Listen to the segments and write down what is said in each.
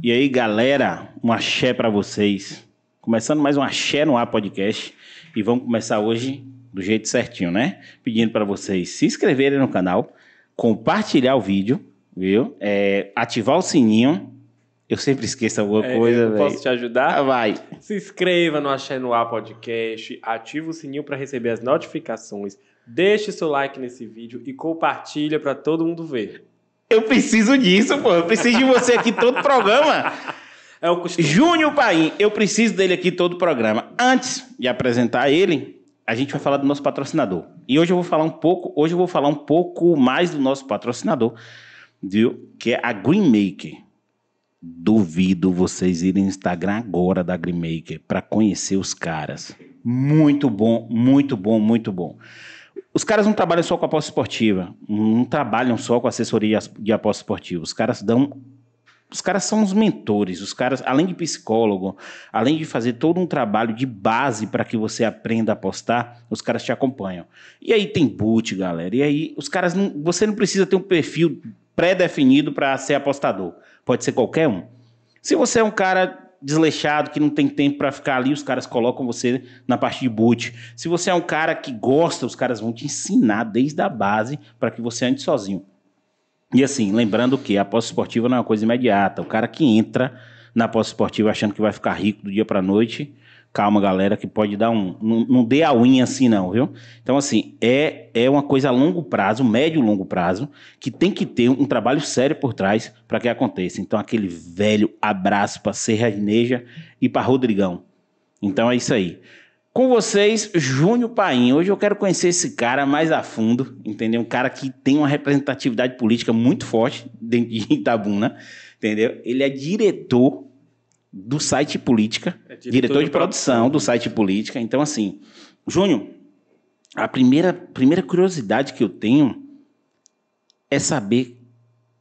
E aí, galera, um axé para vocês. Começando mais um Axé no Ar podcast. E vamos começar hoje do jeito certinho, né? Pedindo para vocês se inscreverem no canal, compartilhar o vídeo, viu? É, ativar o sininho. Eu sempre esqueço alguma É, coisa, velho. posso te ajudar? Ah, vai. Se inscreva no Axé no Ar Podcast, ativa o sininho para receber as notificações, deixe seu like nesse vídeo e compartilha para todo mundo ver. Eu preciso disso, pô. Eu preciso de você aqui todo o programa. É o costume. Júnior Paim, eu preciso dele aqui todo o programa. Antes de apresentar ele, a gente vai falar do nosso patrocinador. E hoje eu vou falar um pouco, hoje eu vou falar um pouco mais do nosso patrocinador, viu? Que é a Green Maker. Duvido vocês irem no Instagram agora da Green Maker para conhecer os caras. Muito bom, muito bom, muito bom. Os caras não trabalham só com aposta esportiva, não trabalham só com assessoria de aposta esportiva. Os caras dão os caras são os mentores, os caras, além de psicólogo, além de fazer todo um trabalho de base para que você aprenda a apostar, os caras te acompanham. E aí tem boot, galera. E aí os caras não, você não precisa ter um perfil pré-definido para ser apostador. Pode ser qualquer um. Se você é um cara desleixado, que não tem tempo para ficar ali, os caras colocam você na parte de boot. Se você é um cara que gosta, os caras vão te ensinar desde a base para que você ande sozinho. E assim, lembrando que a aposta esportiva não é uma coisa imediata. O cara que entra na aposta esportiva achando que vai ficar rico do dia para noite, calma, galera, que pode dar um. Não, não dê a unha assim, não, viu? Então, assim, é, é uma coisa a longo prazo, médio longo prazo, que tem que ter um trabalho sério por trás para que aconteça. Então, aquele velho abraço para Serra Neja e para Rodrigão. Então é isso aí. Com vocês, Júnior Paim. Hoje eu quero conhecer esse cara mais a fundo, entendeu? Um cara que tem uma representatividade política muito forte dentro de Itabuna, entendeu? Ele é diretor do site Política, É diretor, de produção do site Política. Então, assim, Júnior, a primeira, primeira curiosidade que eu tenho é saber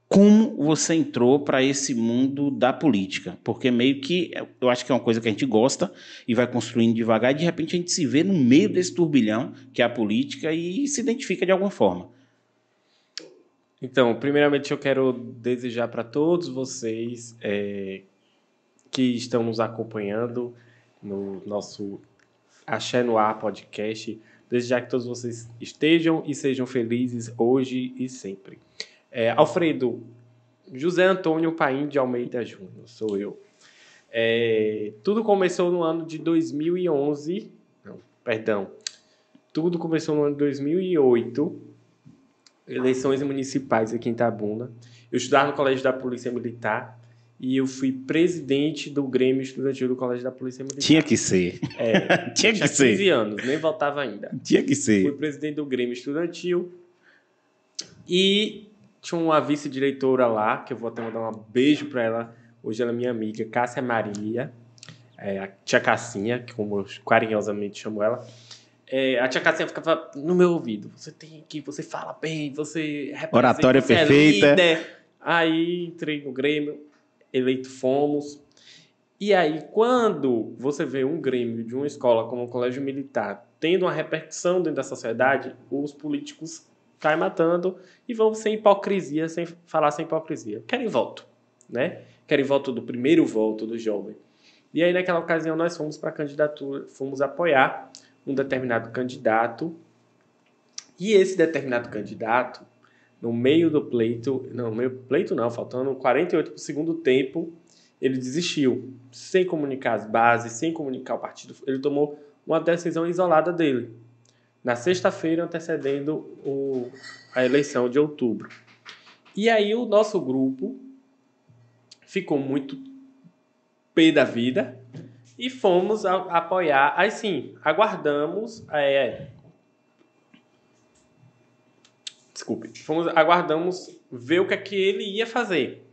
como você entrou para esse mundo da política. Porque meio que eu acho que é uma coisa que a gente gosta e vai construindo devagar, e de repente a gente se vê no meio desse turbilhão que é a política e se identifica de alguma forma. Então, primeiramente eu quero desejar para todos vocês é, que estão nos acompanhando no nosso Axé no Ar podcast, desejar que todos vocês estejam e sejam felizes hoje e sempre. É, Alfredo, José Antônio Paim de Almeida Júnior, sou eu. É, tudo começou no ano de 2011, não, perdão, tudo começou no ano de 2008, eleições municipais aqui em Itabuna. Eu estudava no Colégio da Polícia Militar e eu fui presidente do Grêmio Estudantil do Colégio da Polícia Militar. Tinha que ser. É, Tinha que tinha ser. 15 anos, nem voltava ainda. Tinha que Fui ser. presidente do Grêmio Estudantil e tinha uma vice-diretora lá, que eu vou até mandar um beijo para ela. Hoje ela é minha amiga, Cássia Maria, é, a tia Cassinha, que como eu carinhosamente chamo ela. É, a tia Cassinha ficava no meu ouvido. Você tem que, você fala bem, você representa, Oratória você é perfeita. líder. Aí entrei no Grêmio, eleito fomos. E aí, quando você vê um Grêmio de uma escola como o Colégio Militar tendo uma repercussão dentro da sociedade, os políticos caem matando e vão sem hipocrisia, sem falar sem hipocrisia. Querem voto, né? Querem voto do primeiro voto do jovem. E aí, naquela ocasião, nós fomos para candidatura, fomos apoiar um determinado candidato. E esse determinado candidato, no meio do pleito, não, no meio do pleito não, faltando 48 para o segundo tempo, ele desistiu, sem comunicar as bases, sem comunicar o partido. Ele tomou uma decisão isolada dele, na sexta-feira antecedendo o, a eleição de outubro. E aí o nosso grupo ficou muito pé da vida e fomos a- apoiar. Aí sim, aguardamos. é, desculpe, fomos, aguardamos ver o que é que ele ia fazer.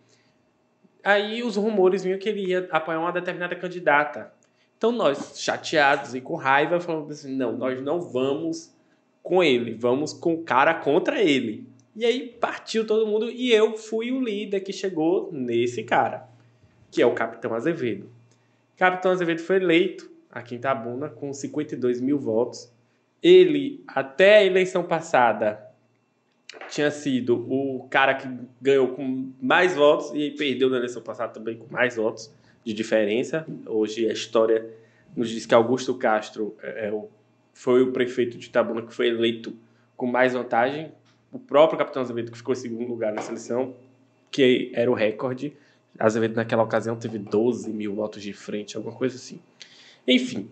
Aí os rumores vinham que ele ia apoiar uma determinada candidata. Então nós, chateados e com raiva, falamos assim: não, nós não vamos com ele, vamos com o cara contra ele. E aí partiu todo mundo e eu fui o líder que chegou nesse cara, que é o Capitão Azevedo. Capitão Azevedo foi eleito aqui em Itabuna com 52 mil votos. Ele, até a eleição passada, tinha sido o cara que ganhou com mais votos e perdeu na eleição passada também com mais votos de diferença. Hoje a história nos diz que Augusto Castro é, é foi o prefeito de Itabuna que foi eleito com mais vantagem. O próprio Capitão Azevedo, que ficou em segundo lugar na seleção, que era o recorde. Azevedo, naquela ocasião, teve 12 mil votos de frente, alguma coisa assim. Enfim.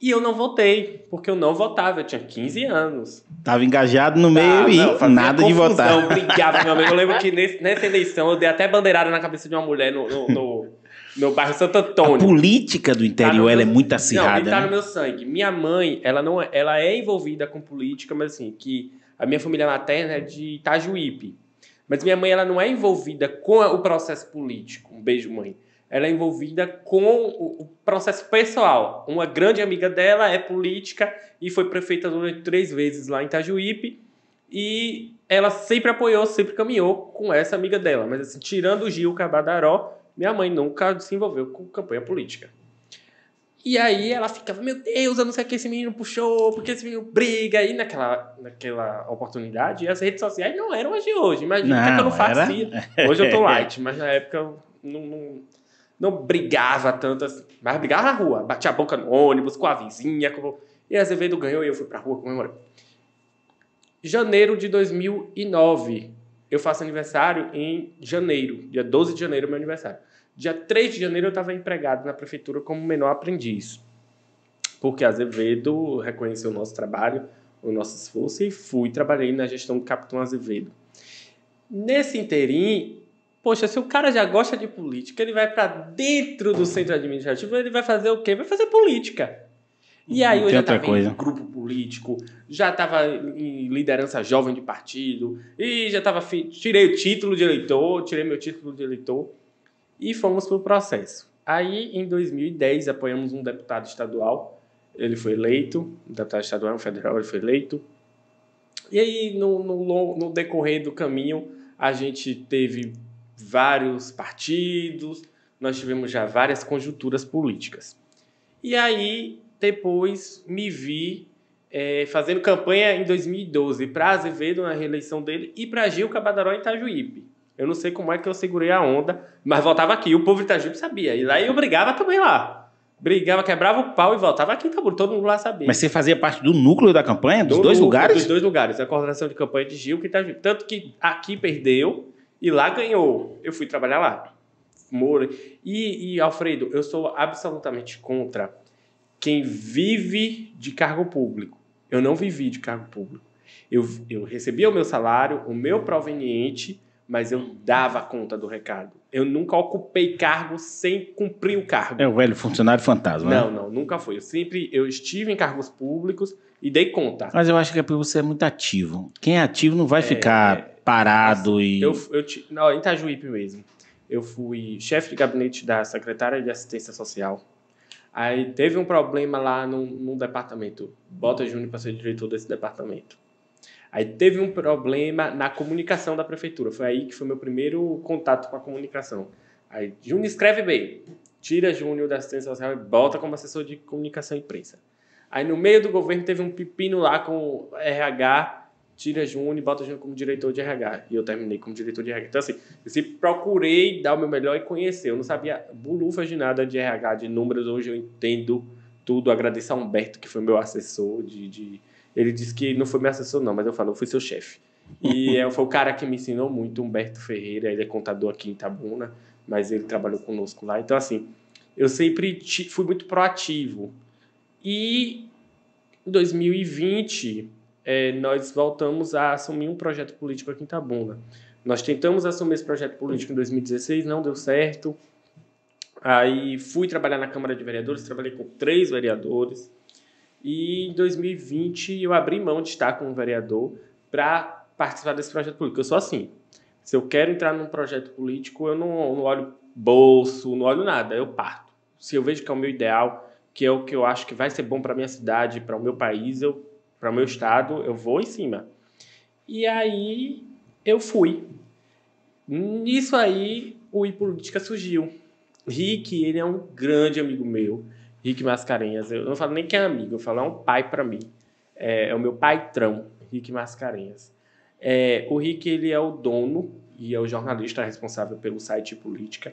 E eu não votei, porque eu não votava, eu tinha 15 anos. Tava engajado no meio ah, e não, nada confusão, de votar. Brigava, meu amigo. Eu lembro que nesse, nessa eleição eu dei até bandeirada na cabeça de uma mulher no, no, no, no bairro Santo Antônio. A política do interior tá ela meu, é muito acirrada. Não, tá né? no meu sangue. Minha mãe, ela não é, ela é envolvida com política, mas assim, que a minha família materna é de Itajuípe. Mas minha mãe ela não é envolvida com o processo político. Um beijo, mãe. Ela é envolvida com o processo pessoal. Uma grande amiga dela é política e foi prefeita durante três vezes lá em Itajuípe. E ela sempre apoiou, sempre caminhou com essa amiga dela. Mas assim, tirando o Gil Cabadaró, minha mãe nunca se envolveu com campanha política. E aí ela ficava, meu Deus, eu não sei o que esse menino puxou, porque esse menino briga. E naquela, naquela oportunidade, as redes sociais não eram as de hoje. Imagina não, que, é eu não fazia. Hoje eu tô light, mas na época eu não, não, não brigava tanto assim. Mas brigava na rua, batia a boca no ônibus, com a vizinha. Com... E Azevedo ganhou e eu fui pra rua comemorar. Janeiro de 2009. Eu faço aniversário em janeiro, dia 12 de janeiro é meu aniversário. Dia 3 de janeiro eu estava empregado na prefeitura como menor aprendiz, porque Azevedo reconheceu o nosso trabalho, o nosso esforço e fui, trabalhei na gestão do Capitão Azevedo. Nesse interim, poxa, se o cara já gosta de política, ele vai para dentro do centro administrativo, ele vai fazer o quê? Vai fazer política. E aí eu já estava em grupo político, já estava em liderança jovem de partido, e já estava. Tirei o título de eleitor, tirei meu título de eleitor e fomos para o processo. Aí, em 2010, apoiamos um deputado estadual, ele foi eleito, um deputado estadual, um federal, ele foi eleito. E aí, no, no, no decorrer do caminho, a gente teve vários partidos, nós tivemos já várias conjunturas políticas. E aí, depois, me vi é, fazendo campanha em 2012 para Azevedo na reeleição dele e para Gil Cabadaró em Itajuípe. Eu não sei como é que eu segurei a onda, mas voltava aqui. O povo de Itajuípe sabia. E lá eu brigava também lá. Brigava, quebrava o pau e voltava aqui em Itabuna. Todo mundo lá sabia. Mas você fazia parte do núcleo da campanha? Dos do dois núcleo, lugares? Dos dois lugares. A coordenação de campanha de Gil que Itajuípe. Tanto que aqui perdeu e lá ganhou. Eu fui trabalhar lá. Moro. E, e, Alfredo, eu sou absolutamente contra quem vive de cargo público. Eu não vivi de cargo público. Eu, eu recebia o meu salário, o meu proveniente mas eu dava conta do recado. Eu nunca ocupei cargo sem cumprir o cargo. É o velho funcionário fantasma. Não, né? não, nunca foi. Eu sempre eu estive em cargos públicos e dei conta. Mas eu acho que é porque você é muito ativo. Quem é ativo não vai é, ficar é, parado e. Eu, eu, não, em Itajuípe mesmo. Eu fui chefe de gabinete da secretária de assistência social. Aí teve um problema lá num, num departamento. Bota Júnior para ser diretor desse departamento. Aí teve um problema na comunicação da prefeitura. Foi aí que foi meu primeiro contato com a comunicação. Aí Júnior escreve bem, tira Júnior da assistência social e bota como assessor de comunicação e imprensa. Aí no meio do governo teve um pepino lá com RH, tira Júnior e bota Júnior como diretor de RH. E eu terminei como diretor de RH. Então assim, eu sempre procurei dar o meu melhor e conhecer. Eu não sabia bulufas de nada de RH, de números. Hoje eu entendo tudo. Agradeço a Humberto, que foi meu assessor de, de ele disse que não foi meu assessor, não, mas eu falo, eu fui seu chefe. E é, foi o cara que me ensinou muito, Humberto Ferreira, ele é contador aqui em Itabuna, mas ele trabalhou conosco lá. Então, assim, eu sempre fui muito proativo. E em 2020, é, nós voltamos a assumir um projeto político aqui em Itabuna. Nós tentamos assumir esse projeto político em 2016, não deu certo. Aí fui trabalhar na Câmara de Vereadores, trabalhei com três vereadores. E em 2020 eu abri mão de estar como vereador para participar desse projeto político. Eu sou assim. Se eu quero entrar num projeto político, eu não, não olho bolso, não olho nada, eu parto. Se eu vejo que é o meu ideal, que é o que eu acho que vai ser bom para minha cidade, para o meu país, eu, para o meu estado, eu vou em cima. E aí eu fui. Nisso aí o iPolítica surgiu. Rick, ele é um grande amigo meu. Rick Mascarenhas. Eu não falo nem que é amigo, eu falo é um pai para mim. É, é, o meu patrão, Rick Mascarenhas. É, o Rick ele é o dono e é o jornalista responsável pelo site Política.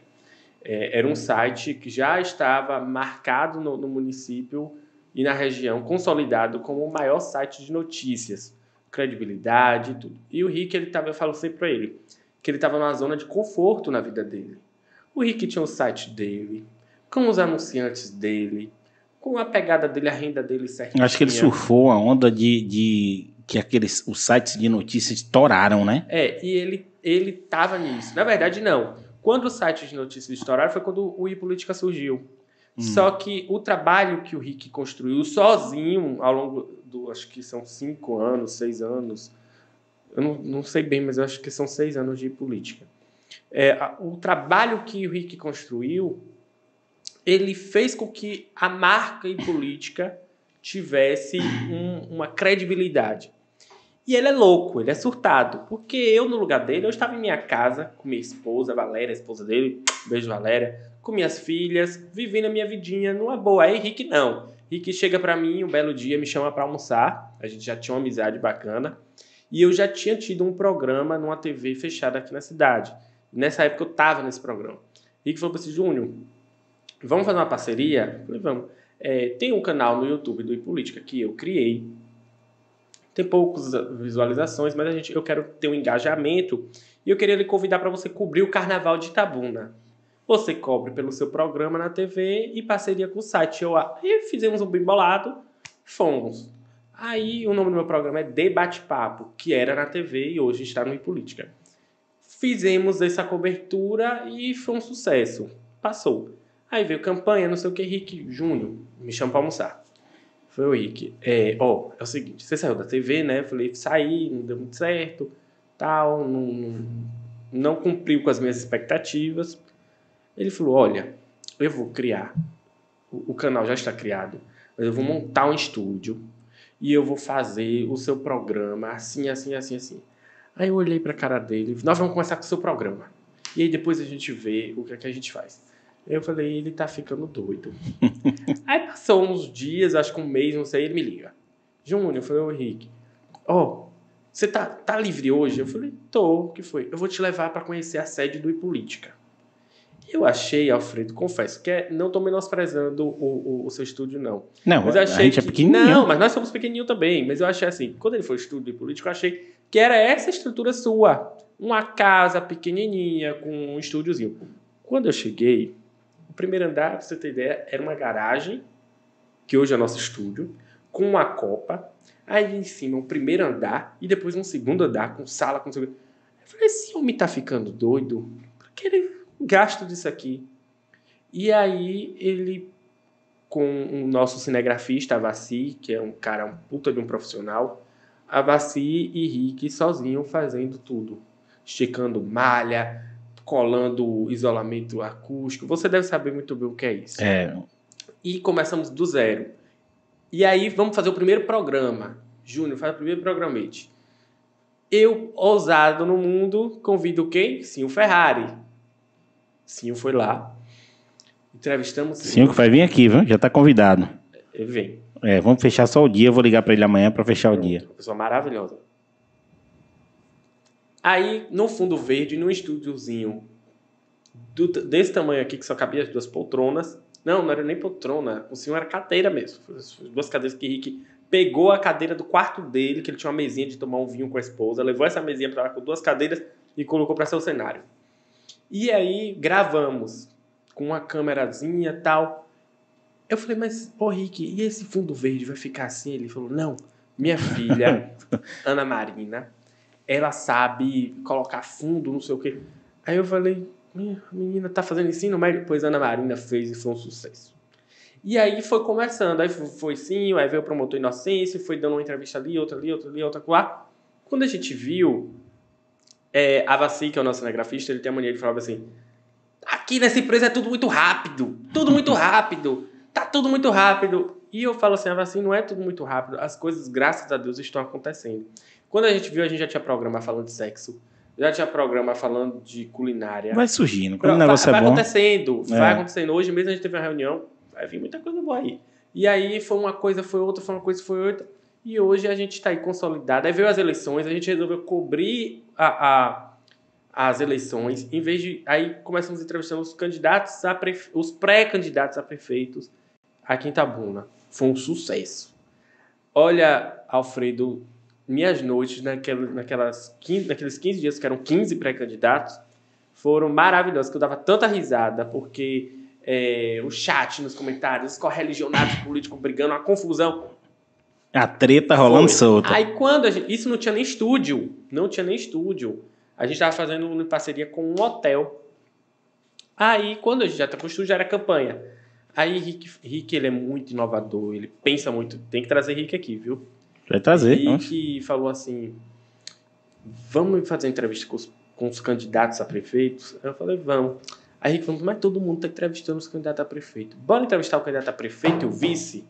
É, era um site que já estava marcado no, no município e na região, consolidado como o maior site de notícias, credibilidade e tudo. E o Rick, ele tava, eu falo sempre para ele, que ele estava numa zona de conforto na vida dele. O Rick tinha o site dele, com os anunciantes dele, com a pegada dele, a renda dele certinha. Acho que ele surfou a onda de, de que aqueles os sites de notícias estouraram, né? É, e ele ele tava nisso. Na verdade, não. Quando os sites de notícias estouraram foi quando o iPolítica surgiu. Hum. Só que o trabalho que o Rick construiu sozinho ao longo do, acho que são cinco anos, seis anos, eu não, não sei bem, mas eu acho que são seis anos de política. É, o trabalho que o Rick construiu, ele fez com que a marca e política tivesse um, uma credibilidade. E ele é louco, ele é surtado. Porque eu, no lugar dele, eu estava em minha casa com minha esposa, Valéria, a esposa dele, beijo Valéria, com minhas filhas, vivendo a minha vidinha numa boa. Aí Rick não. Rick chega para mim um belo dia, me chama para almoçar. A gente já tinha uma amizade bacana. E eu já tinha tido um programa numa TV fechada aqui na cidade. Nessa época eu tava nesse programa. Rick falou para esse Júnior, vamos fazer uma parceria? Eu falei, vamos. É, tem um canal no YouTube do Política que eu criei tem poucas visualizações, mas a gente, eu quero ter um engajamento e eu queria lhe convidar para você cobrir o Carnaval de Itabuna. Você cobre pelo seu programa na TV e parceria com o site. Eu, aí fizemos um bem bolado, fomos. Aí o nome do meu programa é Debate Papo, que era na TV e hoje está no e Política. Fizemos essa cobertura e foi um sucesso. Passou. Aí veio campanha, não sei o que, Henrique Júnior, me chama para almoçar. Foi o Rick. É, é o seguinte, você saiu da TV, né? Falei, saí, não deu muito certo, tal, não, não cumpriu com as minhas expectativas. Ele falou, olha, eu vou criar, o, o canal já está criado, mas eu vou montar um estúdio e eu vou fazer o seu programa assim, assim, assim, assim. Aí eu olhei para a cara dele, nós vamos começar com o seu programa. E aí depois a gente vê o que, é que a gente faz. Eu falei, ele tá ficando doido. Aí passou uns dias, acho que um mês, não sei, ele me liga. Júnior, eu falei, ô Henrique, ó, oh, você tá, tá livre hoje? Eu falei, tô, o que foi? Eu vou te levar para conhecer a sede do iPolítica. Eu achei, Alfredo, confesso, que é, não tô menosprezando o, o, o, seu estúdio, não. Não, mas achei a gente é que, é pequenininho. Não, mas nós somos pequenininho também. Mas eu achei assim, quando ele foi estúdio de político, eu achei que era essa estrutura sua. Uma casa pequenininha, com um estúdiozinho. Quando eu cheguei, primeiro andar, pra você ter ideia, era uma garagem, que hoje é nosso estúdio, com uma copa. Aí em cima, um primeiro andar e depois um segundo andar com sala, com... Eu falei, esse homem tá ficando doido? Por que ele gasta disso aqui? E aí ele, com o nosso cinegrafista, Avassi, que é um cara, um puta de um profissional, Avassi e Rick sozinho fazendo tudo. Esticando malha, colando isolamento acústico. Você deve saber muito bem o que é isso. É. E começamos do zero. E aí vamos fazer o primeiro programa. Júnior, faz o primeiro programete. Eu, ousado no mundo, convido quem? Sim, o Ferrari. Sim, foi lá. Entrevistamos. Sim, o que vai vir aqui, viu? Já está convidado. Ele vem. É, vamos fechar só o dia. Eu vou ligar para ele amanhã para fechar Pronto. o dia. Uma pessoa maravilhosa. Aí, no fundo verde, num estúdiozinho do, desse tamanho aqui, que só cabia as duas poltronas. Não, não era nem poltrona, o senhor era cadeira mesmo. As duas cadeiras que Rick pegou a cadeira do quarto dele, que ele tinha uma mesinha de tomar um vinho com a esposa, levou essa mesinha para lá com duas cadeiras e colocou para ser o cenário. E aí gravamos com uma câmerazinha e tal. Eu falei, mas, ô Rick, e esse fundo verde vai ficar assim? Ele falou, não, minha filha, Ana Marina, ela sabe colocar fundo, não sei o quê. Aí eu falei, a menina tá fazendo ensino médio, pois Ana Marina fez e foi um sucesso. E aí foi começando, aí foi sim, aí veio o promotor Inocêncio, foi dando uma entrevista ali, outra ali, outra ali, outra lá. Quando a gente viu, é, a Vassi, que é o nosso cinegrafista, ele tem a mania de falar assim, aqui nessa empresa é tudo muito rápido, tudo muito rápido, tá tudo muito rápido. E eu falo assim, a Vassi não é tudo muito rápido, as coisas, graças a Deus, estão acontecendo. Quando a gente viu, a gente já tinha programa falando de sexo, já tinha programa falando de culinária. Vai surgindo, quando o negócio vai, é bom. Vai acontecendo, é. vai acontecendo. Hoje mesmo a gente teve uma reunião, vai vir muita coisa boa aí. E aí foi uma coisa, foi outra, foi uma coisa, foi outra. E hoje a gente está aí consolidado. Aí veio as eleições, a gente resolveu cobrir a, a, as eleições, em vez de. Aí começamos entrevistando os candidatos a prefe... os pré-candidatos a prefeitos aqui em Itabuna. Foi um sucesso. Olha, Alfredo, minhas noites naquelas, naquelas 15, naqueles 15 dias, que eram 15 pré-candidatos, foram maravilhosas, que eu dava tanta risada, porque é, o chat nos comentários, os correligionários políticos brigando, uma confusão. A treta rolando Foi. solta. Aí quando a gente, isso não tinha nem estúdio, não tinha nem estúdio. A gente estava fazendo em parceria com um hotel. Aí quando a gente já tá com o estúdio já era campanha. Aí Rick, Rick ele é muito inovador, ele pensa muito, tem que trazer Rick aqui, viu? Vai trazer. Rick falou assim: "Vamos fazer entrevista com os, com os candidatos a prefeitos?" Eu falei: "Vamos". Aí Rick falou: "Mas todo mundo tá entrevistando os candidatos a prefeito. Bora entrevistar o candidato a prefeito e o vice?"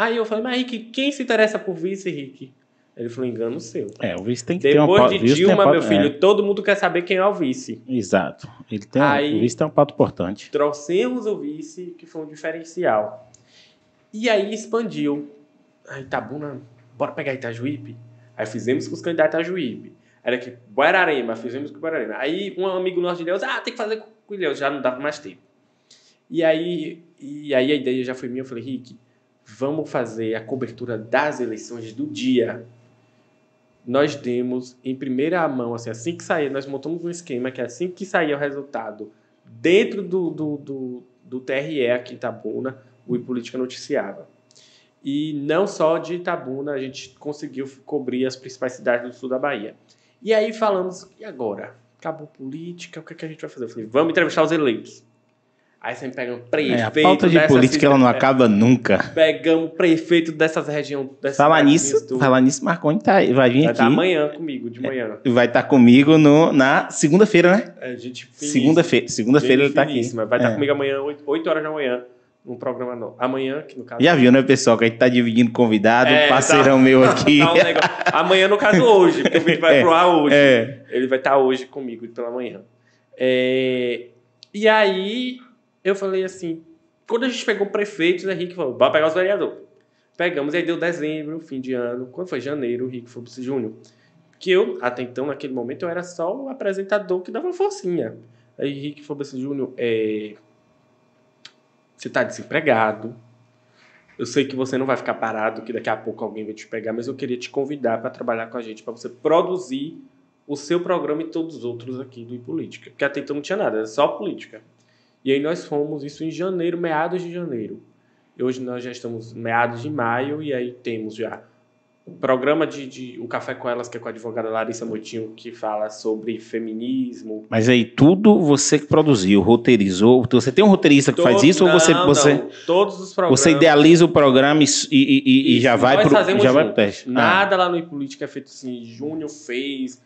Aí eu falei, mas Rick, quem se interessa por vice, Rick? Ele falou, engano seu. É, o vice tem que ter uma Depois de uma Dilma, meu filho, todo mundo quer saber quem é o vice. é, exato. Ele tem, Aí- o vice tem uma pauta importante. Trouxemos o vice, que foi um diferencial. E aí expandiu. Aí Itabuna, bora pegar Itajuípe? Aí fizemos com os candidatos a Juípe. Era que Guararema, fizemos com Guararema. Aí um amigo nosso de Ilhéus, ah, tem que fazer com Ilhéus, já não dava mais tempo. E aí, e aí a ideia já foi minha, eu falei, Rick, vamos fazer a cobertura das eleições do dia. Nós demos em primeira mão, assim, assim que sair, nós montamos um esquema que assim que sair o resultado dentro do, do, do, do TRE aqui em Itabuna, o iPolítica noticiava. E não só de Itabuna, a gente conseguiu cobrir as principais cidades do sul da Bahia. E aí falamos, e agora? Acabou política, o que, é que a gente vai fazer? Eu falei, vamos entrevistar os eleitos. Aí você me pega um prefeito É, a pauta de política ela não acaba nunca. Pegamos prefeito dessas regiões. Dessas Falar nisso, tudo. falar nisso, Marconi tá, vai vir Vai aqui. estar amanhã comigo, de manhã. Vai estar comigo no, na segunda-feira, né? É, gente. Segunda-feira. Segunda-feira ele tá aqui. Vai estar É. comigo amanhã, 8, 8 horas da manhã, num programa novo. Amanhã, que no caso. Já viu, né, pessoal? Que a gente tá dividindo convidado, É, parceirão tá- meu aqui. Tá um. Amanhã, no caso, hoje, porque o vídeo vai É, pro ar hoje. É. Ele vai estar hoje comigo pela manhã. É, E aí, eu falei assim: quando a gente pegou prefeitos, a Rick falou: bora pegar os vereadores. Pegamos, aí deu dezembro, fim de ano. Quando foi janeiro, o Rick foi pro Júnior. Que eu, até então, naquele momento, eu era só o apresentador que dava forcinha. Aí falou assim: Júnior, é... você tá desempregado. Eu sei que você não vai ficar parado, que daqui a pouco alguém vai te pegar, mas eu queria te convidar para trabalhar com a gente, para você produzir o seu programa e todos os outros aqui do Política. Porque até então não tinha nada, era só política. E aí nós fomos isso em janeiro, meados de janeiro. E hoje nós já estamos meados de maio e aí temos já o programa de, de O Café com Elas, que é com a advogada Larissa Moitinho, que fala sobre feminismo. Mas aí tudo você que produziu, roteirizou. Você tem um roteirista que faz Todos- isso ou você, Não, você, não, todos os programas. você idealiza o programa e, e- e- e já vai fazemos já vai pro teste? Ah, Nada lá no iPolítica é feito assim. Júnior fez,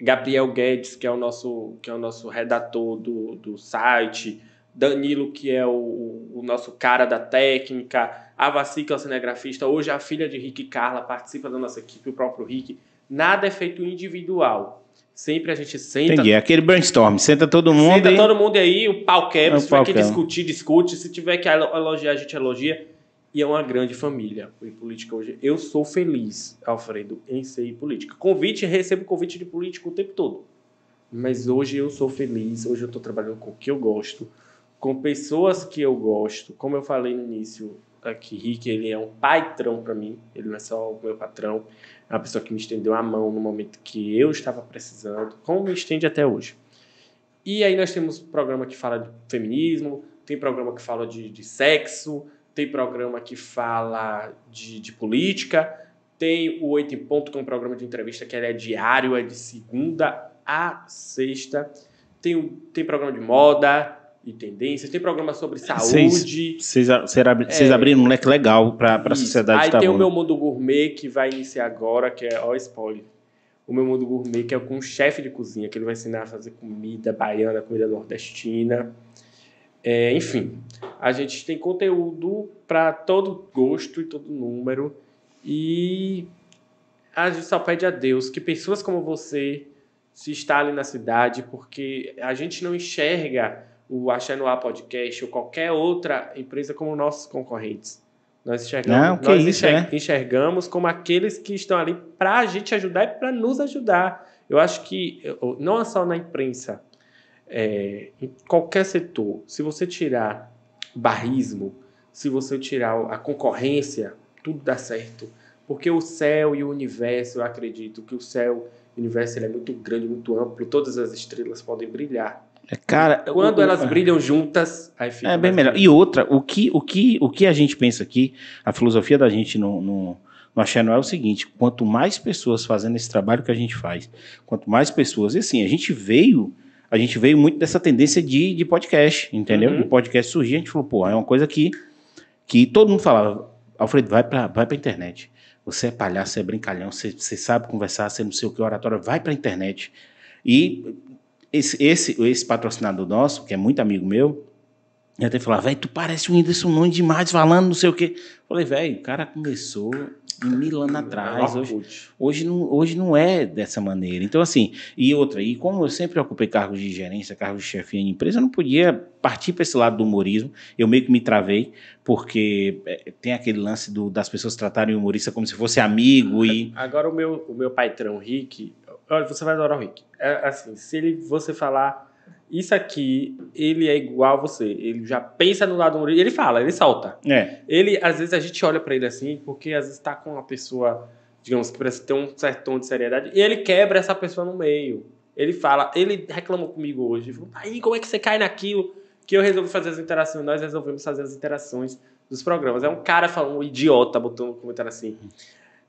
Gabriel Guedes, que é o nosso, que é o nosso redator do, do site, Danilo, que é o, o nosso cara da técnica, a Vassi, que é o cinegrafista, hoje a filha de Rick Carla participa da nossa equipe, o próprio Rick. Nada é feito individual. Sempre a gente senta, Entendi. É aquele brainstorm. Senta todo mundo Senta e... todo mundo aí, o pau quebra. É o Se tiver pau que quebra. discutir, discute. Se tiver que elo- elogiar, a gente elogia. E é uma grande família. O política hoje. Eu sou feliz, Alfredo, em ser política. Convite, recebo convite de político o tempo todo. Mas hoje eu sou feliz. Hoje eu estou trabalhando com o que eu gosto, com pessoas que eu gosto. Como eu falei no início aqui, Rick, ele é um patrão para mim. Ele não é só o meu patrão. É uma pessoa que me estendeu a mão no momento que eu estava precisando, como me estende até hoje. E aí nós temos programa que fala de feminismo, tem programa que fala de, de sexo, tem programa que fala de, de política, tem o Oito em Ponto, que é um programa de entrevista que é diário, é de segunda a sexta. Tem, o- tem programa de moda e tendências, tem programa sobre saúde. Vocês, É. abriram um leque legal para a sociedade Aí de tem o Itabuna. Meu Mundo Gourmet, que vai iniciar agora, que é, ó, spoiler. O Meu Mundo Gourmet, que é com um chefe de cozinha, que ele vai ensinar a fazer comida baiana, comida nordestina. É, enfim, a gente tem conteúdo para todo gosto e todo número. E a gente só pede a Deus que pessoas como você se instalem na cidade, porque a gente não enxerga o Axé no Ar Podcast ou qualquer outra empresa como nossos concorrentes. Nós enxergamos, Não, nós isso, enxer- é. enxergamos como aqueles que estão ali para a gente ajudar e para nos ajudar. Eu acho que, não é só na imprensa, é, em qualquer setor, se você tirar barrismo, se você tirar a concorrência, tudo dá certo. Porque o céu e o universo, eu acredito que o céu e o universo é muito grande, muito amplo, todas as estrelas podem brilhar. É, Cara, Quando o- elas o- brilham juntas, aí fica É bem melhor. E outra, o que, o que, o que a gente pensa aqui, a filosofia da gente no, no, no Axé Noel é o seguinte: quanto mais pessoas fazendo esse trabalho que a gente faz, quanto mais pessoas, e assim, a gente veio, a gente veio muito dessa tendência de, de podcast, entendeu? Uhum. O podcast surgiu, a gente falou, pô, é uma coisa que, que todo mundo falava, Alfredo, vai pra, vai pra internet. Você é palhaço, você é brincalhão, você, você sabe conversar, você não sei o que, oratória, vai pra internet. E esse, esse, esse patrocinador nosso, que é muito amigo meu, ele até falava, velho, tu parece o Whindersson Nunes demais falando não sei o quê. Falei, velho, o cara começou mil anos atrás. Hoje, Orkut. hoje, não, hoje não é dessa maneira. Então, assim, e outra, e como eu sempre ocupei cargos de gerência, cargos de chefia em empresa, eu não podia partir para esse lado do humorismo. Eu meio que me travei, porque é, tem aquele lance do- das pessoas tratarem o humorista como se fosse amigo e. Agora o meu, o meu patrão, Rick, olha, você vai adorar o Rick. É assim, se ele você falar isso aqui, ele é igual a você. Ele já pensa no lado humorista, ele fala, ele solta. É, Ele, às vezes a gente olha pra ele assim, porque às vezes tá com uma pessoa, digamos que parece ter um certo tom de seriedade, e ele quebra essa pessoa no meio. Ele fala, ele reclamou comigo hoje, falou, aí como é que você cai naquilo? Que eu resolvi fazer as interações, nós resolvemos fazer as interações dos programas. É um cara falando, um idiota, botou um comentário assim.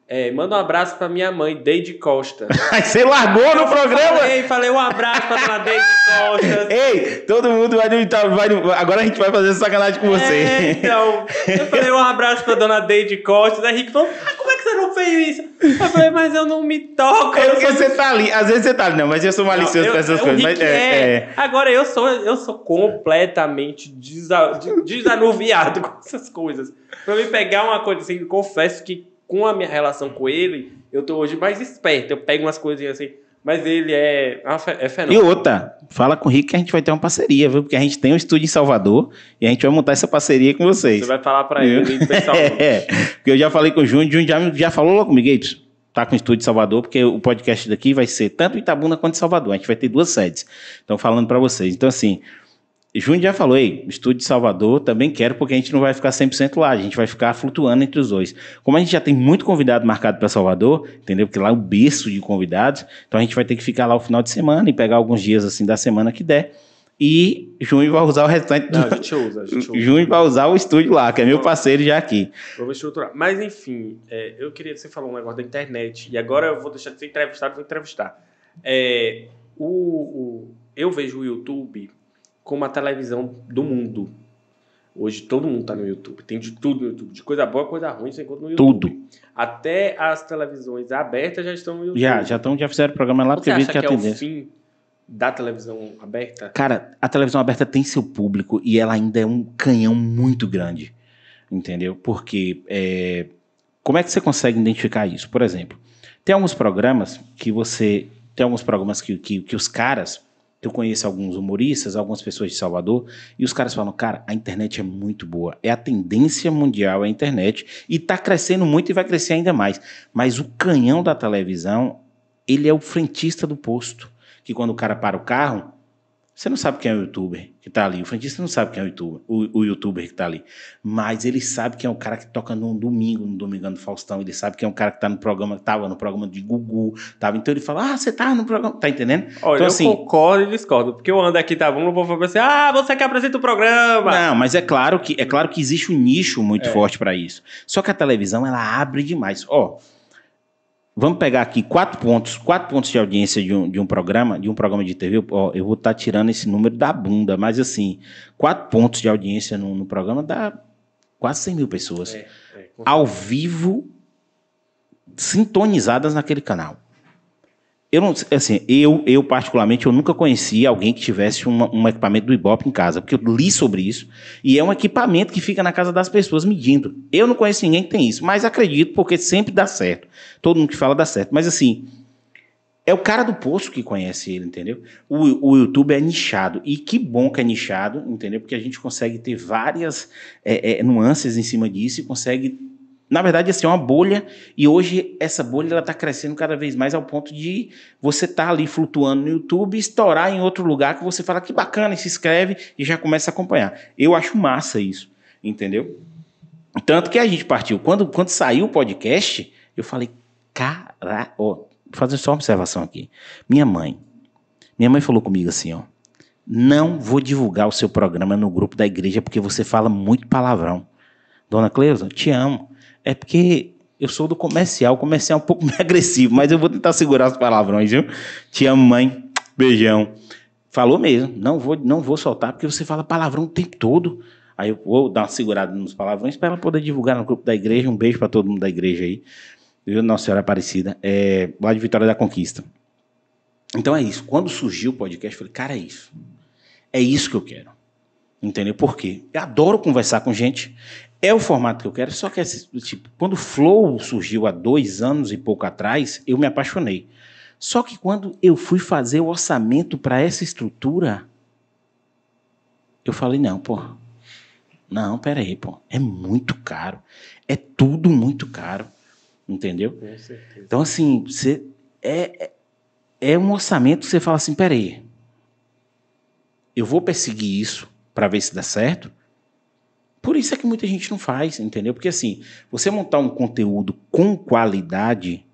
É, manda um abraço pra minha mãe, Deide Costa. Aí você largou no programa! Falei, falei um abraço pra dona Deide Costa. Ei, todo mundo vai, no- vai no- Agora a gente vai fazer sacanagem com É, você. então, eu falei um abraço pra dona Deide Costa. Daí Rick falou: ah, como é que você não fez isso? Eu falei, mas eu não me toco. É eu porque você tá ali. Às vezes você tá ali, não, mas eu sou malicioso Não, pra eu- essas o coisas. Mas é, é. Agora eu sou, eu sou completamente desa, de- desanuviado com essas coisas. Pra me pegar uma coisa assim, eu confesso que com a minha relação com ele, eu tô hoje mais esperto. Eu pego umas coisinhas assim, mas ele é, é é E fenômeno. outra, fala com o Rick que a gente vai ter uma parceria, viu? Porque a gente tem um estúdio em Salvador e a gente vai montar essa parceria com vocês. Você vai falar pra ele, pessoalmente. É, porque eu já falei com o Júnior, o Júnior já, já falou logo comigo, Gapes, tá com o estúdio em Salvador, porque o podcast daqui vai ser tanto em Itabuna quanto em Salvador. A gente vai ter duas sedes. Então, falando pra vocês. Então, assim, Júnior já falou, ei, estúdio de Salvador também quero, porque a gente não vai ficar 100% lá, a gente vai ficar flutuando entre os dois. Como a gente já tem muito convidado marcado para Salvador, entendeu? Porque lá é o berço de convidados, então a gente vai ter que ficar lá o final de semana e pegar alguns dias assim da semana que der. E Júnior vai usar o restante Não, a do. gente usa, a gente usa. Júnior vai usar o estúdio lá, que é meu parceiro já aqui. Vamos estruturar. Mas, enfim, é, eu queria que você falou um negócio da internet. E agora eu vou deixar de ser entrevistado, vou entrevistar. É, o, o- eu vejo o YouTube como a televisão do mundo. Hoje todo mundo tá no YouTube. Tem de tudo no YouTube. De coisa boa, coisa ruim, você encontra no YouTube. Tudo. Até as televisões abertas já estão no YouTube. Já, já, tão, já fizeram programa lá, porque viram que que é o fim da televisão aberta? Cara, a televisão aberta tem seu público e ela ainda é um canhão muito grande. Entendeu? Porque é, como é que você consegue identificar isso? Por exemplo, tem alguns programas que você. Tem alguns programas que, que, que os caras. Eu conheço alguns humoristas, algumas pessoas de Salvador, e os caras falam, cara, a internet é muito boa. É a tendência mundial a internet, e tá crescendo muito e vai crescer ainda mais. Mas o canhão da televisão, ele é o frentista do posto. Que quando o cara para o carro, você não sabe quem é o youtuber que tá ali. O frentista não sabe quem é o youtuber, o, o youtuber que tá ali. Mas ele sabe quem é o cara que toca no domingo, no Domingão do Faustão. Ele sabe quem é o cara que tá no programa, que tava no programa de Gugu. Tava. Então ele fala, ah, você tá no programa. Tá entendendo? Olha, Então, eu assim- concordo e discordo. Porque eu ando aqui, tá bom? Não vou falar assim, ah, você que apresenta o programa. Não, mas é claro que é claro que existe um nicho muito É. forte para isso. Só que a televisão ela abre demais. Ó, vamos pegar aqui quatro pontos, quatro pontos de audiência de um, de um programa, de um programa de TV. Ó, eu vou estar tirando esse número da bunda, mas assim, quatro pontos de audiência no, no programa dá quase 100 mil pessoas É, é, ao vivo sintonizadas naquele canal. Eu não, assim, eu, eu particularmente, eu nunca conheci alguém que tivesse uma- um equipamento do Ibope em casa, porque eu li sobre isso, e é um equipamento que fica na casa das pessoas medindo. Eu não conheço ninguém que tem isso, mas acredito porque sempre dá certo. Todo mundo que fala dá certo. Mas assim, É o cara do poço que conhece ele, entendeu? O, o YouTube é nichado. E que bom que é nichado, entendeu? Porque a gente consegue ter várias é, é, nuances em cima disso e consegue. Na verdade, assim, é uma bolha, e hoje essa bolha ela está crescendo cada vez mais ao ponto de você estar tá ali flutuando no YouTube estourar em outro lugar que você fala que bacana, e se inscreve e já começa a acompanhar. Eu acho massa isso, entendeu? Tanto que a gente partiu. Quando, quando saiu o podcast, eu falei, cara, ó, vou fazer só uma observação aqui. Minha mãe, minha mãe falou comigo assim, ó, não vou divulgar o seu programa no grupo da igreja porque você fala muito palavrão. Dona Cleusa, te amo. É porque eu sou do comercial, o comercial é um pouco mais agressivo, mas eu vou tentar segurar os palavrões, viu? Te amo, mãe. Beijão. Falou mesmo, não vou, não vou soltar porque você fala palavrão o tempo todo. Aí eu vou dar uma segurada nos palavrões para ela poder divulgar no grupo da igreja. Um beijo para todo mundo da igreja aí. Viu, Nossa Senhora Aparecida. É, lá de Vitória da Conquista. Então é isso. Quando surgiu o podcast, eu falei, cara, é isso. É isso que eu quero. Entendeu? Por quê? Eu adoro conversar com gente. É o formato que eu quero, só que tipo, quando o Flow surgiu há dois anos e pouco atrás, eu me apaixonei. Só que quando eu fui fazer o orçamento para essa estrutura, eu falei, não, pô, não, pera aí, pô. É muito caro. É tudo muito caro. Entendeu? Com certeza. Então, assim, você é, é, é um orçamento que você fala assim, pera aí. Eu vou perseguir isso para ver se dá certo. Por isso é que muita gente não faz, entendeu? Porque assim, você montar um conteúdo com qualidade,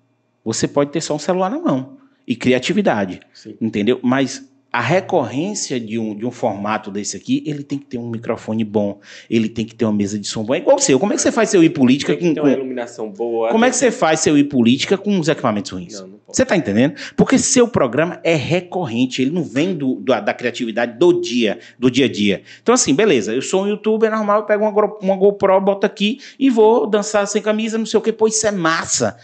você pode ter só um celular na mão e criatividade, Sim. entendeu? Mas a recorrência de um, de um formato desse aqui, ele tem que ter um microfone bom, ele tem que ter uma mesa de som bom. É igual o seu. Como é que você faz seu ir política Tem que com. ter uma iluminação boa. como é que você faz seu ir política com os equipamentos ruins? Não, não. Você tá entendendo? Porque seu programa é recorrente, ele não vem do, do- da criatividade do dia, do dia a dia. Então, assim, beleza, eu sou um youtuber normal, eu pego uma, uma GoPro, boto aqui e vou dançar sem camisa, não sei o que, pô, isso é massa.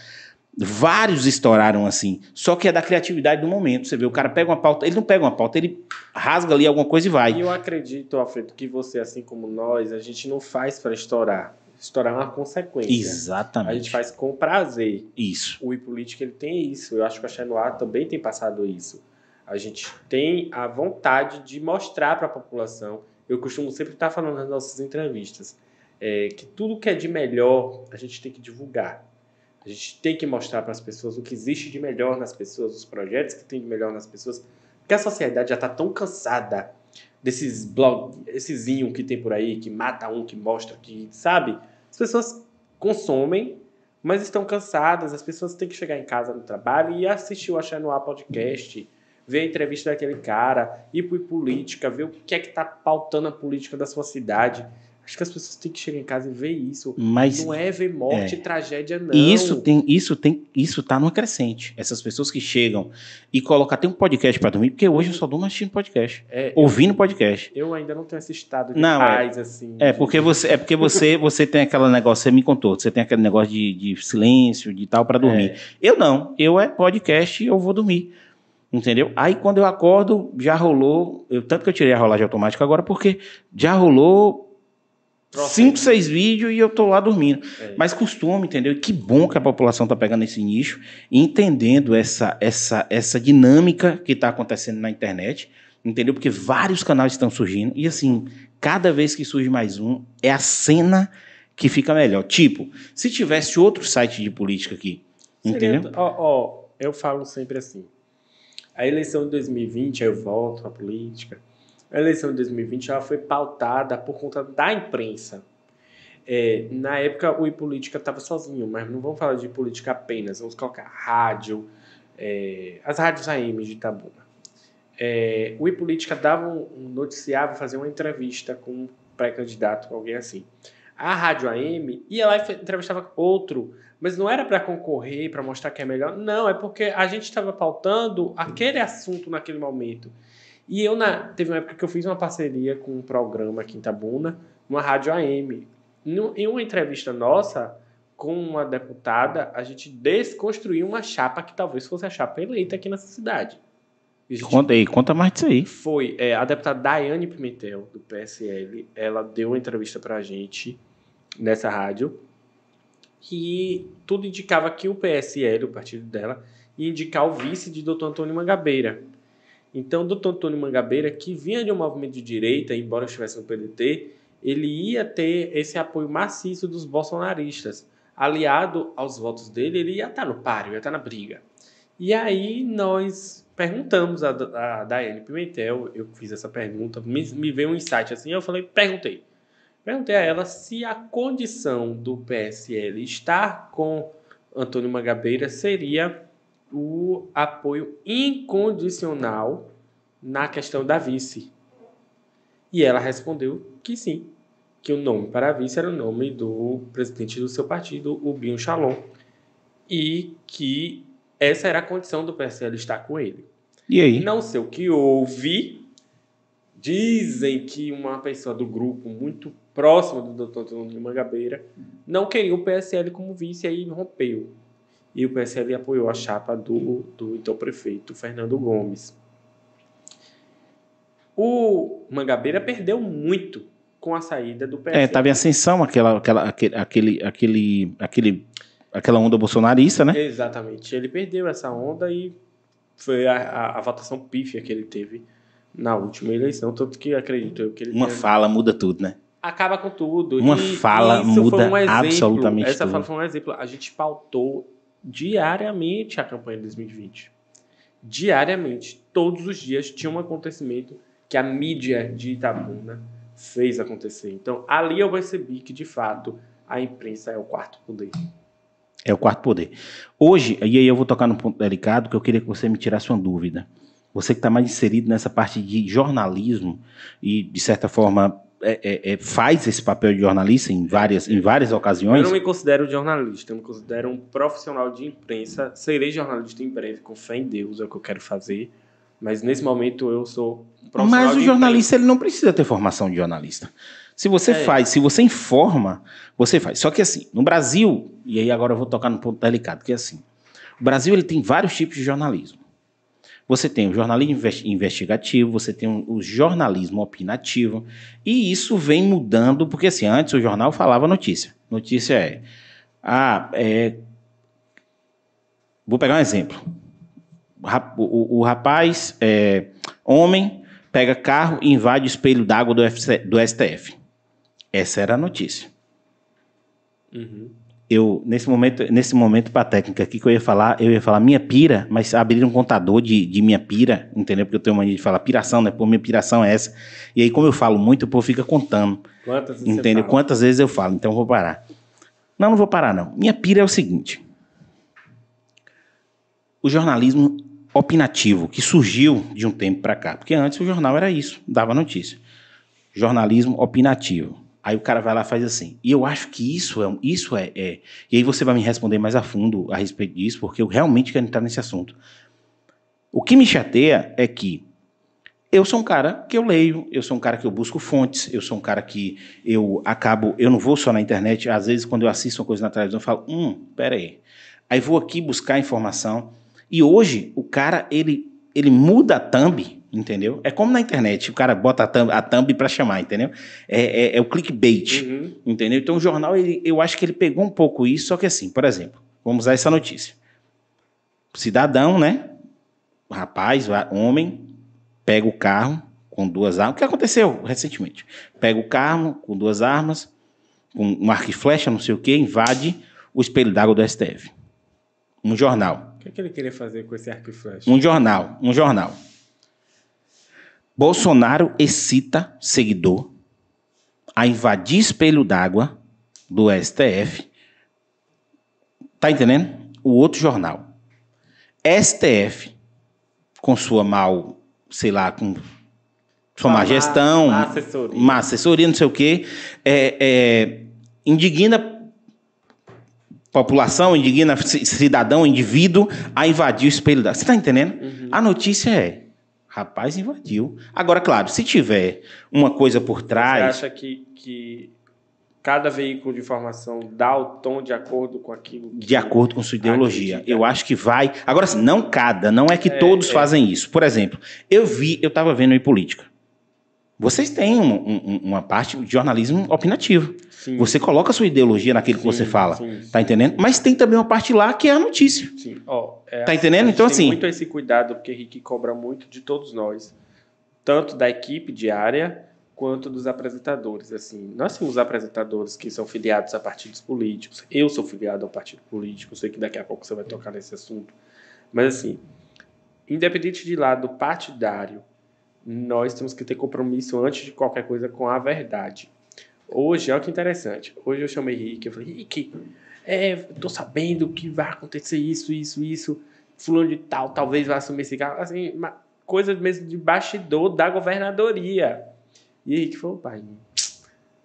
Vários estouraram assim, só que é da criatividade do momento. Você vê, o cara pega uma pauta, ele não pega uma pauta, ele rasga ali alguma coisa e E vai. eu acredito, Alfredo, que você, assim como nós, a gente não faz para estourar. Estourar é uma consequência. A Exatamente. gente faz com prazer. Isso. O iPolítica ele tem isso. Eu acho que a Chanoir também tem passado isso. A gente tem a vontade de mostrar para a população. Eu costumo sempre estar falando nas nossas entrevistas é, que tudo que é de melhor a gente tem que divulgar. A gente tem que mostrar para as pessoas o que existe de melhor nas pessoas, os projetos que tem de melhor nas pessoas, porque a sociedade já está tão cansada desses blogs, esses zinho que tem por aí, que mata um, que mostra, que sabe? As pessoas consomem mas estão cansadas, as pessoas têm que chegar em casa no trabalho e assistir o Achar no Ar podcast, ver a entrevista daquele cara, ir por política, ver o que é que tá pautando a política da sua cidade. Acho que as pessoas têm que chegar em casa e ver isso. Mas não é ver morte é. tragédia, não. E isso tem, isso tem, isso tá numa crescente. Essas pessoas que chegam e colocam até um podcast para dormir, porque hoje eu só durmo assistindo podcast, É, ouvindo podcast. eu ainda não tenho esse estado de Não, é- paz, assim. É de- porque você, é porque você, você tem aquele negócio, você me contou, você tem aquele negócio de, de silêncio, de tal para dormir. É. Eu não, eu é podcast e eu vou dormir. Entendeu? Aí quando eu acordo, já rolou, eu, tanto que eu tirei a rolagem automática agora, porque já rolou Troca cinco, aí. seis vídeos e eu tô lá dormindo. É. Mas costume, entendeu? E que bom que a população está pegando esse nicho e entendendo essa, essa, essa dinâmica que está acontecendo na internet, entendeu? Porque vários canais estão surgindo e, assim, cada vez que surge mais um, é a cena que fica melhor. Tipo, se tivesse outro site de política aqui, Seria- entendeu? Ó, ó, eu falo sempre assim. A eleição de 2020, aí eu volto à política. A eleição de 2020 ela foi pautada por conta da imprensa. É, na época, o iPolítica estava sozinho, mas não vamos falar de política apenas. Vamos colocar rádio, é, as rádios AM de Itabuna. É, o iPolítica dava um, um noticiava, fazia uma entrevista com um pré-candidato, alguém assim. A rádio AM ia lá e entrevistava outro mas não era para concorrer, para mostrar que é melhor. Não, é porque a gente estava pautando aquele assunto naquele momento. E eu, na, teve uma época que eu fiz uma parceria com um programa aqui em Tabuna, uma rádio AM. Em uma entrevista nossa com uma deputada, a gente desconstruiu uma chapa que talvez fosse a chapa eleita aqui nessa cidade. Gente Conta aí, conta mais disso aí. foi é, a deputada Daiane Pimentel, do PSL, ela deu uma entrevista pra gente nessa rádio e tudo indicava que o PSL, o partido dela, e indicar o vice de Dr. Antônio Mangabeira. Então, Dr. Antônio Mangabeira, que vinha de um movimento de direita, embora estivesse no PDT, ele ia ter esse apoio maciço dos bolsonaristas. Aliado aos votos dele, ele ia estar no páreo, ia estar na briga. E aí nós perguntamos a, a Daiane Pimentel, eu fiz essa pergunta, me, me veio um insight assim, eu falei, perguntei. Perguntei a ela se a condição do PSL estar com Antônio Mangabeira seria o apoio incondicional na questão da vice. E ela respondeu que sim, que o nome para a vice era o nome do presidente do seu partido, o Binho Chalon, e que essa era a condição do PSL estar com ele. E aí? Não sei o que houve. Dizem que uma pessoa do grupo muito próxima do Dr. Antônio Mangabeira não queria o PSL como vice e aí rompeu. E o PSL apoiou a chapa do, do então prefeito Fernando Gomes. O Mangabeira perdeu muito com a saída do PSL. É, estava em ascensão aquela, aquela, aquele, aquele, aquele, aquele, aquela onda bolsonarista, né? Exatamente. Ele perdeu essa onda e foi a, a, a votação pífia que ele teve na última eleição. Tanto que acredito eu que ele Uma tenha- fala muda tudo, né? acaba com tudo. Uma E fala isso muda foi um absolutamente Essa tudo. fala foi um exemplo. A gente pautou diariamente a campanha de 2020. Diariamente. Todos os dias tinha um acontecimento que a mídia de Itabuna fez acontecer. Então, ali eu percebi que, de fato, a imprensa é o quarto poder. É o quarto poder. Hoje, e aí eu vou tocar num ponto delicado que eu queria que você me tirasse uma dúvida. Você que está mais inserido nessa parte de jornalismo e, de certa forma, é- é- é, faz esse papel de jornalista em várias, em várias Eu ocasiões. não me considero jornalista, eu me considero um profissional de imprensa. Serei jornalista em breve, com fé em Deus, é o que eu quero fazer. Mas nesse momento eu sou um profissional Mas o jornalista ele não precisa ter formação de jornalista. Se você É. faz, se você informa, você faz. Só que assim, no Brasil, e aí agora eu vou tocar no ponto delicado, que é assim, o Brasil ele tem vários tipos de jornalismo. Você tem o jornalismo investi- investigativo, você tem o jornalismo opinativo, e isso vem mudando, porque assim, antes o jornal falava notícia. Notícia é, ah, é, vou pegar um exemplo. O O, o- rapaz, é, homem, pega carro e invade o espelho d'água do, do STF. Essa era a notícia. Uhum. Eu, nesse momento, nesse momento para técnica aqui que eu ia falar, eu ia falar minha pira, mas abrir um contador de, de minha pira, entendeu? Porque eu tenho mania de falar piração, né? Pô, minha piração é essa. E aí, como eu falo muito, o povo fica contando. Quantas você Entendeu? Quantas vezes eu falo, então eu vou parar. Não, não vou parar, não. Minha pira é o seguinte: o jornalismo opinativo, que surgiu de um tempo para cá. Porque antes o jornal era isso, dava notícia. Jornalismo opinativo. Aí o cara vai lá e faz assim. E eu acho que isso é. Isso é, é- E aí você vai me responder mais a fundo a respeito disso, porque eu realmente quero entrar nesse assunto. O que me chateia é que eu sou um cara que eu leio, eu sou um cara que eu busco fontes, eu sou um cara que eu acabo, eu não vou só na internet, às vezes quando eu assisto uma coisa na televisão eu falo, hum, pera aí. Aí vou aqui buscar informação. E hoje o cara, ele, ele muda a thumb, entendeu? É como na internet, o cara bota a thumb, a thumb para chamar, entendeu? É, é, é o clickbait, Uhum. entendeu? Então o jornal, ele, eu acho que ele pegou um pouco isso, só que assim, por exemplo, vamos usar essa notícia. Cidadão, né? Rapaz, homem, pega o carro com duas armas. O que aconteceu recentemente? Pega o carro com duas armas, com um arco e flecha, não sei o que, invade o espelho d'água do STF. Um jornal. O que, é que ele queria fazer com esse arco e flecha? Um jornal. Um jornal. Bolsonaro excita seguidor a invadir espelho d'água do STF. Tá entendendo? O outro jornal. STF, com sua mal, sei lá, com sua má gestão, má assessoria. má assessoria, não sei o quê, é, é, indigna população, indigna ci- cidadão, indivíduo a invadir o espelho da. Você tá entendendo? Uhum. A notícia é: rapaz invadiu. Agora, claro, se tiver uma coisa por Você trás. acha que, que cada veículo de informação dá o tom de acordo com aquilo que... De acordo com sua ideologia. Acredita. Eu acho que vai. Agora, assim, não cada, não é que É, todos é. fazem isso. Por exemplo, eu vi, eu estava vendo em política. Vocês têm um- um- uma parte de jornalismo opinativo. Sim. Você coloca a sua ideologia naquilo que Sim, você fala. sim, Tá entendendo? Mas tem também uma parte lá que é a notícia. Sim, ó, é Tá entendendo? Então, tem assim- muito esse cuidado, porque Henrique cobra muito de todos nós, tanto da equipe diária quanto dos apresentadores. Assim, nós temos apresentadores que são filiados a partidos políticos. Eu sou filiado a um partido político. Sei que daqui a pouco você vai tocar nesse assunto. Mas assim, independente de lado partidário, nós temos que ter compromisso antes de qualquer coisa com a verdade. Hoje, olha que interessante. Hoje eu chamei Henrique, eu falei, Henrique, é, tô sabendo que vai acontecer isso, isso, isso. Fulano de tal, talvez vai assumir esse cargo. Assim, uma coisa mesmo de bastidor da governadoria. E Henrique falou, pai,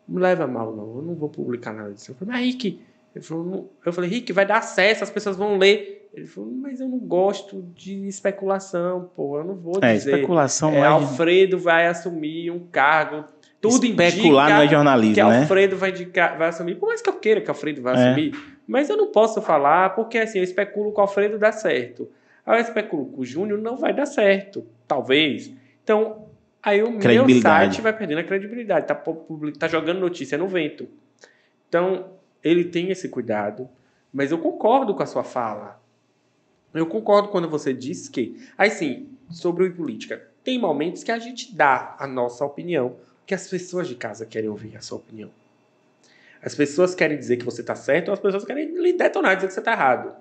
não leva mal não, eu não vou publicar nada disso. Eu falei, mas não. eu falei, Henrique, vai dar acesso, as pessoas vão ler. Ele falou, mas eu não gosto de especulação, pô, eu não vou É, dizer. especulação É, é. Alfredo vai assumir um cargo. Tudo Especular indica não é jornalismo, que né? Alfredo vai, indicar, vai assumir. Por mais que eu queira que Alfredo vai É. assumir, mas eu não posso falar porque assim, eu especulo que o Alfredo dá certo. Aí eu especulo que o Júnior não vai dar certo. Talvez. Então, aí o meu site vai perdendo a credibilidade. Tá, public- tá jogando notícia no vento. Então, ele tem esse cuidado. Mas eu concordo com a sua fala. Eu concordo quando você diz que. Aí sim, sobre política. Tem momentos que a gente dá a nossa opinião, que as pessoas de casa querem ouvir a sua opinião. As pessoas querem dizer que você está certo, ou as pessoas querem lhe detonar, dizer que você está errado.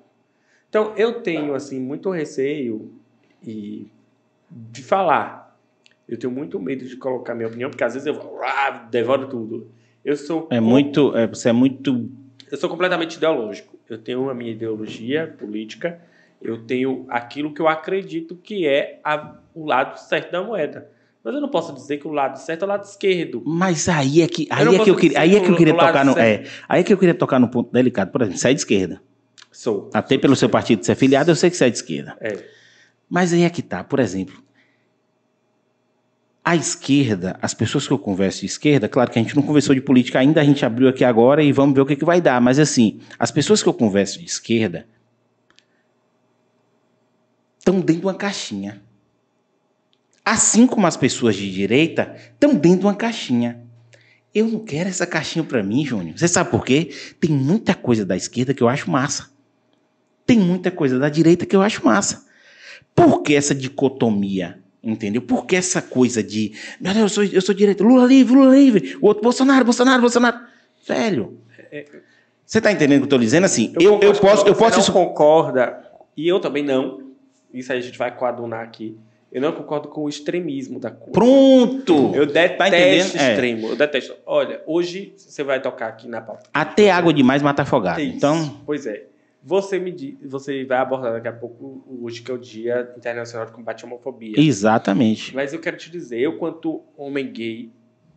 Então, eu tenho, assim, muito receio e de falar. Eu tenho muito medo de colocar minha opinião, porque às vezes eu ah, devoro tudo. Eu sou É muito. é, você é muito. eu sou completamente ideológico. Eu tenho a minha ideologia política, eu tenho aquilo que eu acredito que é a- o lado certo da moeda. Mas eu não posso dizer que o lado certo é o lado esquerdo. Mas aí é que, aí não é que eu queria, aí é que eu queria tocar no, certo. é, aí é que eu queria tocar no ponto delicado. Por exemplo, você é de esquerda. Sou. Até pelo seu partido ser filiado, eu sei que você é de esquerda. É. Mas aí é que tá, por exemplo. A esquerda, as pessoas que eu converso de esquerda, claro que a gente não conversou de política ainda, a gente abriu aqui agora e vamos ver o que, que vai dar. Mas assim, as pessoas que eu converso de esquerda estão dentro de uma caixinha. Assim como as pessoas de direita estão dentro de uma caixinha. Eu não quero essa caixinha para mim, Júnior. Você sabe por quê? Tem muita coisa da esquerda que eu acho massa. Tem muita coisa da direita que eu acho massa. Por que essa dicotomia? Entendeu? Por que essa coisa de. Meu Deus, eu sou, eu sou direita, Lula livre, Lula livre. O outro, Bolsonaro, Bolsonaro, Bolsonaro. Velho. Você tá entendendo o que eu tô dizendo? Assim, eu, eu, concordo posso. Eu você posso isso- concorda, e eu também não. Isso aí a gente vai coadunar aqui. Eu não concordo com o extremismo da coisa. Pronto! Eu detesto Tá entendendo? É. extremo. Eu detesto. Olha, hoje você vai tocar aqui na pauta. Até água demais mata afogado. Isso. Então, Pois é. Você me diz, você vai abordar daqui a pouco hoje que é o Dia Internacional de Combate à Homofobia. exatamente. Mas eu quero te dizer, eu quanto homem gay,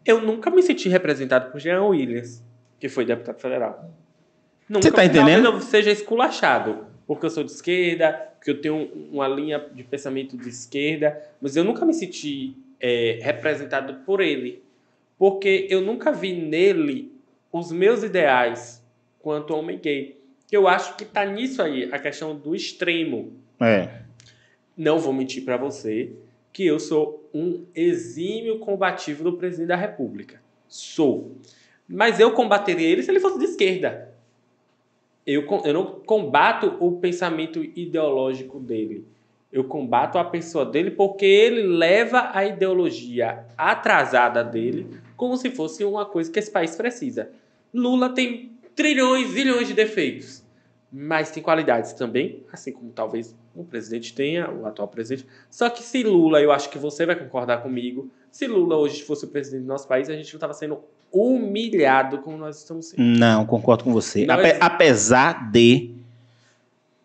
eu nunca me senti representado por Jean Williams, que foi deputado federal. Nunca, Você tá entendendo? Talvez eu seja esculachado, porque eu sou de esquerda, porque eu tenho uma linha de pensamento de esquerda, mas eu nunca me senti é, representado por ele, porque eu nunca vi nele os meus ideais quanto homem gay. Eu acho que tá nisso aí, a questão do extremo É. não vou mentir para você que eu sou um exímio combativo do presidente da República. Sou. Mas eu combateria ele se ele fosse de esquerda. Eu, eu não combato o pensamento ideológico dele. Eu combato a pessoa dele porque ele leva a ideologia atrasada dele como se fosse uma coisa que esse país precisa. Lula tem trilhões, zilhões de defeitos, mas tem qualidades também, assim como talvez o presidente tenha, o atual presidente. Só que se Lula, eu acho que você vai concordar comigo, se Lula hoje fosse o presidente do nosso país, a gente não estava sendo humilhado como nós estamos sendo. Não, concordo com você. Ape- Apesar de.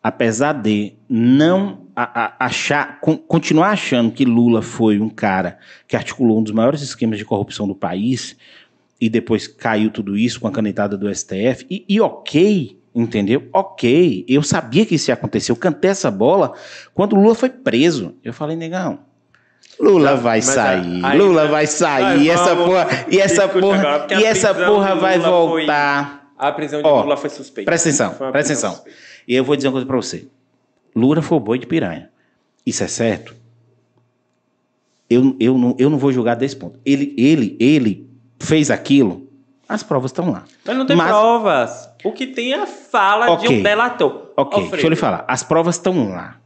Apesar de não a- a- achar, con- continuar achando que Lula foi um cara que articulou um dos maiores esquemas de corrupção do país e depois caiu tudo isso com a canetada do STF. E, e ok, entendeu? Ok. Eu sabia que isso ia acontecer. Eu cantei essa bola quando Lula foi preso. Eu falei, negão. Lula Não, vai a- sair, Lula vai sair, e essa vamos porra, e essa porra, agora, e essa porra de vai Lula foi- voltar. A prisão de Ó, Lula foi suspeita. Presta atenção, presta atenção. suspeita. E eu vou dizer uma coisa pra você. Lula foi boi de piranha. Isso é certo? Eu, eu, não, eu não vou julgar desse ponto. Ele, ele, ele fez aquilo, as provas estão lá. Mas não tem Mas- provas. O que tem é a fala de Ok. um delator. Ok, Alfredo, deixa eu lhe falar. As provas estão lá.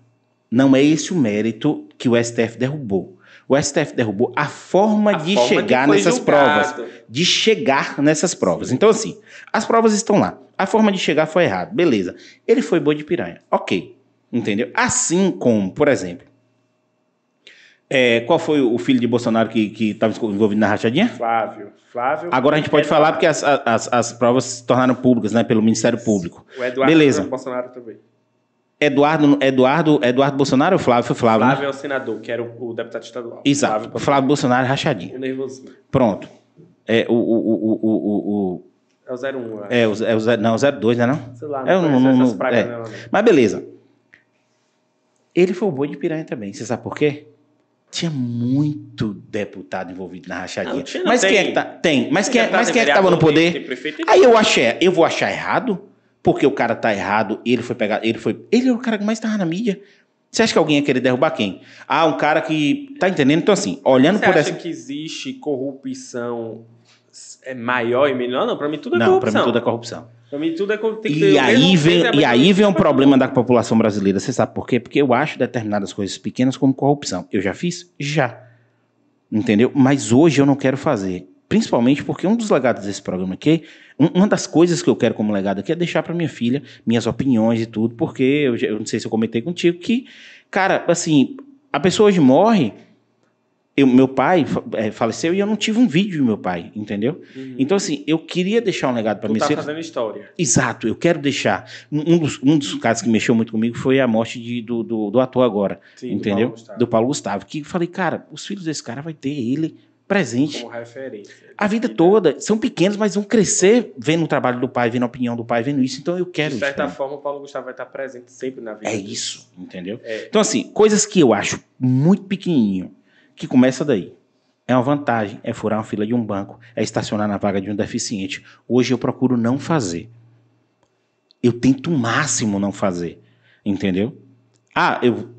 Não é esse o mérito que o STF derrubou. O STF derrubou a forma a de forma chegar nessas julgado. provas. De chegar nessas provas. Então, assim, as provas estão lá. A forma de chegar foi errada. Beleza. Ele foi boi de piranha. Ok. Entendeu? Assim como, por exemplo, é, qual foi o filho de Bolsonaro que estava envolvido na rachadinha? Flávio. Flávio. Agora a gente pode Eduardo. falar porque as, as, as provas se tornaram públicas, né, pelo Ministério Público. O Eduardo Beleza. Bolsonaro também. Eduardo, Eduardo, Eduardo Bolsonaro ou Flávio? Foi Flávio, né? Flávio é o senador, que era o, o deputado estadual. Exato. Flávio, Flávio Bolsonaro é rachadinho. o nervosinho. Pronto. É o, o, o, o, o, É o 01, eu acho. é o, é o zero- não, o 02, né não? Sei lá, É, não não- conheço não- essas não- pragas é. nela, não. Mas beleza. Ele foi o boi de piranha também. Você sabe por quê? Tinha muito deputado envolvido na rachadinha. Não, tinha, não, mas quem tem. é que tá? Tem. Mas quem, é- mas tem quem é que tava no poder? tem- tem prefeito, tem Aí eu achei, eu vou achar errado, porque o cara tá errado, ele foi pegar, ele foi, ele é o cara que mais tava na mídia. Você acha que alguém ia querer derrubar quem? Ah, um cara que tá entendendo? Então assim, olhando Você por acha essa que existe corrupção é maior e menor? Não, pra mim tudo é Não, pra corrupção. mim tudo é corrupção. Pra mim tudo é corrupção. E aí vem, e aí vem um problema da população brasileira. Você sabe por quê? Porque eu acho determinadas coisas pequenas como corrupção. Eu já fiz? Já. Entendeu? Mas hoje eu não quero fazer. Principalmente porque um dos legados desse programa aqui, um- uma das coisas que eu quero como legado aqui é deixar para minha filha minhas opiniões e tudo, porque eu, eu não sei se eu comentei contigo que, cara, assim, a pessoa hoje morre. Eu, meu pai eh, faleceu e eu não tive um vídeo do meu pai, entendeu? Uhum. Então, assim, eu queria deixar um legado para minha tá filha. fazendo história. Exato, eu quero deixar. Um, dos, um dos casos que mexeu muito comigo foi a morte de- do, do, do ator agora, Sim, do entendeu? Paulo Gustavo. Do Paulo Gustavo. Que eu falei, cara, os filhos desse cara vai ter ele presente Como referência. a vida toda. São pequenos, mas vão crescer vendo o trabalho do pai, vendo a opinião do pai, vendo isso. Então eu quero De isso. certa pra mim. forma, o Paulo Gustavo vai estar presente sempre na vida. É dele. isso, entendeu? É. Então, assim, coisas que eu acho muito pequenininho, que começa daí. É uma vantagem, é furar uma fila de um banco, é estacionar na vaga de um deficiente. Hoje eu procuro não fazer. Eu tento o máximo não fazer, entendeu? Ah, eu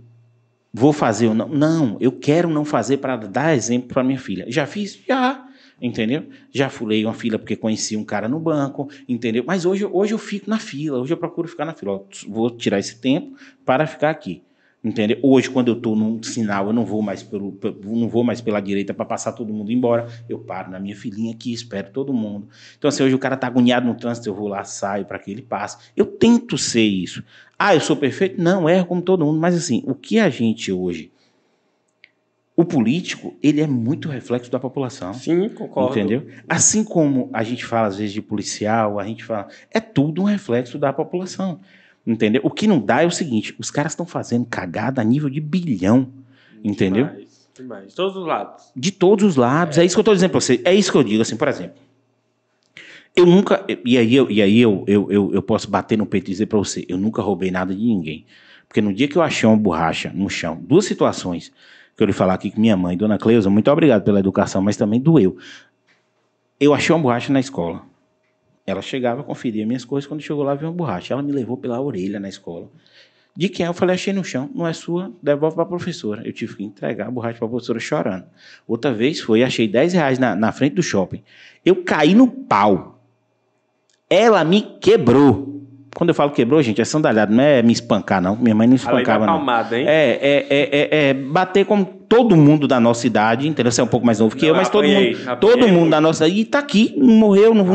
vou fazer ou não? Não, eu quero não fazer para dar exemplo para minha filha. Já fiz? Já, entendeu? Já furei uma fila porque conheci um cara no banco, entendeu? Mas hoje, hoje eu fico na fila, hoje eu procuro ficar na fila. Vou tirar esse tempo para ficar aqui. Entendeu? Hoje, quando eu estou num sinal, eu não vou mais pelo, pe- não vou mais pela direita para passar todo mundo embora. Eu paro na minha filinha aqui, espero todo mundo. Então, assim, hoje o cara tá agoniado no trânsito, eu vou lá, saio para que ele passe. Eu tento ser isso. Ah, eu sou perfeito? Não, erro como todo mundo. Mas assim, o que a gente hoje. O político, ele é muito reflexo da população. Sim, concordo. Entendeu? Assim como a gente fala às vezes de policial, a gente fala. É tudo um reflexo da população. Entendeu? O que não dá é o seguinte: os caras estão fazendo cagada a nível de bilhão. Entendeu? Demais, demais. Todos os lados. De todos os lados. É, isso que eu estou dizendo para você. É isso que eu digo, assim, por exemplo. Eu nunca. E aí, eu, e aí eu, eu, eu, eu posso bater no peito e dizer para você: eu nunca roubei nada de ninguém. Porque no dia que eu achei uma borracha no chão, duas situações que eu lhe falar aqui com minha mãe, dona Cleusa, muito obrigado pela educação, mas também doeu. Eu achei uma borracha na escola. Ela chegava, conferia minhas coisas, quando chegou lá, viu uma borracha. Ela me levou pela orelha na escola. De quem? Eu falei, achei no chão. Não é sua, devolve para a professora. Eu tive que entregar a borracha para a professora chorando. Outra vez foi, achei 10 reais na, na frente do shopping. Eu caí no pau. Ela me quebrou. Quando eu falo quebrou, gente, é sandalhado, não é me espancar, não. Minha mãe não espancava, não. palmada, hein? É, é, é, é, é bater como todo mundo da nossa idade, entendeu? Você é um pouco mais novo que Não, eu, mas todo mundo, todo mundo da nossa idade, e tá aqui, não morreu, não,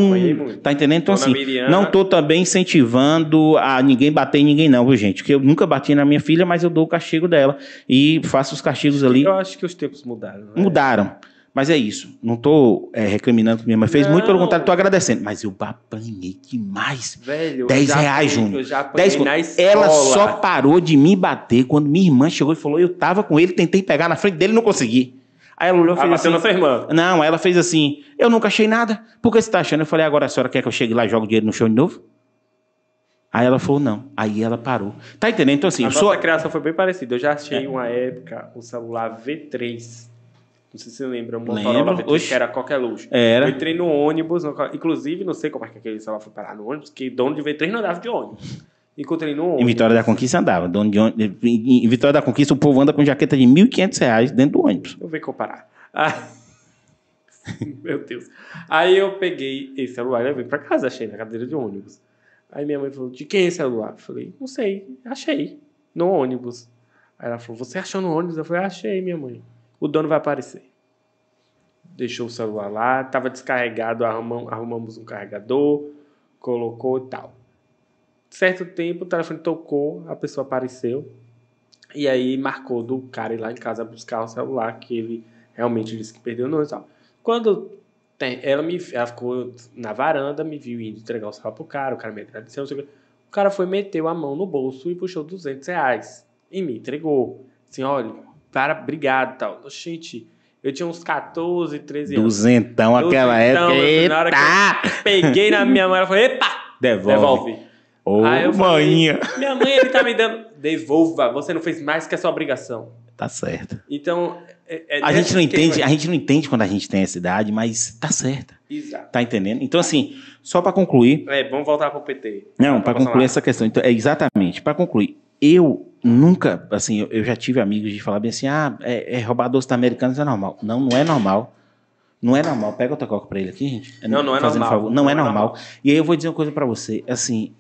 tá entendendo? Então assim, não tô também incentivando a ninguém bater em ninguém não, viu gente? Porque eu nunca bati na minha filha, mas eu dou o castigo dela e faço os castigos ali. Eu acho que os tempos mudaram. né? Mudaram. Mas é isso. Não tô é, recriminando o minha mãe fez, muito pelo Não. contrário, tô agradecendo. Mas eu apanhei demais. Velho, eu 10 já reais, Júnior. Eu já apanhei 10 na conto. escola. Ela só parou de me bater quando minha irmã chegou e falou: Eu tava com ele, tentei pegar na frente dele e não consegui. Aí ela olhou e Ah, fez bateu na assim. sua irmã. Não, ela fez assim: Eu nunca achei nada. Por que você tá achando? Eu falei: Agora a senhora quer que eu chegue lá e jogue dinheiro no chão de novo? Aí ela falou: Não. Aí ela parou. Tá entendendo? Então, assim, a eu nossa sou. criação foi bem parecida. Eu já achei É. uma época um celular V3. Não sei se você lembra, um Lembro. Motorola V3 Oxi. que era qualquer luxo. Eu Era. entrei no ônibus, no- inclusive, não sei como é que aquele celular foi parar no ônibus, que dono de V3 não andava de ônibus. Encontrei no Em ônibus. Vitória da Conquista andava. Dono de ônibus- Em em Vitória da Conquista, o povo anda com jaqueta de 1.500 reais dentro do ônibus. Eu vou comparar. Ah, Meu Deus. Aí eu peguei esse celular e levei pra casa, achei na cadeira de ônibus. Aí minha mãe falou, de quem é esse celular? Eu falei, não sei, achei, no ônibus. Aí ela falou, você achou no ônibus? Eu falei, achei, minha mãe. O dono vai aparecer. Deixou o celular lá, tava descarregado, arrumam- arrumamos um carregador, colocou e tal. Certo tempo, o telefone tocou, a pessoa apareceu. E aí marcou do cara ir lá em casa buscar o celular que ele realmente disse que perdeu não e tal. Quando tem- ela me ela ficou na varanda, me viu indo entregar o celular pro cara, o cara me agradeceu, o cara foi meteu a mão no bolso e puxou 200 reais e me entregou. Assim, olha, para, obrigado, tal. Gente, eu tinha uns 14, 13 anos. Duzentão, aquela época. filho, na hora que Eita! Peguei na minha mão, ela falou, epa, Devolve. devolve. Ô, Aí eu falei. Minha mãe, ele tá me dando, devolva, você não fez mais que a sua obrigação. Tá certo. Então, é, é A gente não entende, a gente não entende quando a gente tem essa idade, mas tá certa. Exato. Tá entendendo? Então, assim, só pra concluir. É, vamos voltar pro PT. Não, pra Vamos concluir essa questão. Então, é exatamente, pra concluir. Eu nunca, assim, eu, eu já tive amigos de falar bem assim: ah, é, é roubar doce da Americanas é normal. Não, não é normal. Não é normal. Pega outra coca pra ele aqui, gente. Não, não é Fazendo normal. Favor. Não, é normal. E aí eu vou dizer uma coisa pra você. Assim,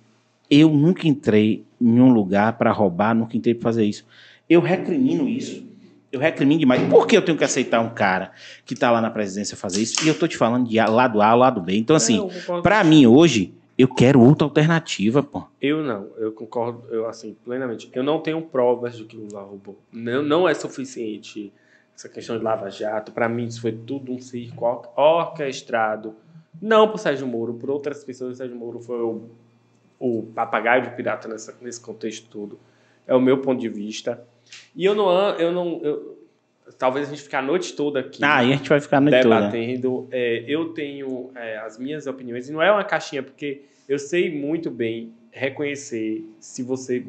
eu nunca entrei em um lugar pra roubar, nunca entrei pra fazer isso. Eu recrimino isso. Eu recrimino demais. Por que eu tenho que aceitar um cara que tá lá na presidência fazer isso? E eu tô te falando de lado A, lado B. Então, assim, Não, pra mim hoje, eu quero outra alternativa, pô. Eu não, eu concordo, eu assim, plenamente. Eu não tenho provas de que Lula roubou. Não, não é suficiente essa questão de Lava Jato. Pra mim, isso foi tudo um circo or- orquestrado. Não por Sérgio Moro, por outras pessoas. Sérgio Moro foi o, o papagaio de pirata nessa, nesse contexto todo. É o meu ponto de vista. E eu não. Eu não eu- talvez a gente ficar a noite toda aqui. Ah, e a gente vai ficar a noite toda. debatendo. É, eu tenho é, as minhas opiniões, e não é uma caixinha, porque eu sei muito bem reconhecer se você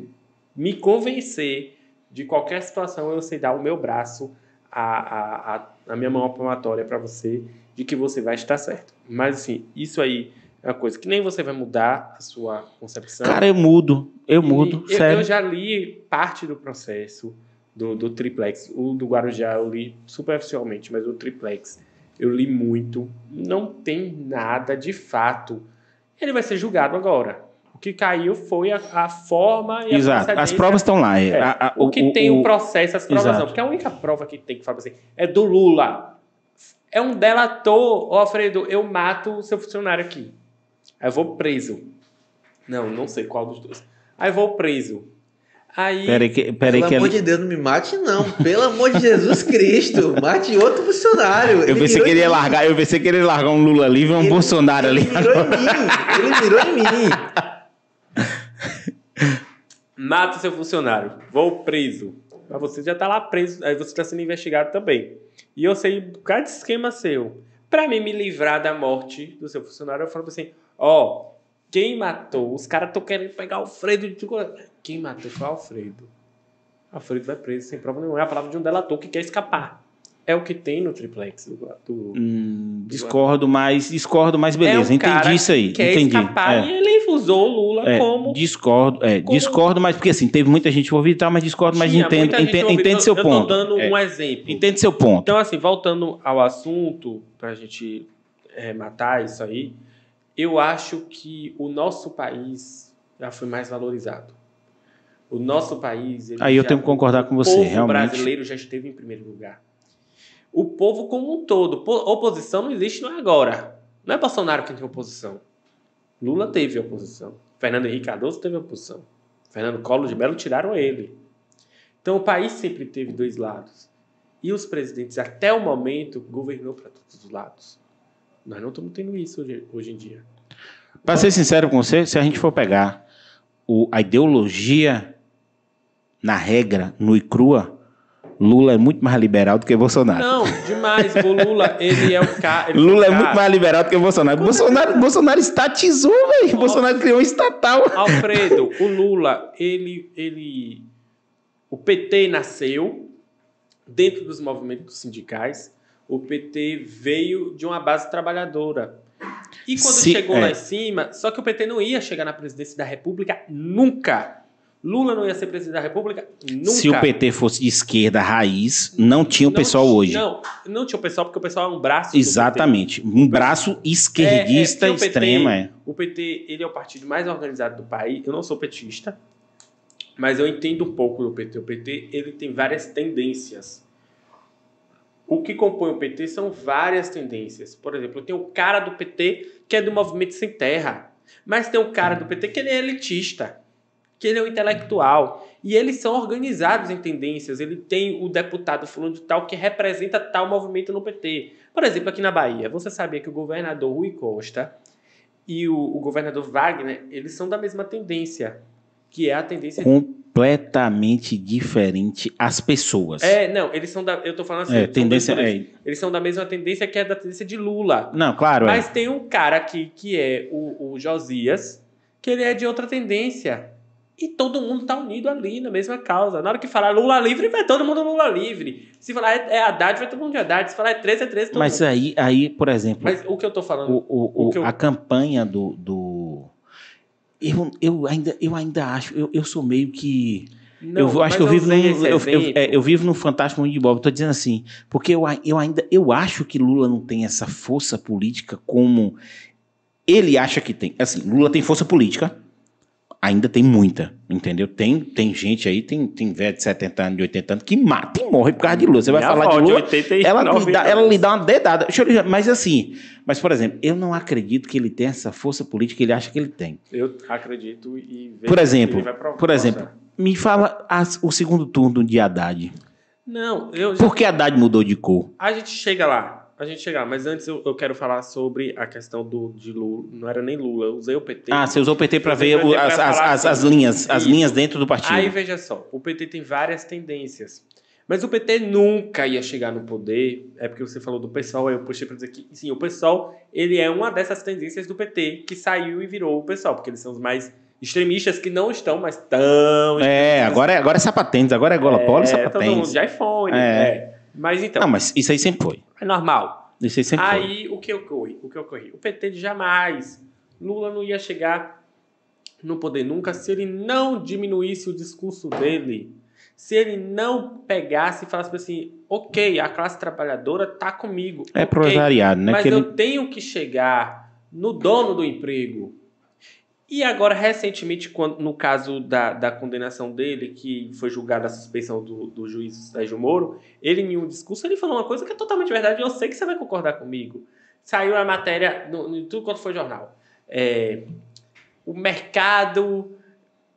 me convencer de qualquer situação, eu sei dar o meu braço, a, a, a, a minha mão palmatória para você, de que você vai estar certo. Mas, assim, isso aí é uma coisa que nem você vai mudar a sua concepção. Cara, eu mudo. Eu E mudo, eu, sério. eu já li parte do processo do, do triplex. O do Guarujá eu li superficialmente, mas o triplex eu li muito. Não tem nada de fato. Ele vai ser julgado agora. O que caiu foi a, a forma e a Exato. As procedência. provas estão lá. É, A- a- o que tem o, o- processo, as provas Exato. não. Porque a única prova que tem que falar assim é do Lula. É um delator. Ô, Alfredo, eu mato o seu funcionário aqui. Aí eu vou preso. Não, não sei qual dos dois. Aí eu vou preso. Aí. Peraí que, peraí Pelo que amor ali- de Deus, não me mate, não. Pelo amor de Jesus Cristo. Mate outro funcionário. Eu Ele pensei que ele ia largar, eu pensei que ele largar um Lula livre e um Ele- Bolsonaro ali. Ele mirou em mim. Ele mirou em mim. Mata o seu funcionário. Vou preso. Mas você já tá lá preso. Aí você está sendo investigado também. E eu sei um bocado de esquema seu. Pra mim me livrar da morte do seu funcionário, eu falo assim: ó, quem matou? Os caras estão querendo pegar o Alfredo de. Quem matou foi o Alfredo. Alfredo vai preso sem prova nenhuma. É a palavra de um delator que quer escapar. É o que tem no triplex do. do... Hum, discordo, mas discordo, mas beleza, é um entendi isso aí. que quer entendi. escapar É. e ele usou o Lula É, como. discordo, é, como- discordo, mas porque assim, teve muita gente envolvida e tal, mas discordo, mas Tinha entendo, entendo, seu eu ponto. tô dando É, um exemplo. Entende seu ponto. Então, assim, voltando ao assunto, pra gente é, matar isso aí, eu acho que o nosso país já foi mais valorizado. O nosso país. Aí eu tenho que concordar com o você, realmente. brasileiro já esteve em primeiro lugar. O povo como um todo. Po- Oposição não existe, não é agora. Não é Bolsonaro que tem oposição. Lula teve oposição. Fernando Henrique Cardoso teve oposição. Fernando Collor de Mello tiraram ele. Então o país sempre teve dois lados. E os presidentes, até o momento, governou para todos os lados. Nós não estamos tendo isso hoje, hoje em dia. Pra ser sincero com você, se a gente for pegar o- a ideologia na regra, nua e crua, Lula é muito mais liberal do que Bolsonaro. Não, demais. O Lula, ele é o cara. ele Lula é o cara- muito mais liberal do que Bolsonaro. Bolsonaro, Bolsonaro estatizou, velho. Bolsonaro criou um estatal. Alfredo, o Lula, ele, ele. O PT nasceu dentro dos movimentos sindicais. O PT veio de uma base trabalhadora. E quando Se- chegou é. lá em cima, só que o PT não ia chegar na presidência da República nunca. Lula não ia ser presidente da República nunca. Se o PT fosse de esquerda raiz, não tinha o Não pessoal hoje. Não, não tinha o pessoal, porque o pessoal é um braço. Exatamente. Um braço esquerdista É, é, o PT extremo, é. O PT, ele é o partido mais organizado do país. Eu não sou petista, mas eu entendo um pouco do PT. O PT, ele tem várias tendências. O que compõe o PT são várias tendências. Por exemplo, tem o cara do PT que é do Movimento Sem Terra, mas tem o cara do PT que ele é elitista, que ele é um intelectual. E eles são organizados em tendências. Ele tem o deputado fulano de tal que representa tal movimento no PT. Por exemplo, aqui na Bahia, você sabia que o governador Rui Costa e o, o governador Wagner, eles são da mesma tendência, que é a tendência Completamente diferente as pessoas. É, não, eles são da. Eu tô falando assim. É, tendência. É, Eles são da mesma tendência que é da tendência de Lula. não, claro, Mas é. tem um cara aqui que é o, o Josias, que ele é de outra tendência. E todo mundo tá unido ali na mesma causa. Na hora que falar Lula livre, vai todo mundo Lula livre. Se falar é, é Haddad, vai todo mundo de Haddad. Se falar é 13, é 13, todo Mas mundo. aí, aí, por exemplo, Mas o que eu tô falando. o, o, o o- eu- a campanha do. do... Eu, eu, ainda, eu ainda acho, eu, eu sou meio que. não, eu acho que eu vivo, num, eu, eu, exemplo. é, eu vivo no Fantástico Mundo de Bob. Tô dizendo assim, porque eu, eu ainda eu acho que Lula não tem essa força política como ele acha que tem. Assim, Lula tem força política, ainda tem muita, entendeu? Tem, tem gente aí, tem, tem velho de 70 anos, de 80 anos, que mata e morre por causa de Lula. Você vai Minha falar avó de Lula, 89 ela lhe, dá, ela lhe dá uma dedada. Mas assim, mas por exemplo, eu não acredito que ele tenha essa força política que ele acha que ele tem. Eu acredito e vejo Por que exemplo, ele vai provar. por exemplo, me fala as- o segundo turno de Haddad. Não, eu Por que Haddad mudou de cor? A gente chega lá. A gente chega lá. Mas antes eu, eu quero falar sobre a questão do, de Lula. Não era nem Lula, eu usei o PT. Ah, você usou o PT para ver PT as, as, as, as linhas, as Isso. linhas dentro do partido. Aí veja só, o PT tem várias tendências. Mas o PT nunca ia chegar no poder. É porque você falou do PSOL, aí eu puxei para dizer que sim, o PSOL, ele é uma dessas tendências do PT que saiu e virou o PSOL, porque eles são os mais extremistas que não estão mais tão É, agora é, agora é sapatênis, agora é e é, todo mundo de iPhone, É. é. Mas então, Não, mas isso aí sempre foi. é normal. Isso aí sempre foi. Aí o que ocorre? O que ocorre? O PT jamais. Lula não ia chegar no poder nunca se ele não diminuísse o discurso dele. Se ele não pegasse e falasse assim, ok, a classe trabalhadora tá comigo. É ok, proletariado, né? Mas Que ele- eu tenho que chegar no dono do emprego. E agora, recentemente, quando- no caso da, da condenação dele, que foi julgada a suspeição do, do juiz Sérgio Moro, ele, em um discurso, ele falou uma coisa que é totalmente verdade, eu sei que você vai concordar comigo. Saiu a matéria, no, em tudo quanto foi jornal. É, o mercado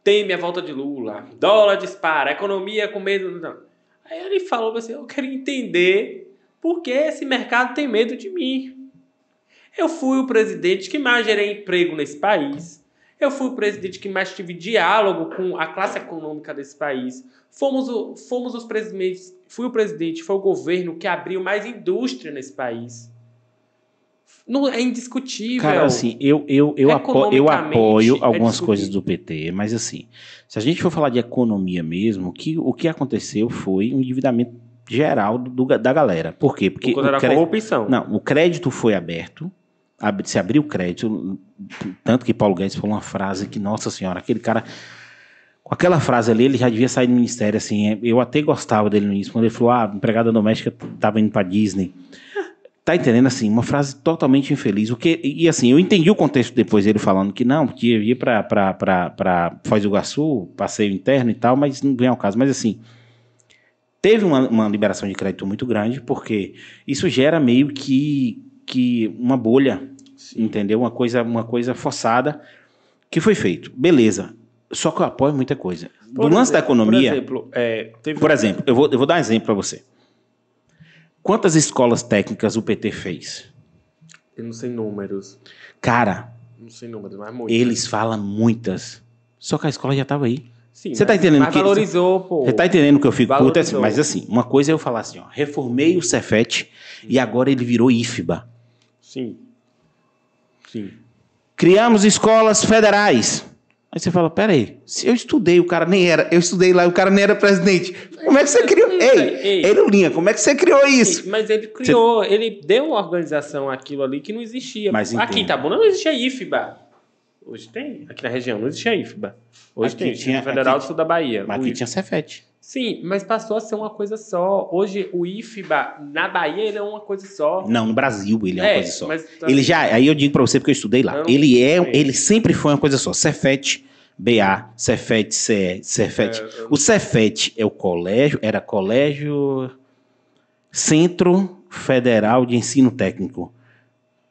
teme a volta de Lula, dólar dispara, economia com medo... Não. Aí ele falou assim, eu quero entender por que esse mercado tem medo de mim. Eu fui o presidente que mais gerei emprego nesse país. Eu fui o presidente que mais tive diálogo com a classe econômica desse país. Fomos, o, fomos os presidentes. Fui o presidente, foi o governo que abriu mais indústria nesse país. Não é indiscutível. Cara, assim, eu, eu, eu, apo- eu apoio é algumas discutível. coisas do PT, mas assim, se a gente for falar de economia mesmo, o que, o que aconteceu foi um endividamento geral do, da galera. Por quê? Porque Por o da corrupção. não, o crédito foi aberto, ab- se abriu o crédito, tanto que Paulo Guedes falou uma frase que, nossa senhora, aquele cara... Com aquela frase ali, ele já devia sair do ministério, assim. Eu até gostava dele no início, quando ele falou, ah, empregada doméstica tava indo pra Disney. Tá entendendo assim? Uma frase totalmente infeliz. O que, e assim, eu entendi o contexto depois dele falando que não, porque ia para para Foz do Iguaçu, passeio interno e tal, mas não vem ao caso. Mas assim, teve uma, uma liberação de crédito muito grande, porque isso gera meio que, que uma bolha, entendeu? Uma coisa, uma coisa forçada que foi feito. Beleza. Só que eu apoio muita coisa. Do Por lance da economia. Por exemplo, é, teve Por exemplo, eu vou, eu vou dar um exemplo para você. Quantas escolas técnicas o PT fez? Eu não sei números. Cara, Não sei números, mas muito. eles falam muitas. Só que a escola já estava aí. Sim, Você tá mas- entendendo Mas que- valorizou, pô. Você tá entendendo que eu fico puto? Valorizou. Mas assim, uma coisa é eu falar assim, ó, reformei o Cefet e agora ele virou IFBA. Sim. Sim. Criamos escolas federais. Aí você fala, peraí, se eu estudei, o cara nem era, eu estudei lá, o cara nem era presidente. Como é que você criou? Ei, Ei. ei, Lulinha, como é que você criou isso? Mas ele criou, ele deu uma organização àquilo ali que não existia. Mas Aqui em Itabuna não existia IFBA. Hoje tem. Aqui na região não existia IFBA. Hoje Aqui tem. tinha- Federal aqui- do Sul da Bahia. Mas aqui IFBA. tinha Cefete. Sim, mas passou a ser uma coisa só. Hoje o IFBA na Bahia ele é uma coisa só. Não, no Brasil ele é uma coisa só. mas- Ele já, aí eu digo pra você porque eu estudei lá. Não Ele é, ele sempre foi uma coisa só. Cefet, BA, Cefet, CE, Cefet. É, O Cefet é o colégio, era colégio Centro Federal de Ensino Técnico.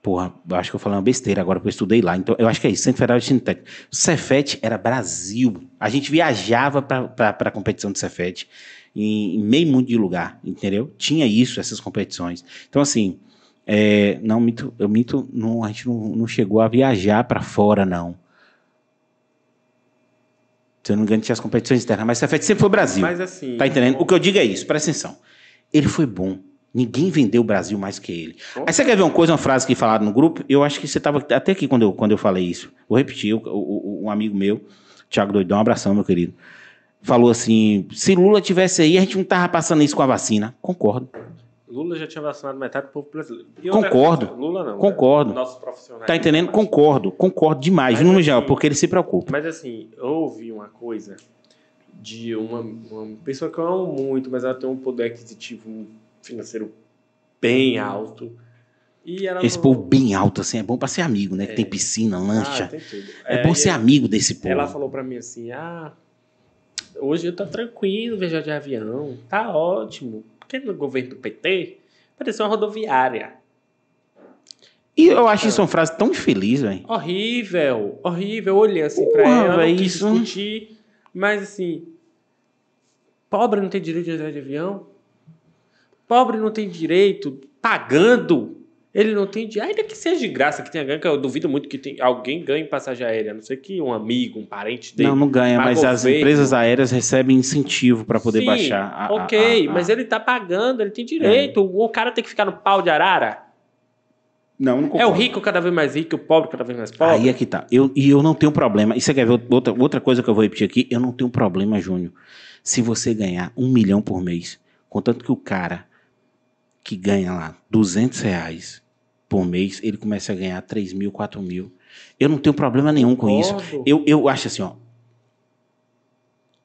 Porra, eu acho que eu falei uma besteira agora, porque eu estudei lá. Então, eu acho que é isso, Centro Federal de Ensino Técnico. O Cefet era Brasil. A gente viajava para a competição do Cefet em, em meio mundo de lugar, entendeu? Tinha isso, essas competições. Então, assim, é, não, mito, eu mito, não, a gente não, não chegou a viajar para fora, não. Se eu não me engano, tinha as competições externas, mas Cefet sempre foi Brasil. Mas assim. Tá entendendo? O que eu digo é isso, presta atenção. Ele foi bom. Ninguém vendeu o Brasil mais que ele. Aí você quer ver uma coisa, uma frase que falaram no grupo? Eu acho que você estava até aqui quando eu, quando eu falei isso. Vou repetir, o- um amigo meu, Thiago Doidão, um abração, meu querido. Falou assim: se Lula tivesse aí, a gente não tava passando isso com a vacina. Concordo. Lula já tinha vacinado metade do povo brasileiro. E Concordo. outra Lula não. Concordo. né? Nossos profissionais. Tá entendendo? Concordo, concordo demais, Mas no assim- geral, porque ele se preocupa. Mas assim, eu ouvi uma coisa de uma, uma pessoa que eu amo muito, mas ela tem um poder aquisitivo financeiro bem alto. E ela Esse povo bem alto, assim, é bom pra ser amigo, né? Que É. tem piscina, Ah, lancha. tem tudo. é bom ser ela- amigo desse povo. Ela falou pra mim assim: ah, hoje eu tô tranquilo viajar de avião, tá ótimo. Porque no governo do PT parecia uma rodoviária. E eu acho isso uma frase tão infeliz, velho. Horrível, horrível. Eu olhei assim pra Porra, ela, não véi, quis isso- discutir, mas assim, pobre não tem direito de andar de avião? Pobre não tem direito, pagando, ele não tem direito, ainda que seja de graça, que tenha ganho, que eu duvido muito que tem, alguém ganhe passagem aérea, a não ser que um amigo, um parente dele. Não, não ganha, Mas as empresas aéreas recebem incentivo para poder Sim, baixar. a- ok, a- a- mas ele tá pagando, ele tem direito. O cara tem que ficar no pau de arara. Não, não É o rico cada vez mais rico, e o pobre cada vez mais pobre. Aí é que tá. Eu, e eu não tenho problema. E você quer ver outra, outra coisa que eu vou repetir aqui? Eu não tenho problema, Júnior. Se você ganhar um milhão por mês, contanto que o cara que ganha lá 200 reais por mês, ele começa a ganhar 3 mil, 4 mil. Eu não tenho problema nenhum com isso. Eu, eu acho assim, ó.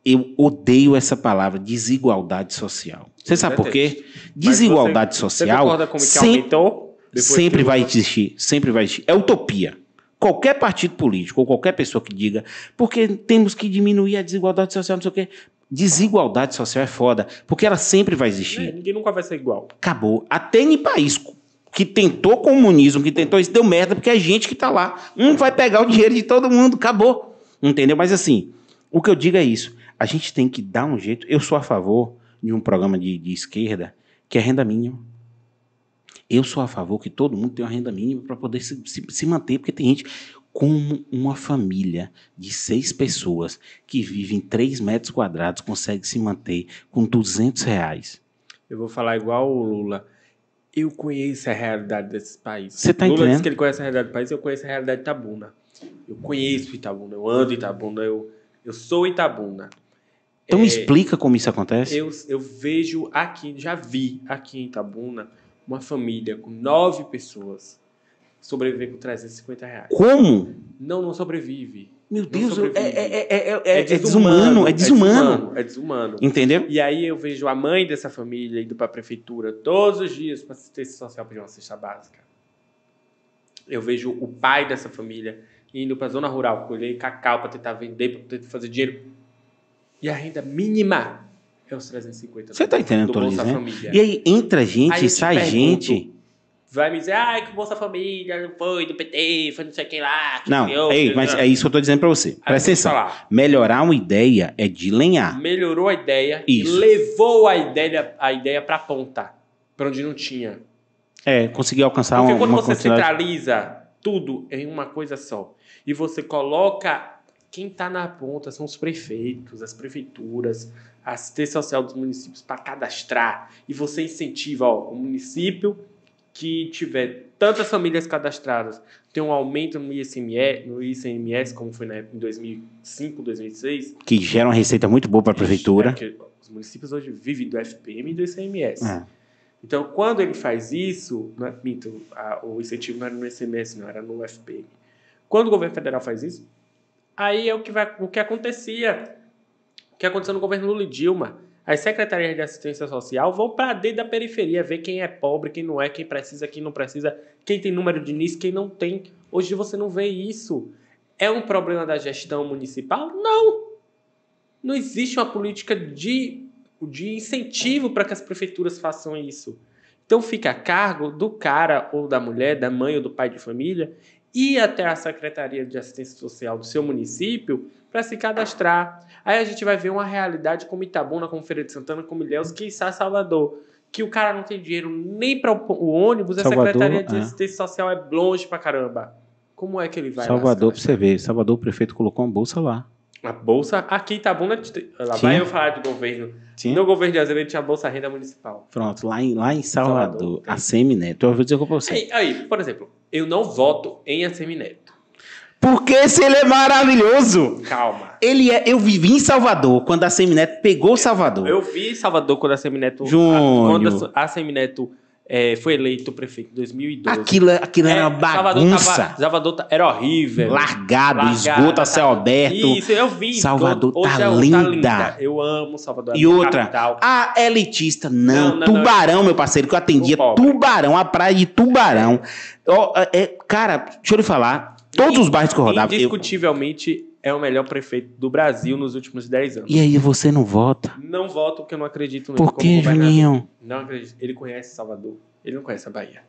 Eu odeio essa palavra desigualdade social. Você sabe por quê? Desigualdade você- Você social que sempre, aumentou? sempre vai existir. Sempre vai existir. É utopia. Qualquer partido político ou qualquer pessoa que diga porque temos que diminuir a desigualdade social, não sei o quê. Desigualdade social é foda, porque ela sempre vai É, existir. ninguém nunca vai ser igual. Acabou. Até em país que tentou comunismo, que tentou isso, deu merda, porque é gente que tá lá. Um vai pegar o dinheiro de todo mundo, acabou. Entendeu? Mas assim, o que eu digo é isso. A gente tem que dar um jeito. Eu sou a favor de um programa de, de esquerda que é renda mínima. Eu sou a favor que todo mundo tenha uma renda mínima para poder se, se- se manter, porque tem gente como uma família de seis pessoas que vive em três metros quadrados consegue se manter com 200 reais. Eu vou falar igual o Lula. Eu conheço a realidade desses países. Você tá Lula entendendo? disse que ele conhece a realidade do país, eu conheço a realidade de Itabuna. Eu conheço Itabuna, eu ando em Itabuna, eu, eu sou Itabuna. Então É, me explica como isso acontece. Eu, eu vejo aqui, já vi aqui em Itabuna, uma família com nove pessoas sobreviver com 350 reais. Como? Não, não sobrevive. Meu Deus, é, é, é, é, é, é desumano, é desumano. É desumano. Entendeu? E aí eu vejo a mãe dessa família indo para a prefeitura todos os dias para assistência social pedir uma cesta básica. Eu vejo o pai dessa família indo para a zona rural colher cacau para tentar vender, para tentar fazer dinheiro. E a renda mínima é os 350 Você tá entendendo do Bolsa? Família. E aí entra gente Aí e sai pergunto, gente. Vai me dizer, ai, que Bolsa Família não foi do PT, foi não sei quem lá. que Não, criou, ei, que- mas é isso que eu tô dizendo pra você. Aí Presta atenção. falar. Melhorar uma ideia é de lenhar. melhorou a ideia Isso. levou a ideia, a ideia para ponta, para onde não tinha. É, conseguir alcançar Porque uma, quando uma você quantidade. centraliza tudo em uma coisa só e você coloca quem está na ponta são os prefeitos, as prefeituras, a assistência social dos municípios para cadastrar e você incentiva ó, o município que tiver tantas famílias cadastradas, tem um aumento no ICMS, no ICMS como foi na época em 2005, 2006. Que gera uma receita muito boa para a prefeitura. É os municípios hoje vivem do FPM e do ICMS. É. Então, quando ele faz isso, não é, a- o incentivo não era no ICMS, não, era no FPM. Quando o governo federal faz isso, aí é o que, vai, o que acontecia, o que aconteceu no governo Lula e Dilma. As secretarias de assistência social vão para dentro da periferia, ver quem é pobre, quem não é, quem precisa, quem não precisa, quem tem número de NIS, quem não tem. Hoje você não vê isso. É um problema da gestão municipal? Não! Não existe uma política de, de incentivo para que as prefeituras façam isso. Então fica a cargo do cara ou da mulher, da mãe ou do pai de família, ir até a Secretaria de Assistência Social do seu município para se cadastrar. Aí a gente vai ver uma realidade como Itabuna, como Feira de Santana, como Ilhéus, quiçá Salvador. Que o cara não tem dinheiro nem para o ônibus, a Salvador, Secretaria de é. Assistência Social é longe pra caramba. Como é que ele vai Salvador, pra você ver. Salvador, o prefeito colocou uma bolsa lá. a bolsa, aqui em Itabuna, lá vai eu falar de governo. Tinha? No governo de Azevedo tinha a Bolsa Renda Municipal. Pronto, lá em, lá em Salvador, Salvador, a Semineto. Eu vou dizer pra você. Aí, aí, por exemplo, eu não voto em Assemineto. Porque se ele é maravilhoso. Calma. Ele é. Eu vivi em Salvador quando a Semineto pegou Salvador. Eu vi Salvador quando a Semineto. Júnior. Quando a, a Semineto eh, foi eleito prefeito em 2012. Aquilo, aquilo era É, uma Salvador, bagunça. tava, Salvador tá- era horrível. Largado, Largada, esgoto a céu tá- aberto. Isso, eu vi. Salvador Hoje tá é- linda. Eu amo Salvador. é E outra, capital. a elitista, não. Não, não, tubarão, meu parceiro, que eu atendia. Tubarão, a praia de Tubarão. Ó, é, cara, deixa eu lhe falar. Todos os bairros que eu rodava. eu- Indiscutivelmente é o melhor prefeito do Brasil nos últimos 10 anos. E aí você não vota? Não voto porque eu não acredito nele Por que. Juninho? Não acredito. Ele conhece Salvador. Ele não conhece a Bahia.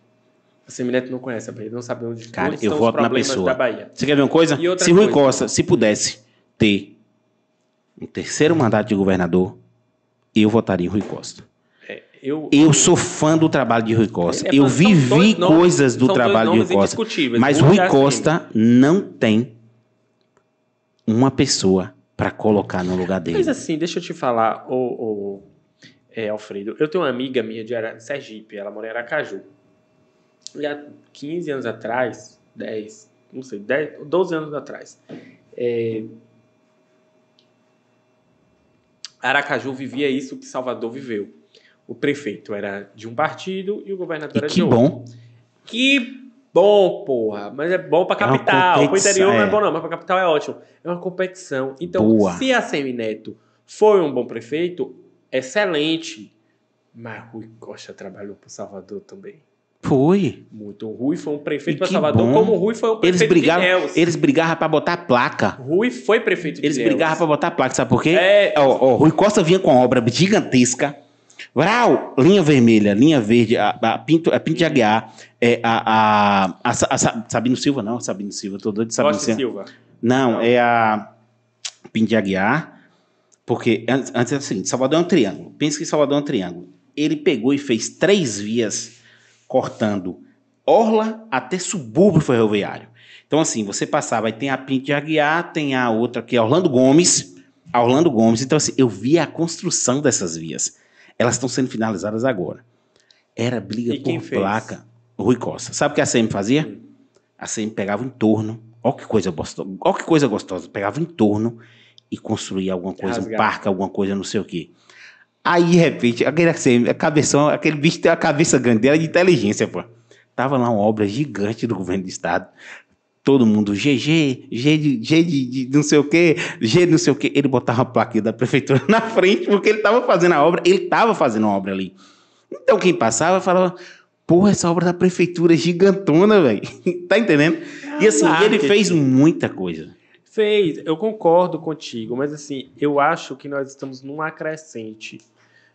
A Semineto não conhece a Bahia. Ele não sabe onde Cara, eu voto os na pessoa. da Bahia. Você quer ver uma coisa? Se Rui coisa. Costa, se pudesse ter um terceiro mandato de governador, eu votaria em Rui Costa. É, eu, Eu sou fã do trabalho de Rui Costa. É, eu vivi nomes- coisas do trabalho de Rui Costa. Mas Rui já assim, Costa não tem uma pessoa para colocar no lugar dele. Mas assim, deixa eu te falar, ô, é, Alfredo. Eu tenho uma amiga minha de Ara- Sergipe, ela mora em Aracaju. E há 15 anos atrás, 10, não sei, 10, 12 anos atrás, é, Aracaju vivia isso que Salvador viveu. O prefeito era de um partido e o governador E era de que outro. bom. Que bom, porra. Mas é bom pra É capital. Pro competição, interior não é é. bom, não, mas pra capital é ótimo. É uma competição. Então, Boa. se a Semineto foi um bom prefeito, excelente. Mas Rui Costa trabalhou pro Salvador também. Foi. Muito. O Rui foi um prefeito para que Salvador, bom. como o Rui foi um Eles prefeito brigavam, de Ilhéus. eles brigavam para botar placa. Rui foi prefeito de Eles Ilhéus. brigavam para botar placa, sabe por quê? É, Ó, ó, Rui Costa vinha com uma obra gigantesca. Vral, linha vermelha, linha verde, a, a Pinto, a Pinto de Aguiar, é, a, a, a, a Sa- Sabino Silva, não, Sabino Silva, tô doido de Sabino e Silva. Silva. Não, Não. é a Pinto de Aguiar, porque antes, antes é o seguinte, Salvador é um triângulo. Pensa que Salvador é um triângulo. Ele pegou e fez três vias cortando Orla até subúrbio ferroviário. Então, assim, você passava, aí tem a Pinto de Aguiar, tem a outra que é Orlando Gomes, a Orlando Gomes. Então, assim, eu vi a construção dessas vias. Elas estão sendo finalizadas agora. Era briga por fez? placa. Rui Costa. Sabe o que a CM fazia? Hum. A CM pegava em torno. Olha que coisa gostosa. Olha que coisa gostosa. Pegava em torno e construía alguma coisa, um Rasgava. parque, alguma coisa, não sei o quê. Aí, de repente, aquele, assim, a cabeção, aquele bicho tem a cabeça grande dela de inteligência, pô. Tava lá uma obra gigante do governo do estado. Todo mundo, GG, G de, G de, de não sei o quê, G de não sei o quê. Ele botava a plaquinha da prefeitura na frente, porque ele tava fazendo a obra, ele tava fazendo a obra ali. Então, quem passava falava, porra, essa obra da prefeitura é gigantona, velho. tá entendendo? E assim, ele marketing. fez muita coisa. Fez, eu concordo contigo, mas assim, eu acho que nós estamos numa crescente.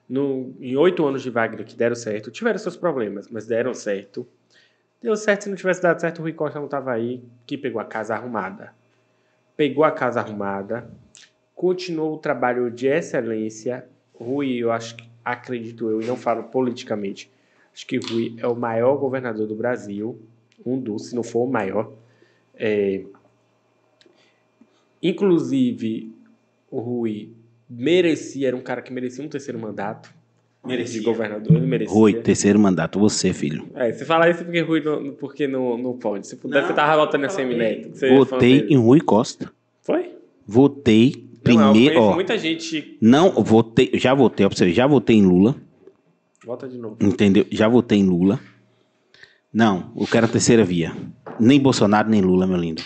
No, em oito anos de Wagner que deram certo, tiveram seus problemas, mas deram certo. Deu certo, se não tivesse dado certo, o Rui Costa não estava aí, que pegou a casa arrumada. Pegou a casa arrumada, continuou o trabalho de excelência. Rui, eu acho que, acredito eu, e não falo politicamente, acho que Rui é o maior governador do Brasil, um dos, se não for o maior. É, Inclusive, o Rui merecia, era um cara que merecia um terceiro mandato. Merecia. de governador, ele merecia. Rui, terceiro mandato, você, filho. É, você fala isso porque Rui não, porque não, não pode. Se pudesse, Não, você tava votando em. Semineto. Votei em Rui Costa. Foi? Votei Não, primeiro, ó. muita gente. Não, votei, já votei, ó, pra você ver, já votei em Lula, Vota de novo. entendeu? Já votei em Lula. Não, eu quero a terceira via. Nem Bolsonaro, nem Lula, meu lindo.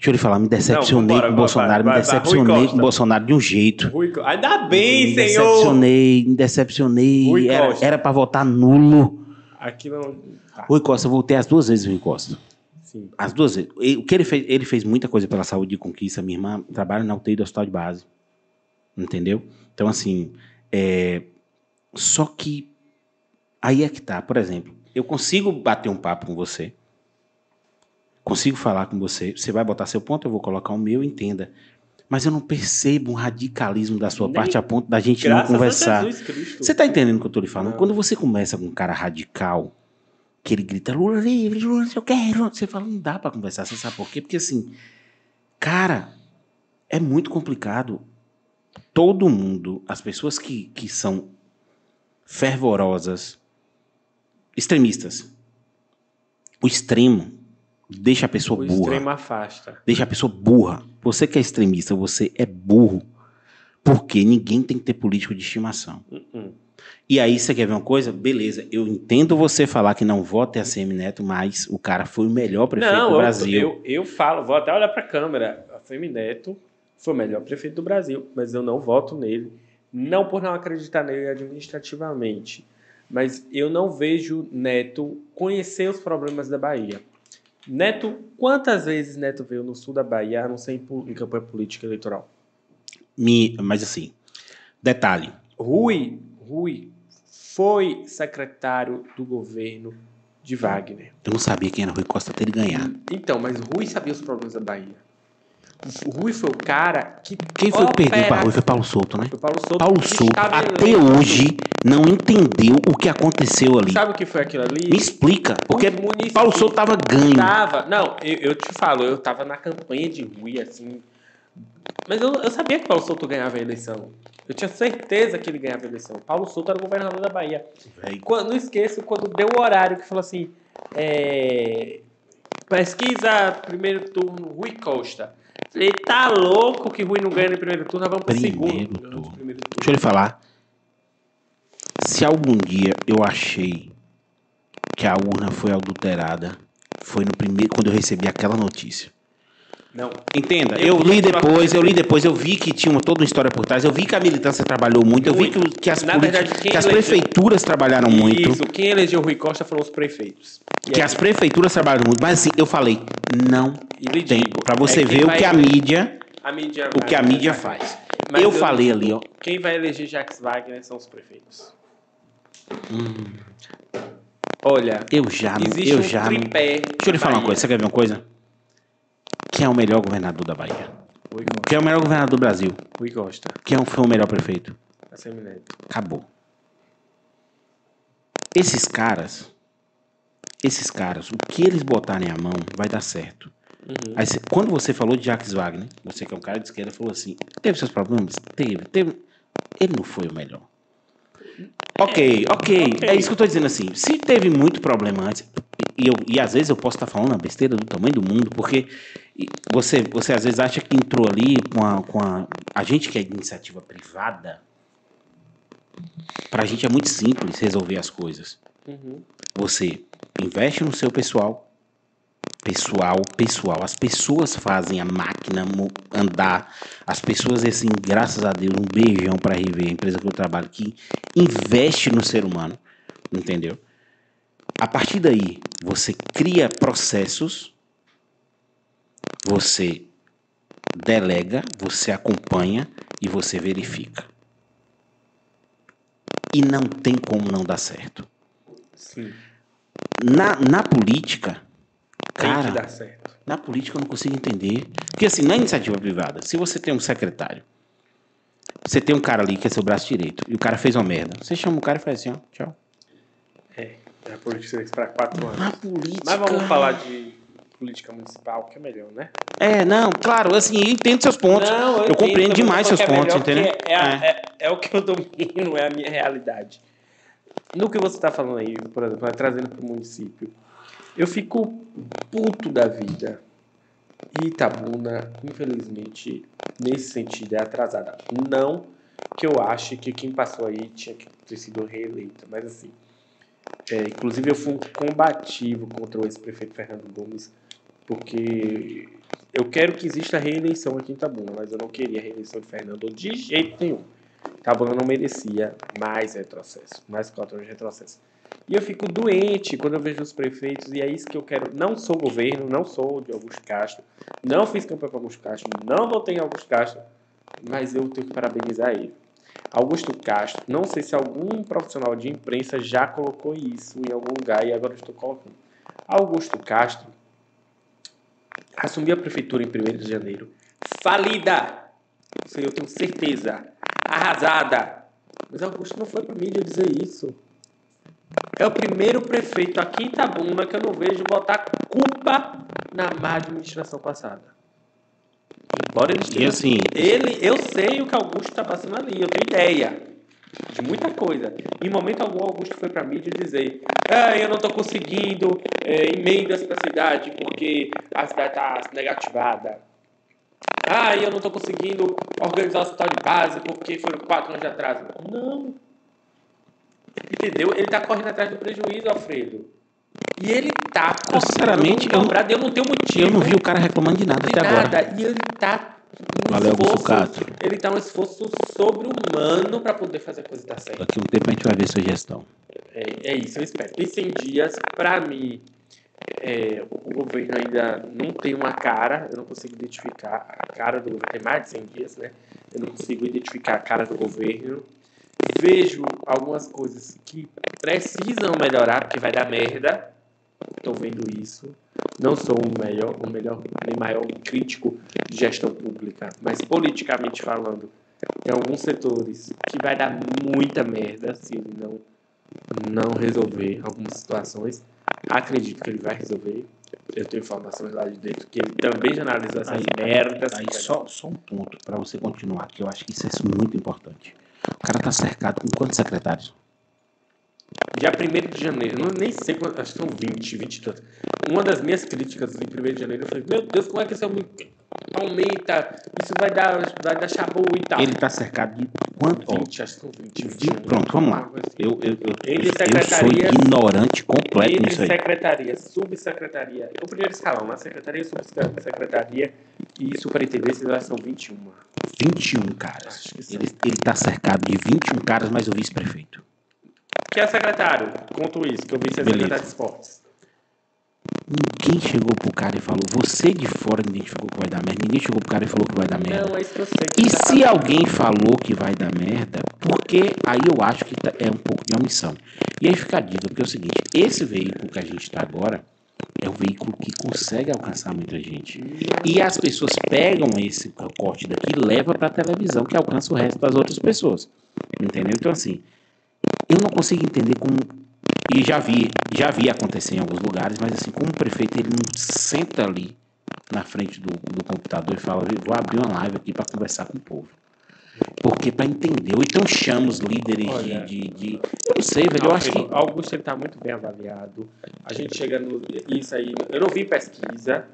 Deixa eu lhe falar, me decepcionei vambora, com o Bolsonaro, vai, me vai, Rui decepcionei com o Bolsonaro de um jeito. Rui, ainda bem, me senhor! decepcionei, me decepcionei. Rui Era, era pra votar nulo. Aqui não. Tá, Rui Costa, eu voltei as duas vezes Rui Costa. sim. As duas vezes. O que ele fez, ele fez muita coisa pela saúde de conquista. Minha irmã trabalha na UTI do hospital de base. Entendeu? Então, assim, é... só que aí é que tá. Por exemplo, eu consigo bater um papo com você. Consigo falar com você. Você vai botar seu ponto, eu vou colocar o meu, entenda. Mas eu não percebo um radicalismo da sua Nem parte a ponto da gente não conversar. Você tá entendendo o que eu tô lhe falando? Não. Quando você começa com um cara radical, que ele grita Lula livre, Lula, eu quero. Você fala, não dá pra conversar. Você sabe por quê? Porque assim, cara, é muito complicado. Todo mundo, as pessoas que, que são fervorosas, extremistas, o extremo deixa a pessoa O burra. extremo afasta. Deixa a pessoa burra. Você que é extremista, você é burro. Porque ninguém tem que ter político de estimação. Uh-uh. E aí, você quer ver uma coisa? Beleza, eu entendo você falar que não vota em ACM Neto, mas o cara foi o melhor prefeito Não, do Brasil. eu, eu falo, vou até olhar pra câmera. A Femineto foi o melhor prefeito do Brasil, mas eu não voto nele. Não por não acreditar nele administrativamente, mas eu não vejo Neto conhecer os problemas da Bahia. Neto, quantas vezes Neto veio no sul da Bahia, a não ser em, em campanha política eleitoral? Me, mas assim, detalhe. Rui, Rui foi secretário do governo de Wagner. Eu não sabia quem era Rui Costa até ele ganhar. Então, mas Rui sabia os problemas da Bahia. O Rui foi o cara que. Quem foi que perdeu para Rui? Foi Paulo Souto, né? Foi Paulo Souto. Paulo Souto, até hoje, não entendeu o que aconteceu ali. Sabe o que foi aquilo ali? Me explica, porque Paulo Souto tava ganho. Tava. Não, eu, eu te falo, eu tava na campanha de Rui, assim. Mas eu, eu sabia que Paulo Souto ganhava a eleição. Eu tinha certeza que ele ganhava a eleição. Paulo Souto era o governador da Bahia. Quando, não esqueço quando deu o horário que falou assim: é, pesquisa primeiro turno Rui Costa. Falei, tá louco que Rui não ganha no primeiro turno, nós vamos pro Primeiro segundo. turno. Primeiro turno. Deixa eu lhe falar. Se algum dia eu achei que a urna foi adulterada, foi no primeiro quando eu recebi aquela notícia. Não. Entenda, Eu li depois, eu li depois, eu vi que tinha uma, toda uma história por trás, eu vi que a militância trabalhou muito, eu vi que, que as, verdade, que as prefeituras trabalharam muito, Isso, quem elegeu Rui Costa foram os prefeitos. E que aí, as prefeituras trabalharam muito, mas assim, eu falei, não e tem, Pra você é ver o que a mídia, a mídia o que a mídia faz. Mas eu falei ali, ó, Quem vai eleger Jacques Wagner são os prefeitos. Olha, eu já, não- eu um já, não- deixa eu lhe falar uma coisa, você quer ver uma coisa? Quem é o melhor governador da Bahia? Quem é o melhor governador do Brasil? Rui Costa. Quem é foi o melhor prefeito? Acabou. Esses caras, esses caras, o que eles botarem a mão vai dar certo. Uhum. Aí, quando você falou de Jacques Wagner, você que é um cara de esquerda, falou assim: teve seus problemas? Teve, teve. Ele não foi o melhor. Ok, ok. ok. É isso que eu tô dizendo assim. Se teve muito problema antes, e, eu, e às vezes eu posso estar falando a besteira do tamanho do mundo, porque você, você às vezes acha que entrou ali com a, com a. A gente que é iniciativa privada, pra gente é muito simples resolver as coisas. Uhum. Você investe no seu pessoal. Pessoal, pessoal. As pessoas fazem a máquina andar. As pessoas, assim, graças a Deus, um beijão para RV, a empresa que eu trabalho, que investe no ser humano. Entendeu? A partir daí, você cria processos, você delega, você acompanha e você verifica. E não tem como não dar certo. Sim. Na, na política, Tem que cara, dar certo. na política eu não consigo entender. Porque assim, na iniciativa privada, se você tem um secretário, você tem um cara ali que é seu braço direito, e o cara fez uma merda, você chama o cara e faz assim, ó, tchau. É. A política tem que esperar quatro anos. Na política. Mas vamos falar de política municipal, que é melhor, né? É, não, claro, assim, eu entendo seus pontos. eu entendo, compreendo demais eu seus é pontos, melhor entendeu? É, a- é- é o que eu domino, é a minha realidade. no que você está falando aí, por exemplo, trazendo para o município, eu fico puto da vida. E Itabuna, infelizmente, nesse sentido, é atrasada. Não que eu ache que quem passou aí tinha que ter sido reeleito, mas assim. É, inclusive, eu fui um combativo contra o ex-prefeito Fernando Gomes, porque eu quero que exista reeleição aqui em Itabuna, mas eu não queria a reeleição de Fernando de jeito nenhum. Itabuna não merecia mais retrocesso, mais quatro anos de retrocesso. E eu fico doente quando eu vejo os prefeitos, e é isso que eu quero. Não sou governo, não sou de Augusto Castro, não fiz campanha para Augusto Castro, não votei em Augusto Castro, mas eu tenho que parabenizar ele. Augusto Castro, não sei se algum profissional de imprensa já colocou isso em algum lugar e agora estou colocando. Augusto Castro assumiu a prefeitura em 1 de janeiro, falida, isso eu tenho certeza, arrasada. Mas Augusto não foi para mídia dizer isso. É o primeiro prefeito aqui em Itabuna que eu não vejo botar culpa na má administração passada. Embora ele esteja. E assim- Ele, eu sei o que Augusto está passando ali, eu tenho ideia de muita coisa. Em momento algum, Augusto foi para a mídia dizer: ah, eu não estou conseguindo é, emendas para a cidade porque a cidade está negativada. Ah, eu não estou conseguindo organizar o hospital de base porque foram quatro anos de atraso. Não. Entendeu? Ele está correndo atrás do prejuízo, Alfredo. E ele tá Eu, sinceramente, eu, eu não tenho motivo. eu não vi o cara reclamando de nada de até agora. nada. E ele tá um Valeu, esforço, ele tá um esforço sobre-humano para poder fazer a coisa dar certo. Daqui um tempo a gente vai ver sua gestão. É, é isso, eu espero. Em 100 dias, para mim, é, o governo ainda não tem uma cara, eu não consigo identificar a cara do governo. Tem mais de 100 dias, né? Eu não consigo identificar a cara do governo. Vejo algumas coisas que precisam melhorar, porque vai dar merda. Estou vendo isso. Não sou o melhor, o melhor, nem maior crítico de gestão pública, mas politicamente falando, tem alguns setores que vai dar muita merda se ele não não resolver algumas situações. Acredito que ele vai resolver. Eu tenho informações lá de dentro que ele também já analisou essas Aí- merdas. Aí só, só um ponto para você continuar, que eu acho que isso é muito importante. O cara tá cercado com quantos secretários? Dia 1 de janeiro, não, nem sei quantos, acho que são 20, 20 e tantos. Uma das minhas críticas em 1 de janeiro, falei, meu Deus, como é que isso aumenta? Aumenta, isso vai dar, vai dar chabu e tal. Ele tá cercado de quanto? ó, 20, acho que são 20. 20 de- pronto, vamos lá. Assim. Eu, eu, eu, Entre eu sou ignorante completo Entre nisso aí. secretaria, subsecretaria, o primeiro escalão, na secretaria, subsecretaria e superintendência, elas são 21. 21 caras. Ele, ele tá cercado de 21 caras, mais o vice-prefeito. Que é secretário? Conto isso, que eu vi ser Beleza. secretário de esportes. Ninguém chegou pro cara e falou, você de fora identificou que vai dar merda. Ninguém chegou pro cara e falou que vai dar merda. Não, é isso que eu sei. E tá se alguém falou que vai dar merda, porque aí eu acho que tá- é um pouco de omissão. E aí fica a dica, porque é o seguinte, esse veículo que a gente está agora é um veículo que consegue alcançar muita gente. E as pessoas pegam esse corte daqui e levam para a televisão, que alcança o resto das outras pessoas. Entendeu? Então, assim, eu não consigo entender como. E já vi, já vi acontecer em alguns lugares, mas assim, como o prefeito ele não senta ali na frente do, do computador e fala, vou abrir uma live aqui para conversar com o povo. Porque para entender, ou então chama os líderes de, Olha. de, de- Eu não sei, velho. Eu acho que. Augusto ele tá muito bem avaliado. A gente chega no. Isso aí. Eu não vi pesquisa.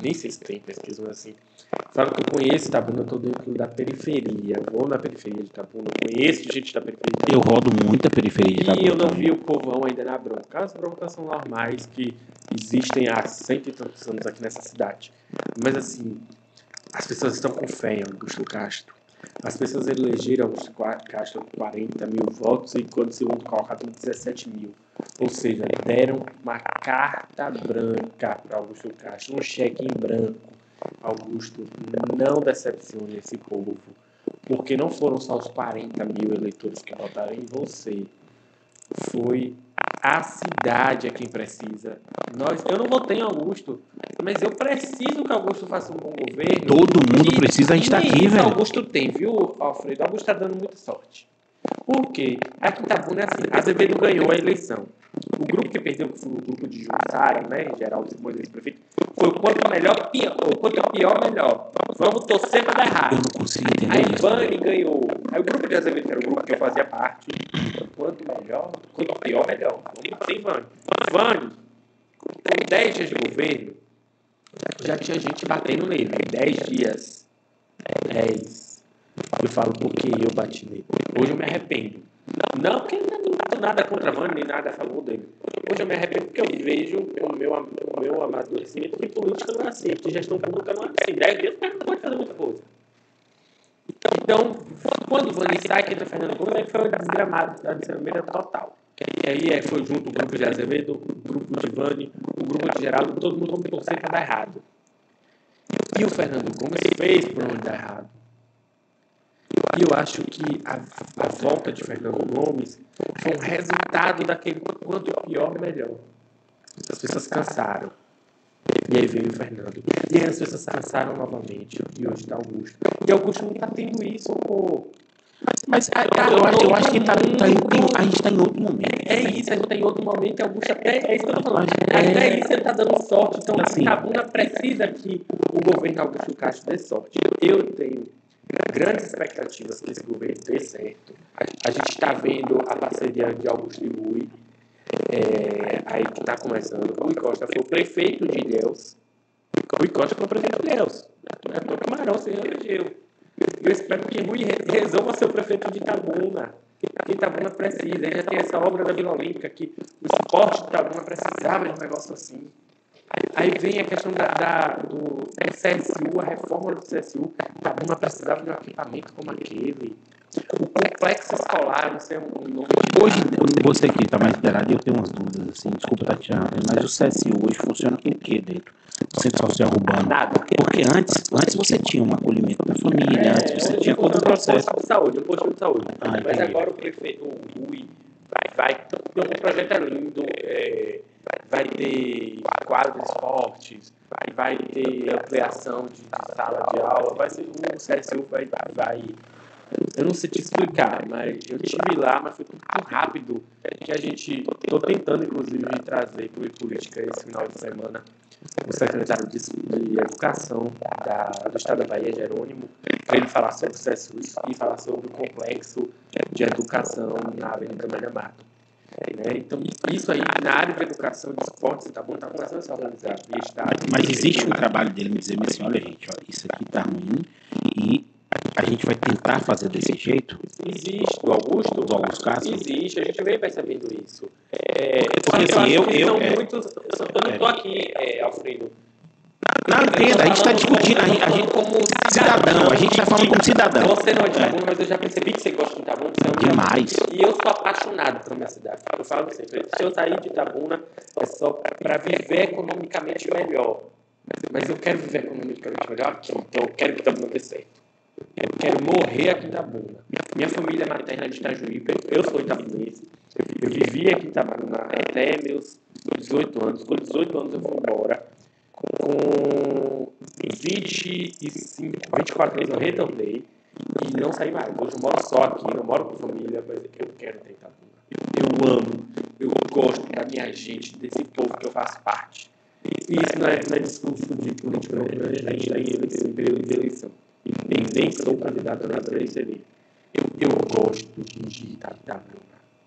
Nem sei se tem pesquisa, mas assim. Sabe que eu conheço Itabuna, eu tô dentro da periferia. Eu vou na periferia de Itabuna, eu conheço gente da periferia. Eu rodo muita periferia de E eu Itabuna não vi o povão ainda na bronca. As broncas são normais que existem há cento e tantos anos aqui nessa cidade. Mas assim, as pessoas estão com fé em Augusto Castro. As pessoas elegeram Augusto Castro com 40 mil votos e quando segundo colocado com 17 mil. Ou seja, deram uma carta branca para Augusto Castro, um cheque em branco. Augusto, não decepcione esse povo, porque não foram só os 40 mil eleitores que votaram em você, foi a cidade a quem precisa. Nós, eu não votei em Augusto, mas eu preciso que Augusto faça um bom governo. Todo mundo E- precisa, a gente e tá nem aqui, velho. Augusto tem, viu, Alfredo? Augusto está dando muita sorte. Por quê? Aqui em Itabuna é assim, Azevedo ganhou a eleição. O grupo que perdeu, que foi o grupo de Jussara, né? Geraldo Simões, ex-prefeito, foi o quanto melhor, pior. O quanto pior, melhor. Vamos torcer para dar errado. Eu não consigo entender Aí. Vani ganhou. Aí o grupo de Azevedo, que era o grupo que eu fazia parte, quanto melhor, quanto pior, melhor. Vamos sem Vani. Vani, com 10 dias de governo, já tinha gente batendo nele. 10 dias. 10. Eu falo porque eu bati nele. Hoje eu me arrependo. Não, porque não tenho nada contra a Vani, nem nada a favor dele. Hoje eu me arrependo porque eu vejo o meu, o meu amadurecimento que política não é assim, gestão pública não é assim. 10 dias o não pode fazer muita coisa. Então, quando o Vani sai, que entra Fernando Gomes, aí foi o desgramado, a desgrameira total. E aí é, foi junto o grupo de Azevedo, o grupo de Vani, o grupo de Geraldo, todo mundo torcer para dar errado. E o Fernando Gomes fez por onde dar errado. E eu acho que a, a volta de Fernando Gomes foi um resultado daquele quanto pior, melhor. As pessoas cansaram. E aí veio o Fernando. E aí as pessoas cansaram novamente. E hoje está Augusto. E Augusto não está tendo isso, pô. Mas ah, eu, acho, eu acho que tá, tá em- tem- a gente está em outro momento. É isso, a gente tem outro momento e Augusto até. É isso que eu tô falando. É. Até isso ele tá dando sorte. Então, Assim. assim, Tabuna precisa que o governo Augusto Castro dê sorte. Eu tenho grandes expectativas que esse governo dê certo. A gente está vendo a parceria de Augusto e Rui. É, aí que está começando. Rui Costa foi o prefeito de Ilhéus. Rui Costa foi o prefeito de Ilhéus. Não é todo Camarão se reelegeu. Eu espero que Rui re- resolva ser o prefeito de Itabuna. Que Itabuna precisa. Ele já tem essa obra da Vila Olímpica que o esporte de Itabuna precisava de um negócio assim. Aí vem a questão da, da- do, CSU, a reforma do CSU. Itabuna precisava de um equipamento como aquele. O complexo escolar, não sei o nome. Hoje, você que está mais inteirado, eu tenho umas dúvidas, assim, desculpa, Tatiana, mas o CSU hoje funciona com o quê dentro do Centro Social Urbano? Nada. Porque antes, antes você tinha um acolhimento da família, antes você É, tinha todo o processo. posto de saúde, um posto de saúde. Ah, Mas agora o prefeito, o Rui, vai, vai, o projeto é lindo, é, vai ter quadro de esportes, vai, vai ter ampliação de, de sala de aula, vai ser, o CSU vai, vai, eu não sei te explicar, mas eu estive lá, mas foi tudo rápido que a gente, estou tentando inclusive trazer para o Política esse final de semana o secretário de, de Educação da, do Estado da Bahia, Jerônimo, para ele falar sobre o CSU e falar sobre o complexo de educação na Avenida Amélia Mato. Né? Então, isso aí, na área de educação de esportes, está bom, está começando a se organizar. Estado, Mas existe um trabalho dele me dizer assim, olha gente, ó, isso aqui tá ruim e a gente vai tentar fazer desse jeito. Existe, do Augusto? Do Augusto Castro? Existe, a gente vem percebendo isso. É, Porque, assim, eu- eu- são é. muitos, eu, eu não estou aqui, é, Alfredo. Não, entenda, a gente está discutindo, a gente, a gente como cidadão, a gente está falando como cidadão. Você não é de Itabuna, mas eu já percebi que você gosta de Itabuna. Você é um Demais. E eu sou apaixonado pela minha cidade. Eu falo sempre, se eu sair de Itabuna, é só para viver economicamente melhor. Mas eu quero viver economicamente melhor aqui, então eu quero que Itabuna dê certo. Eu quero morrer aqui em Itabuna. Minha família materna é de Itajuípe, eu sou itabunense. Eu vivi aqui em Itabuna até meus 18 anos. Com 18 anos eu fui embora. Com 25, 24 anos eu retornei e não saí mais. Hoje eu moro só aqui, não moro com família, mas eu quero Itabuna. Eu amo, eu gosto da minha gente, desse povo que eu faço parte. E isso não é, não é discurso de política, não. A gente está em período de eleição. E nem, nem sou candidato a nada. Eu, eu gosto de Itabuna.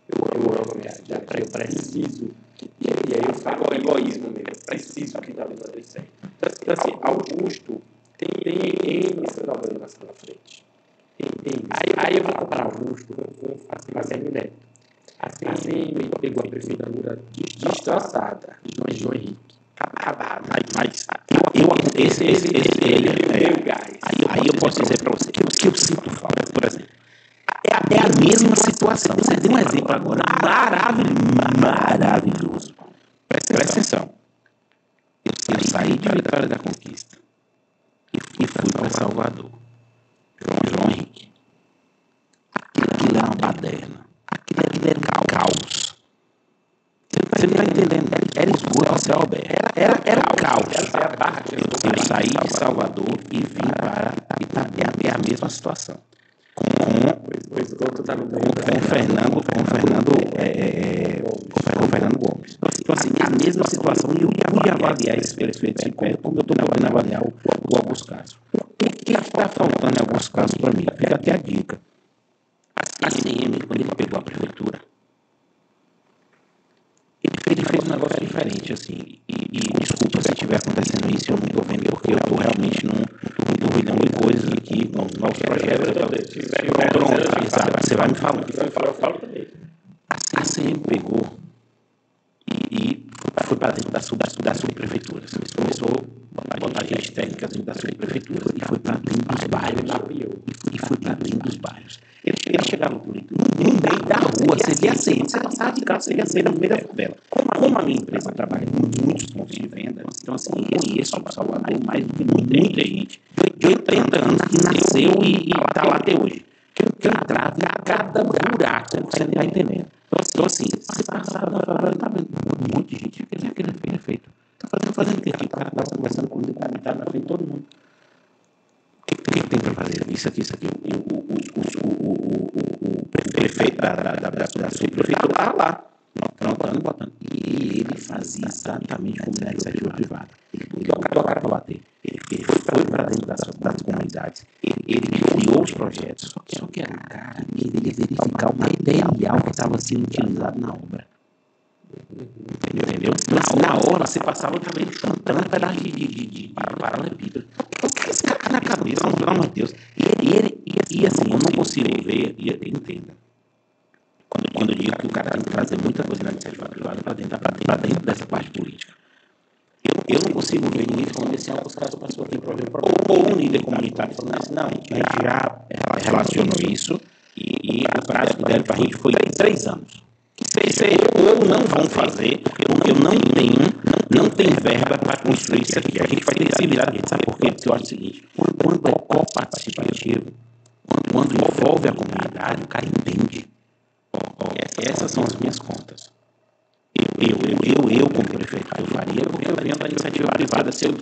Eu, eu amo a minha cidade. Eu preciso. E, e aí eu falo egoísmo mesmo. Eu preciso que dê certo. Então, assim, Augusto tem, tem N problemas pela frente. Tem. Aí, aí eu vou comparar Augusto com, com a ACM Neto. A ACM pegou a prefeitura destroçada. João, João Henrique. Acabada. Mas eu, eu esse, esse, esse, ele, é, Meu gás. aí, aí eu posso dizer para você que o que eu sinto falta, por exemplo, é a, é a mesma situação. Você deu um exemplo agora maravilhoso. Maravilhoso. Presta, presta atenção. Eu, eu saí de Vitória da Conquista e fui para Salvador. João, João Henrique. Aquilo, aquilo era uma baderna. Aquilo, aquilo era um caos. Você não está entendendo. Era esgoto a céu aberto. Era, era, era um caos. Essa é a barra eu Eu, saí de Salvador e vim para Itabuna. É a mesma situação tá o, Fernando, o Fernando, é, é, é, o Fernando Gomes. Então, assim, a mesma situação e eu ia avaliar esse efeitos de pé, como eu estou podendo avaliar o, o Augusto Castro. O que é está faltando em alguns casos para mim? Fica até a dica. Sẽ 没得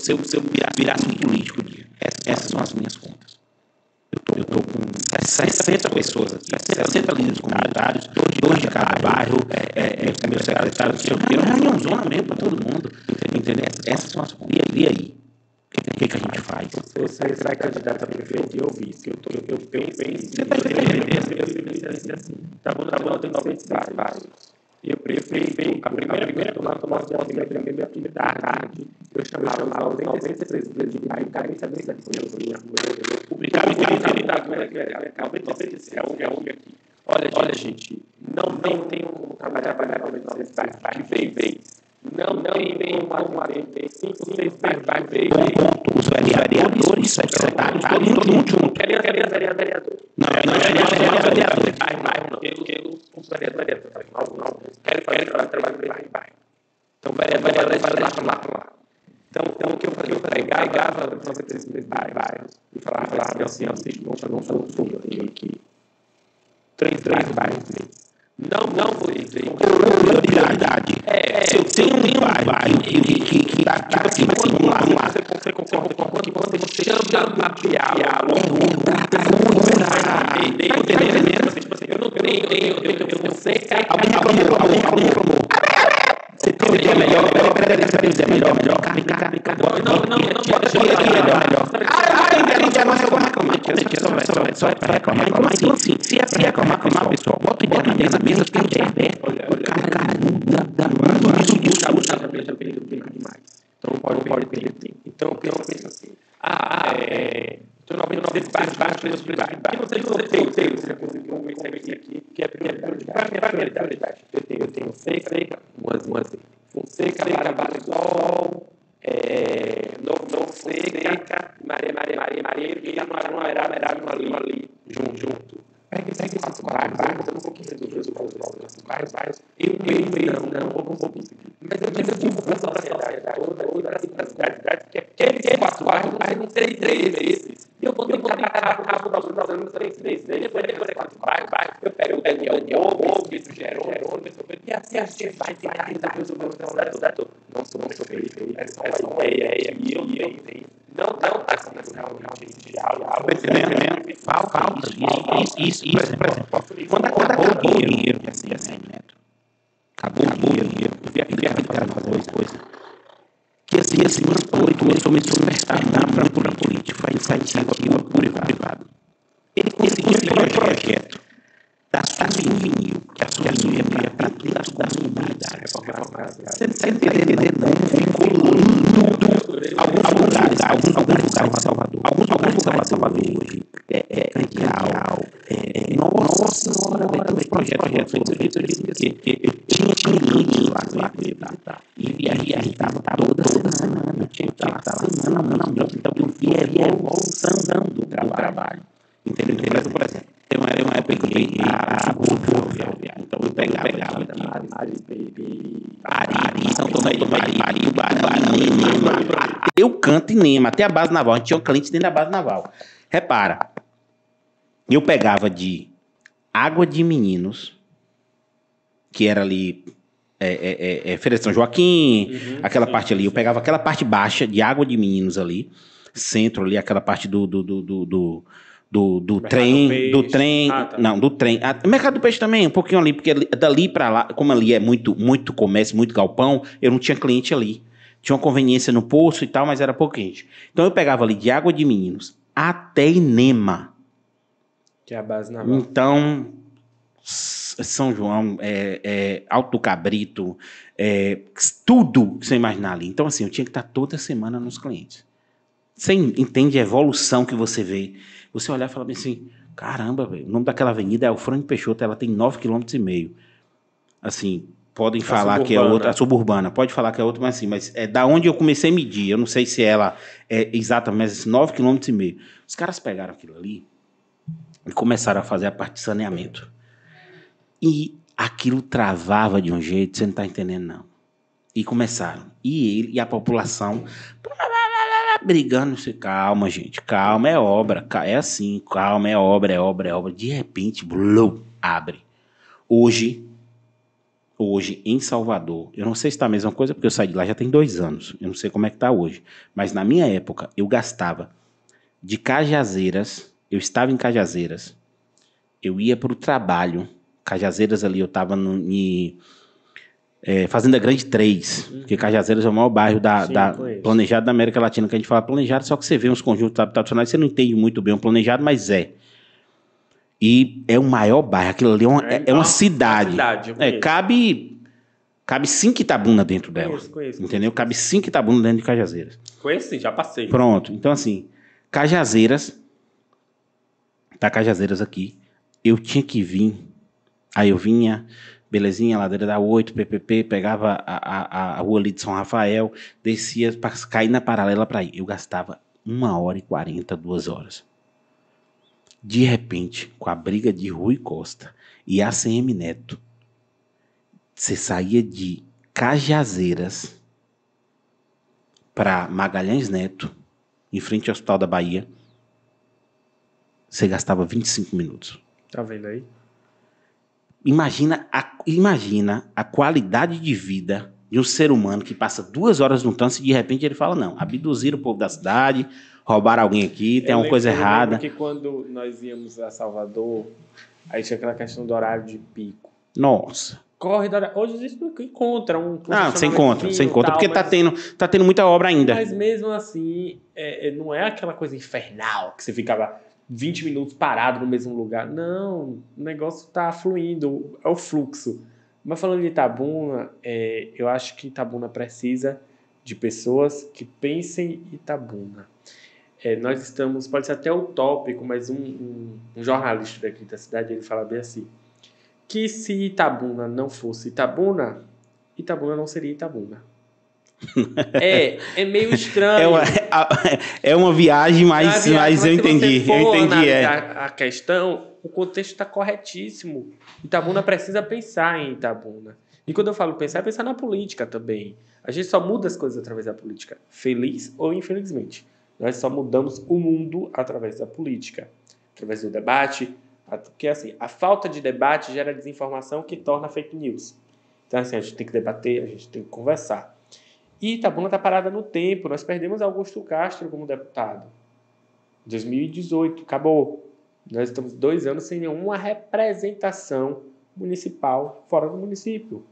seu, seu até a base naval. A gente tinha um cliente dentro da base naval. Repara, eu pegava de Água de Meninos, que era ali é, é, é, é Feira de São Joaquim, Uhum, aquela sim, parte ali. Eu pegava aquela parte baixa de Água de Meninos ali, centro ali, aquela parte do, do, do, do, do, do, do trem, do do trem, Ah, tá. não, do trem. Ah, Mercado do Peixe também, um pouquinho ali, porque ali- dali pra lá, como ali é muito, muito comércio, muito galpão, eu não tinha cliente ali. Tinha uma conveniência no poço e tal, mas era pouco gente. Então eu pegava ali de Água de Meninos até Inema. Que é a base naval. Então, São João, é, é, Alto Cabrito, é, tudo que você imaginar ali. Então, assim, eu tinha que estar toda semana nos clientes. Você en- entende a evolução que você vê? Você olhar e falar assim, caramba, velho, o nome daquela avenida é Alfrânio Peixoto, ela tem 9,5 km. Assim, podem falar que é suburbana. outra, a suburbana, pode falar que é outra, mas assim, mas é da onde eu comecei a medir. Eu não sei se ela é exatamente mas 9,5 km. Os caras pegaram aquilo ali e começaram a fazer a parte de saneamento. E aquilo travava de um jeito, você não está entendendo, não. E começaram. E ele e a população brigando. Você, calma, gente, calma, é obra. É assim, calma, é obra, é obra, é obra. De repente, blum, abre. Hoje, hoje, em Salvador, eu não sei se está a mesma coisa, porque eu saí de lá já tem dois anos. Eu não sei como é que está hoje. Mas na minha época, eu gastava de Cajazeiras, eu estava em Cajazeiras, eu ia para o trabalho. Cajazeiras ali, eu estava em é, Fazenda Grande 3, porque Cajazeiras é o maior bairro da, Sim, da- planejado da América Latina, que a gente fala planejado, só que você vê uns conjuntos habitacionais, você não entende muito bem o planejado, mas é. E é o maior bairro, aquilo ali é uma, é, é uma cidade. cidade, eu É, conheço. cabe, cabe cinco Itabuna dentro dela. Conheço, conheço. Entendeu? Cabe cinco Itabuna dentro de Cajazeiras. Conheço sim, já passei. Pronto. Então, assim, Cajazeiras. Tá Cajazeiras aqui. Eu tinha que vir. Aí eu vinha, belezinha, ladeira da 8, PPP, pegava a, a, a rua ali de São Rafael, descia para cair na paralela para ir. Eu gastava uma hora e quarenta, duas horas. De repente, com a briga de Rui Costa e ACM Neto, você saía de Cajazeiras para Magalhães Neto, em frente ao Hospital da Bahia, você gastava 25 minutos. Tá vendo aí? Imagina a, imagina a qualidade de vida de um ser humano que passa duas horas no trânsito e de repente ele fala: não, abduziram o povo da cidade, roubaram alguém aqui, tem Eu uma coisa errada. lembro que quando nós íamos a Salvador, aí tinha aquela questão do horário de pico. Nossa. Corre do horário. Hoje a gente encontra um. Ah, você encontra, você encontra, porque tá mas- tendo, tá tendo muita obra ainda. Mas mesmo assim, é- é- não é aquela coisa infernal que você ficava 20 minutos parado no mesmo lugar. Não, o negócio tá fluindo, é o fluxo. Mas falando de Itabuna, é, eu acho que Itabuna precisa de pessoas que pensem em Itabuna. É, nós estamos, pode ser até utópico, mas um, um, um jornalista daqui da cidade ele fala bem assim: que se Itabuna não fosse Itabuna, Itabuna não seria Itabuna. é, é meio estranho. É uma, é uma viagem, mas, Na viagem, mas eu se você entendi. for Eu entendi, é. analisar A questão, o contexto está corretíssimo. Itabuna precisa pensar em Itabuna. E quando eu falo pensar, é pensar na política também. A gente só muda as coisas através da política, feliz ou infelizmente. Nós só mudamos o mundo através da política, através do debate, porque assim, a falta de debate gera desinformação que torna fake news. Então assim, a gente tem que debater, a gente tem que conversar. E Itabuna está parada no tempo. Nós perdemos Augusto Castro como deputado. 2018, acabou. Nós estamos dois anos sem nenhuma representação municipal fora do município.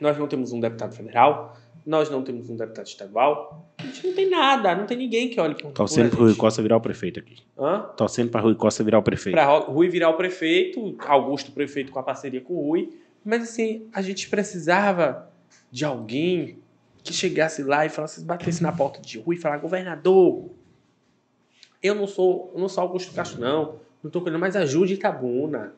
Nós não temos um deputado federal, nós não temos um deputado estadual, a gente não tem nada, não tem ninguém que olhe por Torcendo para Rui. Costa virar o prefeito aqui. Hã? Torcendo para Rui Costa virar o prefeito. Para Rui virar o prefeito, Augusto prefeito com a parceria com o Rui. Mas assim, a gente precisava de alguém que chegasse lá e falasse, batesse na porta de Rui e falar, governador, eu não sou, eu não sou Augusto Castro, não. Não estou querendo, mas ajude Itabuna.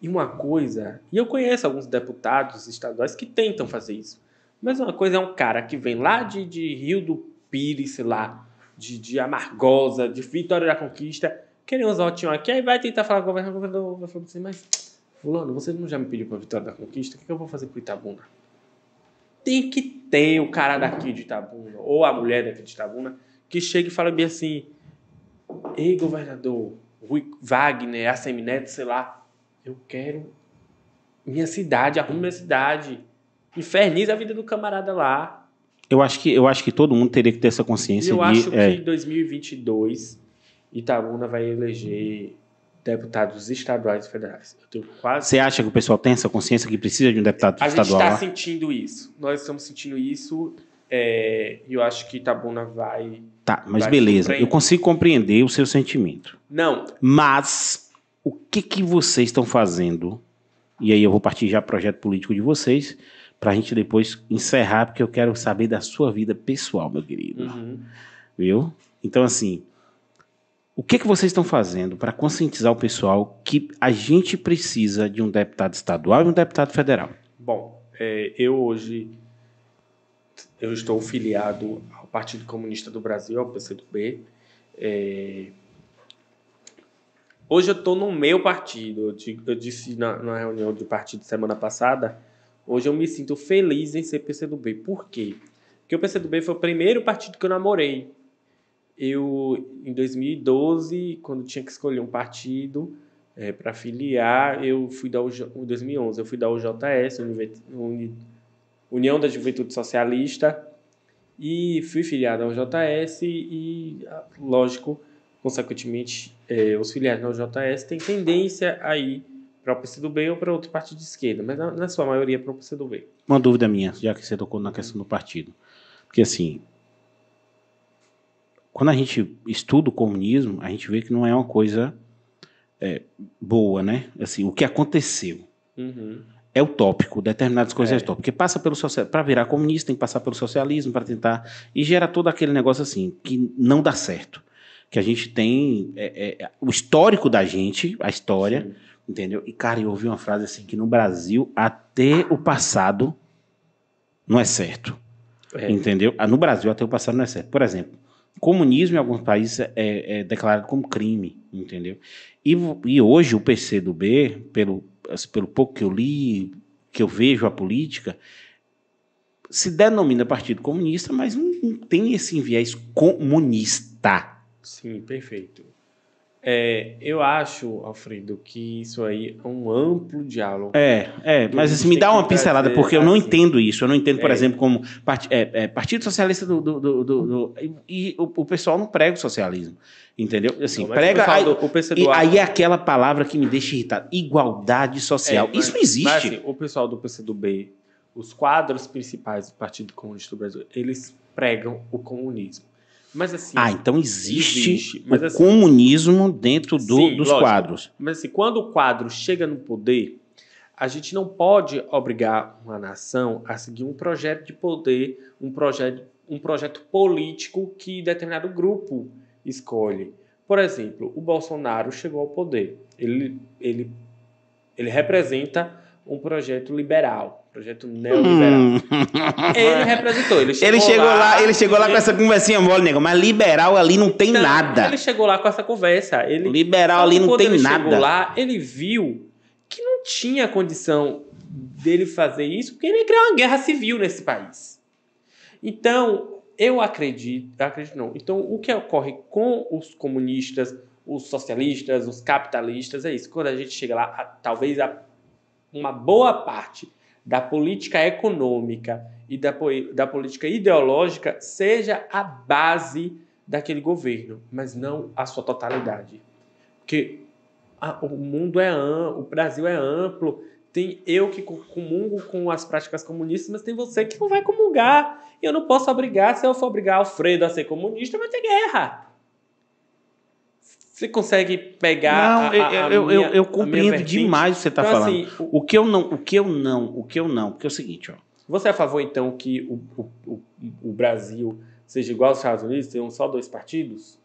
E uma coisa, e eu conheço alguns deputados estaduais que tentam fazer isso. Mas uma coisa é um cara que vem lá de, de Rio do Pires, sei lá, de, de Amargosa, de Vitória da Conquista, querer uns votinhos aqui, aí vai tentar falar com o governador, o vai falar assim, mas, fulano, você não já me pediu para Vitória da Conquista, o que, que eu vou fazer para Itabuna? Tem que ter o cara daqui de Itabuna, ou a mulher daqui de Itabuna, que chega e fala bem assim, ei, governador, Rui Wagner, Assemineto, sei lá, eu quero minha cidade, arrumo minha cidade, inferniza a vida do camarada lá. Eu acho que eu acho que todo mundo teria que ter essa E consciência eu de acho é, que em 2022 Itabuna vai eleger deputados estaduais e federais. Eu tenho quase Você acha que o pessoal tem essa consciência que precisa de um deputado A gente estadual? está lá? sentindo isso. Nós estamos sentindo isso. é, E eu acho que Itabuna vai. Tá, mas vai beleza. Eu consigo compreender o seu sentimento. Não, Mas o que que vocês estão fazendo? E aí eu vou partir já pro projeto político de vocês para a gente depois encerrar, porque eu quero saber da sua vida pessoal, meu querido. uhum. Viu? Então assim, o que que vocês estão fazendo para conscientizar o pessoal que a gente precisa de um deputado estadual e um deputado federal? Bom, é, eu hoje eu estou filiado ao Partido Comunista do Brasil, ao PCdoB. É, hoje eu estou no meu partido. Eu, di- eu disse na, na reunião do partido semana passada. Hoje eu me sinto feliz em ser PCdoB. Por quê? Porque o PCdoB foi o primeiro partido que eu namorei. Eu, em 2012, quando tinha que escolher um partido, para filiar, eu fui da UJ, em 2011, eu fui da UJS, União da Juventude Socialista, e fui filiado ao UJS e, ah, lógico, consequentemente, eh, os filiados na UJS têm tendência a ir para o PCdoB ou para outro partido de esquerda, mas na, na sua maioria para o PCdoB. Uma dúvida minha, já que você tocou na questão do partido. Porque assim, quando a gente estuda o comunismo, a gente vê que não é uma coisa é, boa, né? Assim, o que aconteceu Uhum. é utópico, determinadas coisas é, É. utópico. Porque passa pelo social, para virar comunista tem que passar pelo socialismo para tentar e gera todo aquele negócio assim que não dá certo. Que a gente tem é, é, o histórico da gente, a história, Sim. Entendeu? E, cara, eu ouvi uma frase assim, que no Brasil, até o passado não é certo. É. Entendeu? Ah, No Brasil, até o passado não é certo. Por exemplo, comunismo em alguns países é, é declarado como crime, entendeu? E, e hoje o PCdoB, pelo, assim, pelo pouco que eu li, que eu vejo a política, se denomina Partido Comunista, mas não, não tem esse viés comunista. Sim, perfeito. É, eu acho, Alfredo, que isso aí é um amplo diálogo. É, é, mas assim, me dá uma pincelada, porque eu não assim. entendo isso. Eu não entendo, por É. exemplo, como part- é, é, Partido Socialista do. do, do, do- e o, o pessoal não prega o socialismo. Entendeu? Assim, Não, prega. Aí, do- e aí é aquela palavra que me deixa irritado: igualdade social. É, mas- isso não existe. Mas, assim, o pessoal do PCdoB, os quadros principais do Partido Comunista do Brasil, eles pregam o comunismo. Mas assim, ah, então existe, existe, o assim- comunismo dentro do- Sim, dos lógico. quadros. mas assim, quando o quadro chega no poder, a gente não pode obrigar uma nação a seguir um projeto de poder, um projeto, um projeto político que determinado grupo escolhe. Por exemplo, o Bolsonaro chegou ao poder. Ele, ele, ele representa um projeto liberal, projeto neoliberal. Hum. Ele representou, ele chegou, Ele chegou lá, ele chegou lá com ele- essa conversinha mole, nego, mas liberal ali não tem Não, nada. Ele chegou lá com essa conversa. Ele, Liberal ali não tem ele nada. chegou lá, ele viu que não tinha condição dele fazer isso, porque ele ia criar uma guerra civil nesse país. Então, eu acredito, acredito não. Então, o que ocorre com os comunistas, os socialistas, os capitalistas é isso. Quando a gente chega lá, a- talvez a- uma boa parte da política econômica e da, da política ideológica seja a base daquele governo, mas não a sua totalidade. Porque ah, o mundo é amplo, o Brasil é amplo, Tem eu que co- comungo com as práticas comunistas, mas tem você que não vai comungar. E eu não posso obrigar, se eu for obrigar Alfredo a ser comunista, vai ter guerra. Você consegue pegar. Não, a- a- a eu, eu, minha- eu, eu compreendo demais o que você está Então, falando. assim, o- O que eu não, o que eu não, o que eu não, porque é o seguinte, ó. Você é a favor, então, que o, o, o, Brasil seja igual aos Estados Unidos, tenham só dois partidos?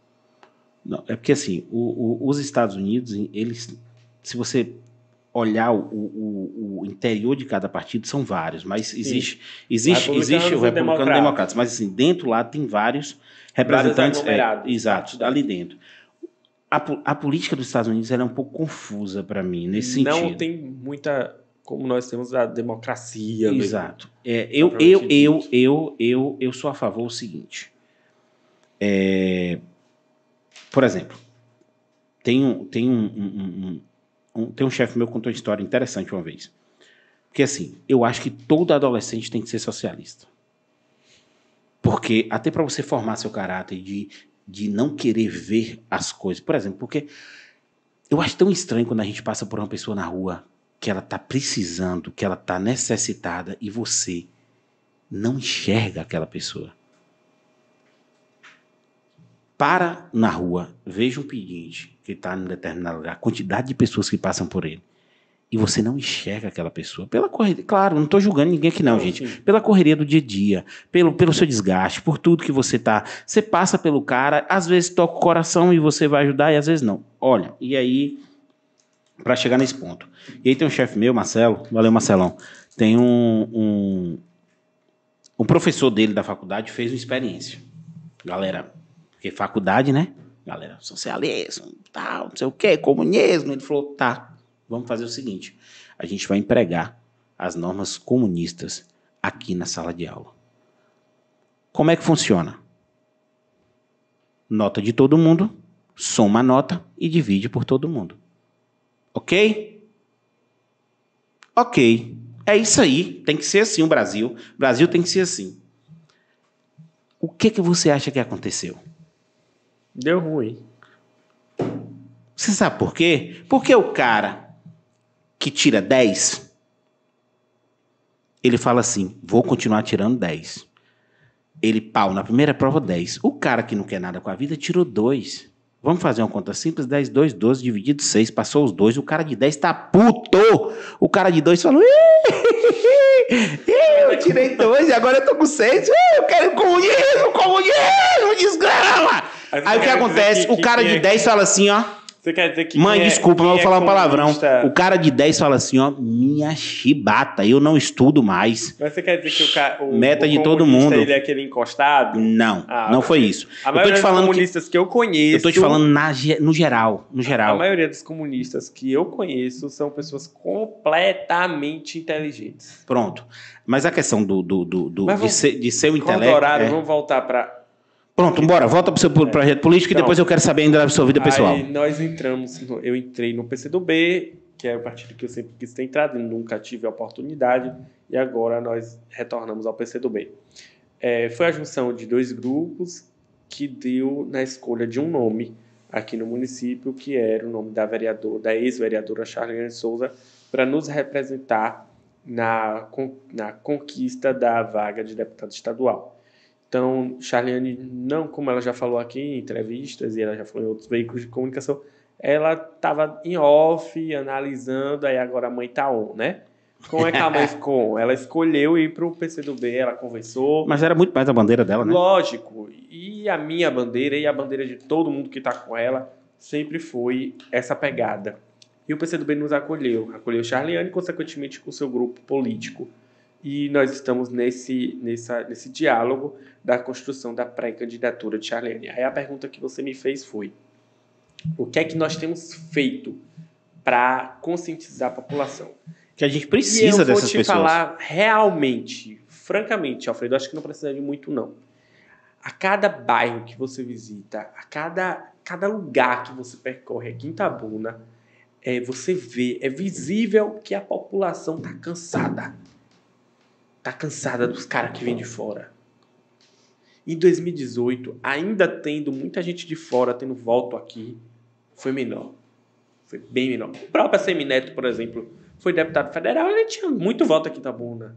Não, é porque assim, o- os Estados Unidos, eles, se você olhar o, o- o interior de cada partido, são vários, mas existe, existe, Republicanos existe o republicano democratas, mas assim, dentro lá tem vários representantes, é, aglomerados. exato, ali dentro. A, a política dos Estados Unidos é um pouco confusa para mim nesse Não sentido. tem muita. Como nós temos a democracia. mesmo. Exato. É, eu, eu, eu, eu, eu, eu sou a favor do seguinte. É, por exemplo, tem um, tem um, um- um- um- tem um chefe meu que contou uma história interessante uma vez. Porque assim, eu acho que todo adolescente tem que ser socialista. Porque até para você formar seu caráter de, de não querer ver as coisas. Por exemplo, porque eu acho tão estranho quando a gente passa por uma pessoa na rua que ela está precisando, que ela está necessitada e você não enxerga aquela pessoa. Para na rua, veja um pedinte que está em determinado lugar, a quantidade de pessoas que passam por ele. E você não enxerga aquela pessoa. Pela correria. Claro, não estou julgando ninguém aqui, não, Não, gente. sim. Pela correria do dia a dia, pelo, pelo seu desgaste, por tudo que você tá. Você passa pelo cara, às vezes toca o coração e você vai ajudar, e às vezes não. Olha, e aí, para chegar nesse ponto. E aí tem um chefe meu, Marcelo, valeu, Marcelão. Tem um, um, um professor dele da faculdade fez uma experiência. Galera, porque faculdade, né? Galera, socialismo, tal, não sei o quê, comunismo. Ele falou, tá, vamos fazer o seguinte: a gente vai empregar as normas comunistas aqui na sala de aula. Como é que funciona? Nota de todo mundo, soma a nota e divide por todo mundo. Ok? Ok. É isso aí. Tem que ser assim o Brasil. O Brasil tem que ser assim. O que, que você acha que aconteceu? Deu ruim. Você sabe por quê? Porque o cara que tira 10, ele fala assim: vou continuar tirando 10. Ele, pau, na primeira prova, 10. O cara que não quer nada com a vida tirou 2. Vamos fazer uma conta simples: 10, 2, 12, dividido 6. Passou os dois. O cara de 10 tá puto. O cara de 2 falou: "Ih, ih, eu tirei 2 e agora eu tô com 6. Eu quero comunismo, comunismo, desgrama. Aí o que acontece? que- O cara que de é- 10 fala assim, ó. Você quer dizer que. Mãe, é- desculpa, mas eu vou é falar um palavrão. O cara de 10 fala assim, ó, minha chibata, eu não estudo mais. Mas você quer dizer que o, ca... o Meta o de todo mundo. Ele é aquele encostado? Não, Ah, não foi isso. A Eu maioria te dos falando que, comunistas que... eu conheço. eu tô te falando na no geral, no A geral. maioria dos comunistas que eu conheço são pessoas completamente inteligentes. Pronto. Mas a questão do, do, do, do- de, ser, de ser o intelecto... horário, é- vamos voltar para. Pronto, bora, volta pro seu projeto político e Então, depois eu quero saber ainda da sua vida pessoal. Nós entramos, eu entrei no PCdoB, que é o partido que eu sempre quis ter entrado e nunca tive a oportunidade, e agora nós retornamos ao PCdoB. É, foi a junção de dois grupos que deu na escolha de um nome aqui no município, que era o nome da vereadora, da ex-vereadora Charlene Souza, para nos representar na, na conquista da vaga de deputado estadual. Então, Charliane, não, como ela já falou aqui em entrevistas e ela já falou em outros veículos de comunicação, ela estava em off, analisando, aí agora a mãe tá on, né? Como é que a mãe ficou? Ela escolheu ir para o PCdoB, ela conversou. Mas era muito mais a bandeira dela, né? Lógico, e a minha bandeira e a bandeira de todo mundo que está com ela sempre foi essa pegada. E o PCdoB nos acolheu, acolheu Charliane, consequentemente com o seu grupo político. E nós estamos nesse, nessa, nesse diálogo da construção da pré-candidatura de Charliane. Aí a pergunta que você me fez foi: o que é que nós temos feito para conscientizar a população? Que a gente e eu precisa vou dessas te pessoas. falar realmente, francamente, Alfredo, acho que não precisa de muito, não. A cada bairro que você visita, a cada, cada lugar que você percorre aqui em Itabuna, é, você vê, é visível que a população tá cansada. Tá cansada dos caras que vêm de fora. Em 2018, ainda tendo muita gente de fora tendo voto aqui, foi menor. Foi bem menor. O próprio Semineto, por exemplo, foi deputado federal, ele tinha muito voto aqui em Itabuna.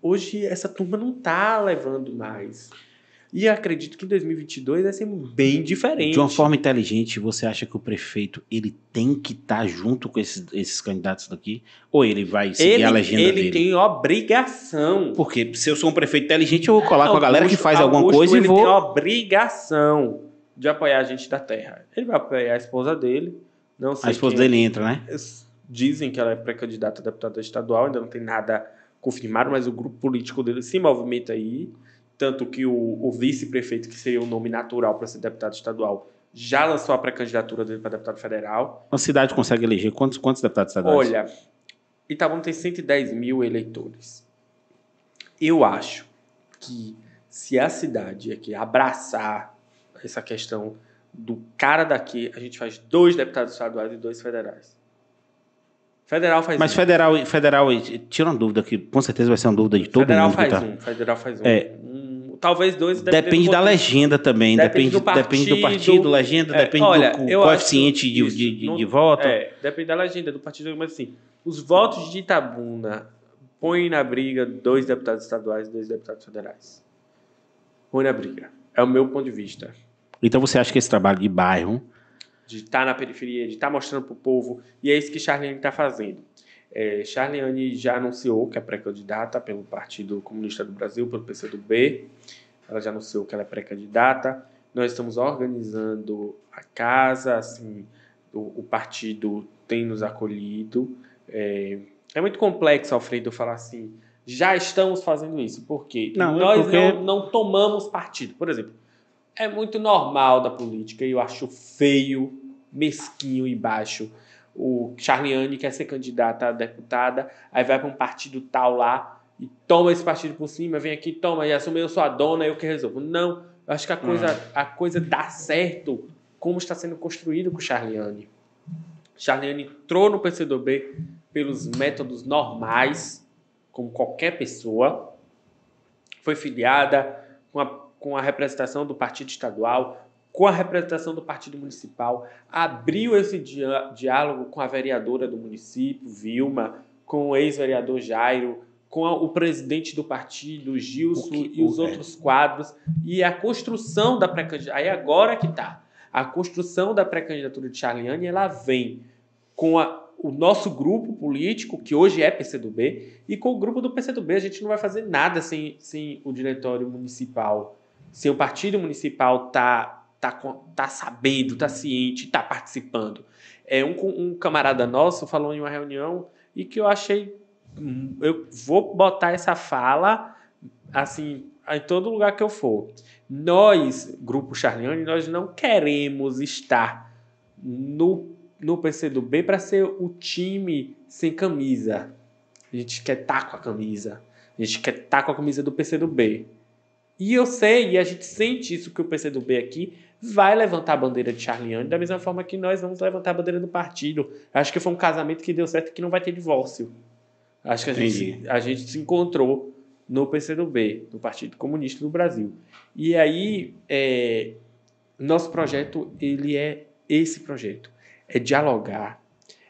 Hoje essa turma não tá levando mais. E acredito que em 2022 vai ser bem diferente. De uma forma inteligente, você acha que o prefeito ele tem que estar junto com esses, esses candidatos daqui? Ou ele vai seguir ele, a legenda ele dele? tem obrigação. Porque se eu sou um prefeito inteligente, eu vou colar com a galera que Augusto- faz alguma Augusto, coisa e ele vou. tem obrigação de apoiar a gente da terra. Ele vai apoiar a esposa dele. Não sei A esposa quem- dele entra, né? Dizem que ela é pré-candidata a deputada estadual, ainda não tem nada confirmado, mas o grupo político dele se movimenta aí. Tanto que o, o vice-prefeito, que seria o nome natural para ser deputado estadual, já lançou a pré-candidatura dele para deputado federal. Uma cidade consegue eleger quantos, quantos deputados estaduais? Olha, Itabuna tem 110 mil eleitores. Eu acho que se a cidade aqui abraçar essa questão do cara daqui, a gente faz dois deputados estaduais e dois federais. Federal faz Mas um. federal, federal, tira uma dúvida que com certeza vai ser uma dúvida de todo federal mundo. faz tá- um. Federal faz um. É. Talvez dois. Depende do da legenda também. Depende Depende, do depende do partido. partido, legenda, É, depende olha, do coeficiente de, de, de, de voto. É, depende da legenda do partido, mas assim, os votos de Itabuna põem na briga dois deputados estaduais e dois deputados federais. Põe na briga. É o meu ponto de vista. Então você acha que esse trabalho de bairro De estar na periferia, de estar mostrando para o povo. E é isso que Charlene está fazendo. É, Charlene já anunciou que é pré-candidata pelo Partido Comunista do Brasil, pelo PCdoB. Ela já anunciou que ela é pré-candidata. Nós estamos organizando a casa, assim, o, o partido tem nos acolhido. É, é muito complexo, Alfredo, falar assim, já estamos fazendo isso. Por quê? Não, é Nós porque- não, não tomamos partido. Por exemplo, é muito normal da política e eu acho feio, mesquinho e baixo. O Charliane quer ser candidata a deputada, aí vai para um partido tal lá e toma esse partido por cima, vem aqui, toma e assume eu sou a dona, eu que resolvo. Não, eu acho que a coisa, a coisa dá certo como está sendo construído com o Charliane. Charliane entrou no PCdoB pelos métodos normais, como qualquer pessoa, foi filiada com a, com a representação do partido estadual, com a representação do partido municipal, abriu esse dia- diálogo com a vereadora do município, Vilma, com o ex-vereador Jairo, com a- o presidente do partido, Gilson, e os outros quadros, e a construção da pré-candidatura. Aí agora que tá. A construção da pré-candidatura de Charliane, ela vem com a- o nosso grupo político, que hoje é PCdoB, e com o grupo do PCdoB. A gente não vai fazer nada sem, sem o diretório municipal, sem o partido municipal tá, tá, tá sabendo, tá ciente, tá participando. É, um, um camarada nosso falou em uma reunião e que eu achei. hum, Eu vou botar essa fala assim em todo lugar que eu for. Nós, Grupo Charliane, nós não queremos estar no, no PCdoB para ser o time sem camisa. A gente quer estar com a camisa. A gente quer estar com a camisa do PCdoB. E eu sei, e a gente sente isso que o PCdoB aqui vai levantar a bandeira de Charliane, da mesma forma que nós vamos levantar a bandeira do partido. Acho que foi um casamento que deu certo que não vai ter divórcio. Acho que a gente, a gente se encontrou no PCdoB, no Partido Comunista do Brasil. E aí, é, nosso projeto, ele é esse projeto. É dialogar,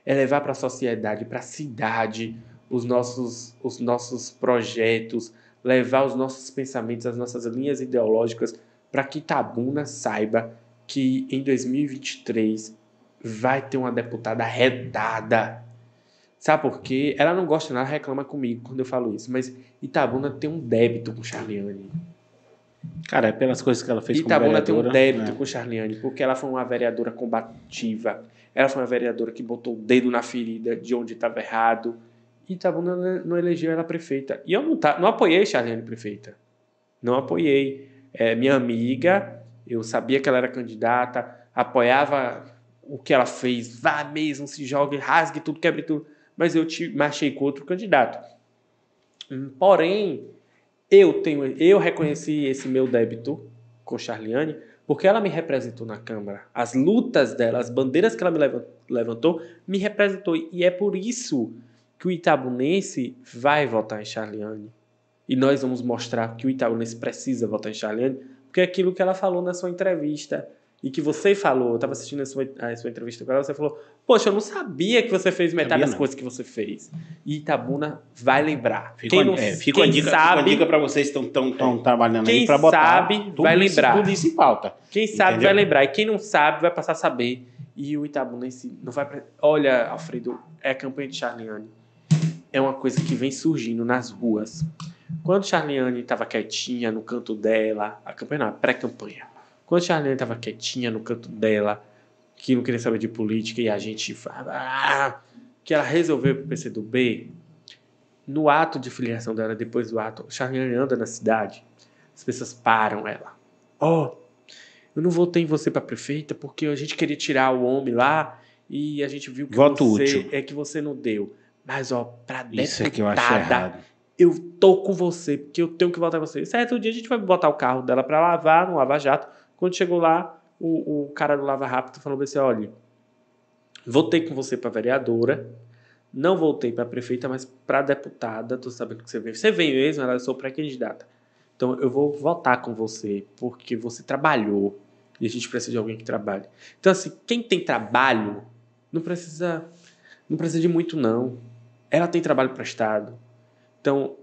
é levar para a sociedade, para a cidade, os nossos, os nossos projetos, levar os nossos pensamentos, as nossas linhas ideológicas, para que Itabuna saiba que em 2023 vai ter uma deputada arredada. Sabe por quê? Ela não gosta nada, reclama comigo quando eu falo isso, mas Itabuna tem um débito com Charliane. Cara, é pelas coisas que ela fez Itabuna tem um débito né? com Charliane, porque ela foi uma vereadora combativa. Ela foi uma vereadora que botou o dedo na ferida de onde estava errado. E Itabuna não- não elegeu ela prefeita. E eu não, tá, não apoiei Charliane prefeita. Não apoiei. É minha amiga, eu sabia que ela era candidata, apoiava o que ela fez. Vá mesmo, se jogue, rasgue tudo, quebre tudo. Mas eu te marchei com outro candidato. Hum, Porém, eu tenho, eu reconheci esse meu débito com Charliane porque ela me representou na Câmara. As lutas dela, as bandeiras que ela me levan- levantou, me representou. E é por isso que o itabunense vai votar em Charliane. E nós vamos mostrar que o itabunense precisa votar em Charliane, porque é aquilo que ela falou na sua entrevista. E que você falou, eu estava assistindo a sua, a sua entrevista com ela, você falou, poxa, eu não sabia que você fez metade Sabia das não. coisas que você fez. E Itabuna vai lembrar. Fica, quem não, é, fica quem dica, sabe, fica uma dica para vocês que estão tão, tão trabalhando Quem aí para botar sabe, tudo vai isso- lembrar. Tudo isso em pauta. Quem sabe Entendeu? vai lembrar. E quem não sabe vai passar a saber. E o Itabunense não vai. Olha, Alfredo, é a campanha de Charliane. É uma coisa que vem surgindo nas ruas. Quando Charliane estava quietinha no canto dela, a campanha não, a pré-campanha. Quando Charliane estava quietinha no canto dela, que não queria saber de política e a gente ah, que ela resolveu pro PCdoB, no ato de filiação dela, depois do ato, Charliane anda na cidade, as pessoas param ela. Ó, eu não votei em você para prefeita porque a gente queria tirar o homem lá e a gente viu que Voto você útil. é que você não deu. Mas ó, para Isso é que eu acho deputada, errado. eu tô com você, porque eu tenho que votar em você. Certo dia a gente vai botar o carro dela pra lavar, no Lava Jato. Quando chegou lá, o, o cara do Lava Rápido falou assim: olha, votei com você pra vereadora, não voltei pra prefeita, mas pra deputada, tô sabendo que você veio. Você veio mesmo, ela eu sou pré-candidata. Então eu vou votar com você, porque você trabalhou. E a gente precisa de alguém que trabalhe. Então, assim, quem tem trabalho não precisa. Não precisa de muito, não. Ela tem trabalho prestado. Então,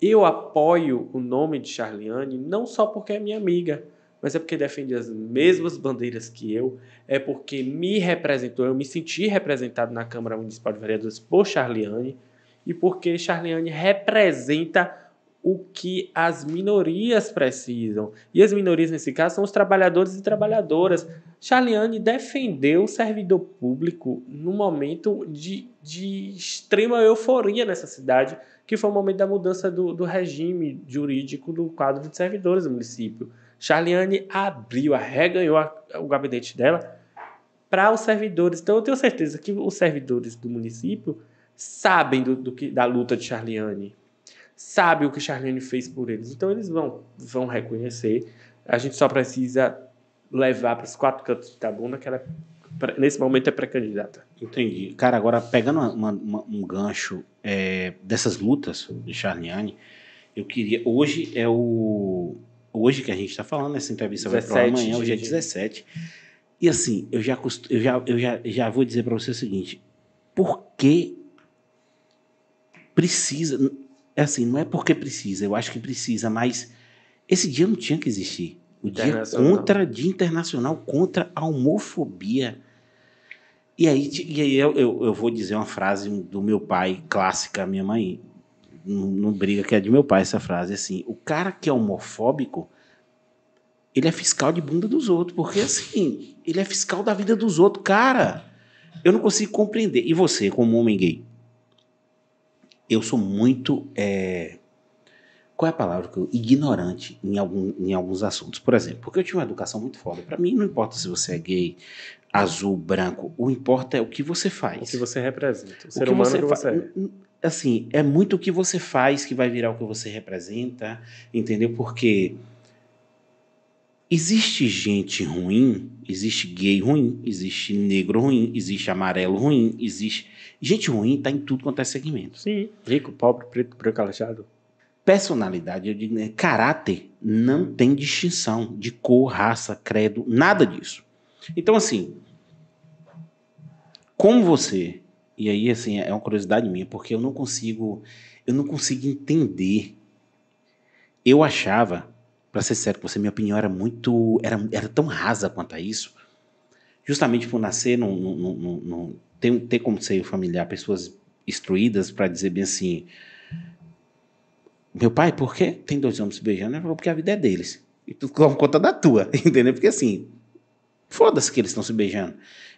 eu apoio o nome de Charliane não só porque é minha amiga, mas é porque defende as mesmas bandeiras que eu, é porque me representou, eu me senti representado na Câmara Municipal de Vereadores por Charliane e porque Charliane representa o que as minorias precisam. E as minorias, nesse caso, são os trabalhadores e trabalhadoras. Charliane defendeu o servidor público num momento de, de extrema euforia nessa cidade, que foi o momento da mudança do, do regime jurídico do quadro de servidores do município. Charliane abriu, arreganhou a- o gabinete dela para os servidores. Então, eu tenho certeza que os servidores do município sabem do, do que, da luta de Charliane, sabem o que Charliane fez por eles. Então, eles vão, vão reconhecer. A gente só precisa levar para os quatro cantos de Itabuna, que ela, pra- nesse momento, é pré-candidata. Entendi. Cara, agora pegando uma- uma- um gancho é, dessas lutas de Charliane, eu queria. Hoje é o. Hoje que a gente está falando, essa entrevista vai para 17 amanhã, hoje é de- 17. E assim, eu já, cost- eu já, eu já, já vou dizer para você o seguinte: por que precisa. É assim, não é porque precisa, eu acho que precisa, mas esse dia não tinha que existir. O dia Internacional. contra, dia internacional contra a homofobia. E aí, e aí eu, eu, eu vou dizer uma frase do meu pai, clássica, minha mãe não, não briga que é de meu pai essa frase, assim, o cara que é homofóbico, ele é fiscal de bunda dos outros, porque assim, ele é fiscal da vida dos outros, cara, eu não consigo compreender. E você, como homem gay? Eu sou muito, é, qual é a palavra que eu, ignorante em, algum, em alguns assuntos. Por exemplo, porque eu tive uma educação muito foda. Pra mim, não importa se você é gay, azul, branco, o importa é o que você faz. O que você representa. O O ser que humano você que fa- você é. Assim, é muito o que você faz que vai virar o que você representa, entendeu? Porque existe gente ruim, existe gay ruim, existe negro ruim, existe amarelo ruim, existe. Gente ruim tá em tudo quanto é segmento. Sim. Rico, pobre, preto, branco, aleijado. Personalidade, eu digo, né? caráter não tem distinção de cor, raça, credo, nada disso. Então, assim, como você, e aí, assim, é uma curiosidade minha, porque eu não consigo, eu não consigo entender. Eu achava, para ser sério com você, minha opinião era muito, era, era tão rasa quanto a isso, justamente por nascer num, num, num, num- ter, ter como seio familiar pessoas instruídas para dizer bem assim, meu pai, por que tem dois homens se beijando? Ele falou, porque a vida é deles. E tu toma conta da tua, entendeu? Porque assim, foda-se que eles estão se beijando,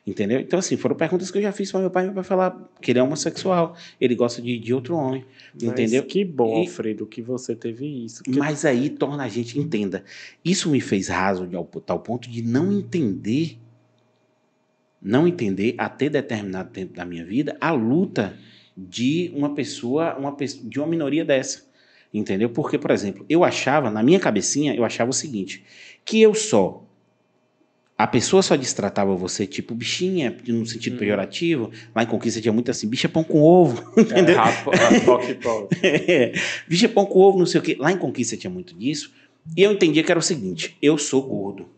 entendeu? Então, assim, foram perguntas que eu já fiz para meu pai. Meu pai falar que ele é homossexual, ele gosta de, de outro homem, entendeu? Mas que bom, E- Alfredo, que você teve isso. Mas aí torna a gente, entenda, isso me fez raso de ao tal ponto de não entender, não entender até determinado tempo da minha vida a luta de uma pessoa, uma pessoa de uma minoria dessa. Entendeu? Porque, por exemplo, eu achava, na minha cabecinha, eu achava o seguinte, que eu só a pessoa só destratava você tipo bichinha, no sentido Uhum. pejorativo. Lá em Conquista tinha muito assim, bicha pão com ovo, é, entendeu? rapo- rapoque e pau. É, bicha pão com ovo, não sei o quê. Lá em Conquista tinha muito disso. E eu entendia que era o seguinte: eu sou gordo.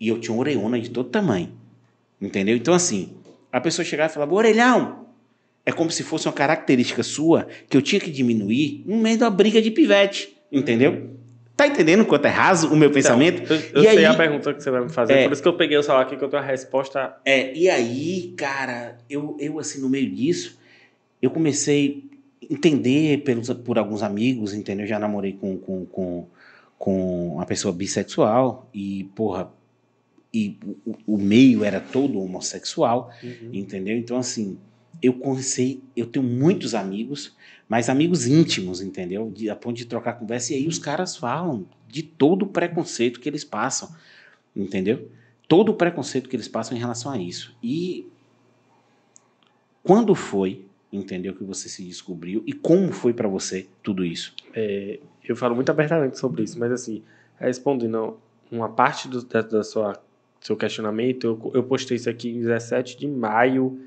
E eu tinha uma orelhona de todo tamanho. Entendeu? Então, assim, a pessoa chegava e falava, orelhão, é como se fosse uma característica sua que eu tinha que diminuir no meio da briga de pivete. Entendeu? Tá entendendo quanto é raso o meu pensamento? Então, eu eu E sei aí- a pergunta que você vai me fazer, É. por isso que eu peguei o celular aqui que eu tenho a resposta. É, e aí, cara, eu, eu assim, no meio disso, eu comecei a entender pelos, por alguns amigos, entendeu? Eu já namorei com, com, com, com uma pessoa bissexual e, porra, e o, o meio era todo homossexual, entendeu? Então, assim, eu comecei, eu tenho muitos amigos, mas amigos íntimos, entendeu? De, a ponto de trocar conversa, e aí os caras falam de todo o preconceito que eles passam, entendeu? Todo o preconceito que eles passam em relação a isso. E quando foi, entendeu, que você se descobriu e como foi pra você tudo isso? É, eu falo muito abertamente sobre isso, mas assim, respondendo uma parte do da, da sua seu questionamento, eu, eu postei isso aqui em 17 de maio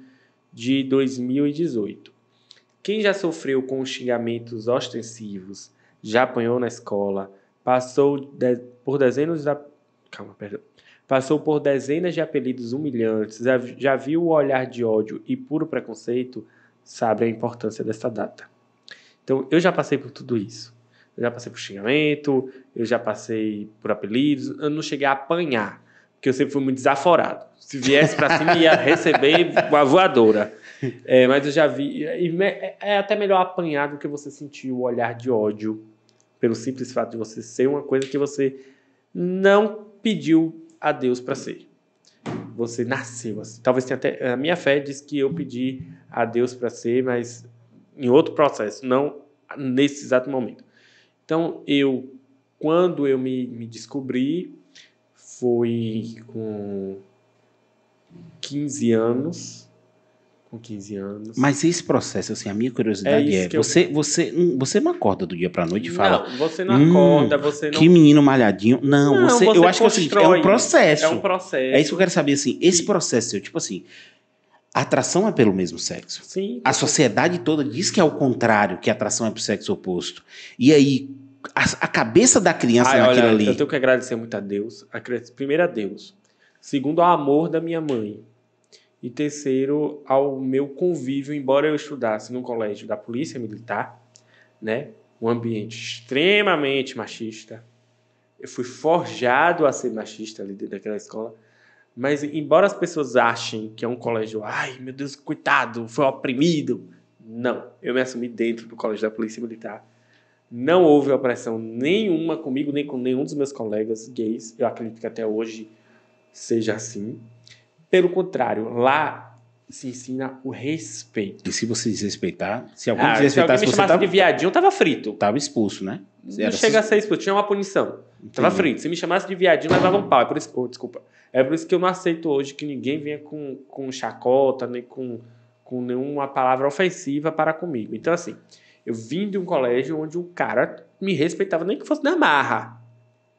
de 2018. Quem já sofreu com xingamentos ostensivos, já apanhou na escola, passou de- por dezenas da calma, perdão. Passou por dezenas de apelidos humilhantes, já, já viu o olhar de ódio e puro preconceito, sabe a importância dessa data. Então, eu já passei por tudo isso. Eu já passei por xingamento, eu já passei por apelidos, eu não cheguei a apanhar, porque eu sempre fui muito desaforado. Se viesse pra cima, ia receber uma voadora. É, mas eu já vi. É até melhor apanhar do que você sentir o olhar de ódio, pelo simples fato de você ser uma coisa que você não pediu a Deus para ser. Você nasceu assim. Talvez tenha até. A minha fé diz que eu pedi a Deus para ser, mas em outro processo, não nesse exato momento. Então, eu, quando eu me, me descobri, foi com 15 anos. Com 15 anos. Mas esse processo, assim, a minha curiosidade É é, que eu- você, você, hum, você não acorda do dia pra noite e fala, Não, você não "Hum, acorda, você não. que menino malhadinho. Não, Não, você, você eu acho que é seguinte, é um processo. É um processo. É isso que eu quero saber, assim, esse processo tipo assim, a atração é pelo mesmo sexo. Sim. A sociedade toda diz que é o contrário, que a atração é pro sexo oposto. E aí, a, a cabeça da criança Ai, naquilo olha, ali. eu tenho que agradecer muito a Deus. Primeiro a Deus. Segundo ao amor da minha mãe. E terceiro ao meu convívio, embora eu estudasse no colégio da Polícia Militar, né? Um ambiente extremamente machista. Eu fui forjado a ser machista ali dentro daquela escola. Mas embora as pessoas achem que é um colégio, ai meu Deus, coitado, foi oprimido. Não, eu me assumi dentro do colégio da Polícia Militar. Não houve opressão nenhuma comigo, nem com nenhum dos meus colegas gays. Eu acredito que até hoje seja assim. Pelo contrário, lá se ensina o respeito. E se você desrespeitar, se alguém Ah, se alguém me chamasse tava, de viadinho, eu tava frito. tava expulso, né? Não Era chega a ser expulso, tinha uma punição. Tava Entendi. frito. Se me chamasse de viadinho, levava um pau. É por isso, oh, desculpa. É por isso que eu não aceito hoje que ninguém venha com, com chacota, nem com, com nenhuma palavra ofensiva para comigo. Então, assim, eu vim de um colégio onde o cara me respeitava, nem que fosse na marra.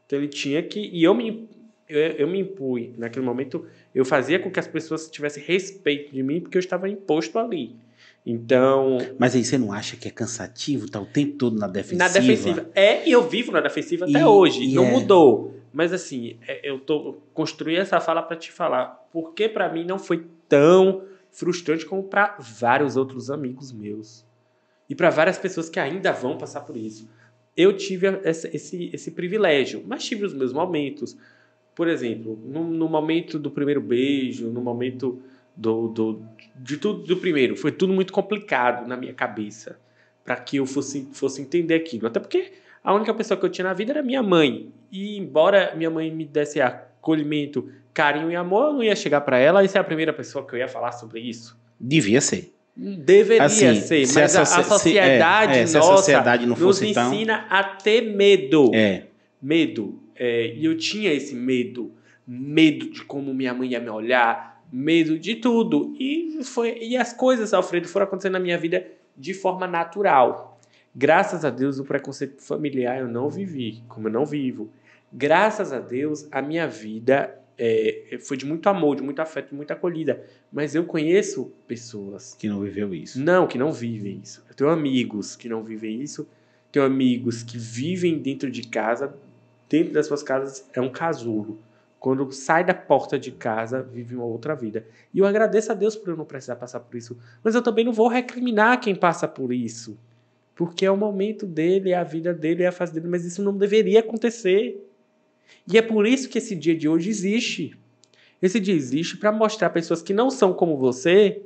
Então, ele tinha que. E eu me, eu, eu me impui. Naquele momento, eu fazia com que as pessoas tivessem respeito de mim, porque eu estava imposto ali. Então, Mas aí você não acha que é cansativo estar o tempo todo na defensiva? na defensiva. É, e eu vivo na defensiva até E- hoje. e não é. mudou. Mas assim, é, eu tô construí essa fala para te falar, porque para mim não foi tão frustrante como para vários outros amigos meus. E para várias pessoas que ainda vão passar por isso. Eu tive esse, esse privilégio, mas tive os meus momentos. Por exemplo, no, no momento do primeiro beijo, no momento do, do, de tudo do primeiro, foi tudo muito complicado na minha cabeça para que eu fosse, fosse entender aquilo. Até porque a única pessoa que eu tinha na vida era minha mãe. E embora minha mãe me desse acolhimento, carinho e amor, eu não ia chegar para ela e ser a primeira pessoa que eu ia falar sobre isso. Devia ser. Deveria Assim, ser, se mas a, a socie- se- sociedade é, é, se a nossa sociedade não nos ensina a ter medo. É. Medo. É, e eu tinha esse medo. Medo de como minha mãe ia me olhar, medo de tudo. E, foi, e as coisas, Alfredo, foram acontecendo na minha vida de forma natural. Graças a Deus, o preconceito familiar eu não vivi, como eu não vivo. Graças a Deus, a minha vida é, foi de muito amor, de muito afeto, de muita acolhida. Mas eu conheço pessoas Que não viveu isso. não, que não vivem isso. Eu tenho amigos que não vivem isso. Tenho amigos que vivem dentro de casa. Dentro das suas casas é um casulo. quando sai da porta de casa, vive uma outra vida. E eu agradeço a Deus por eu não precisar passar por isso. Mas eu também não vou recriminar quem passa por isso. Porque é o momento dele, é a vida dele, é a fase dele. Mas isso não deveria acontecer. E é por isso que esse dia de hoje existe. Esse dia existe para mostrar pessoas que não são como você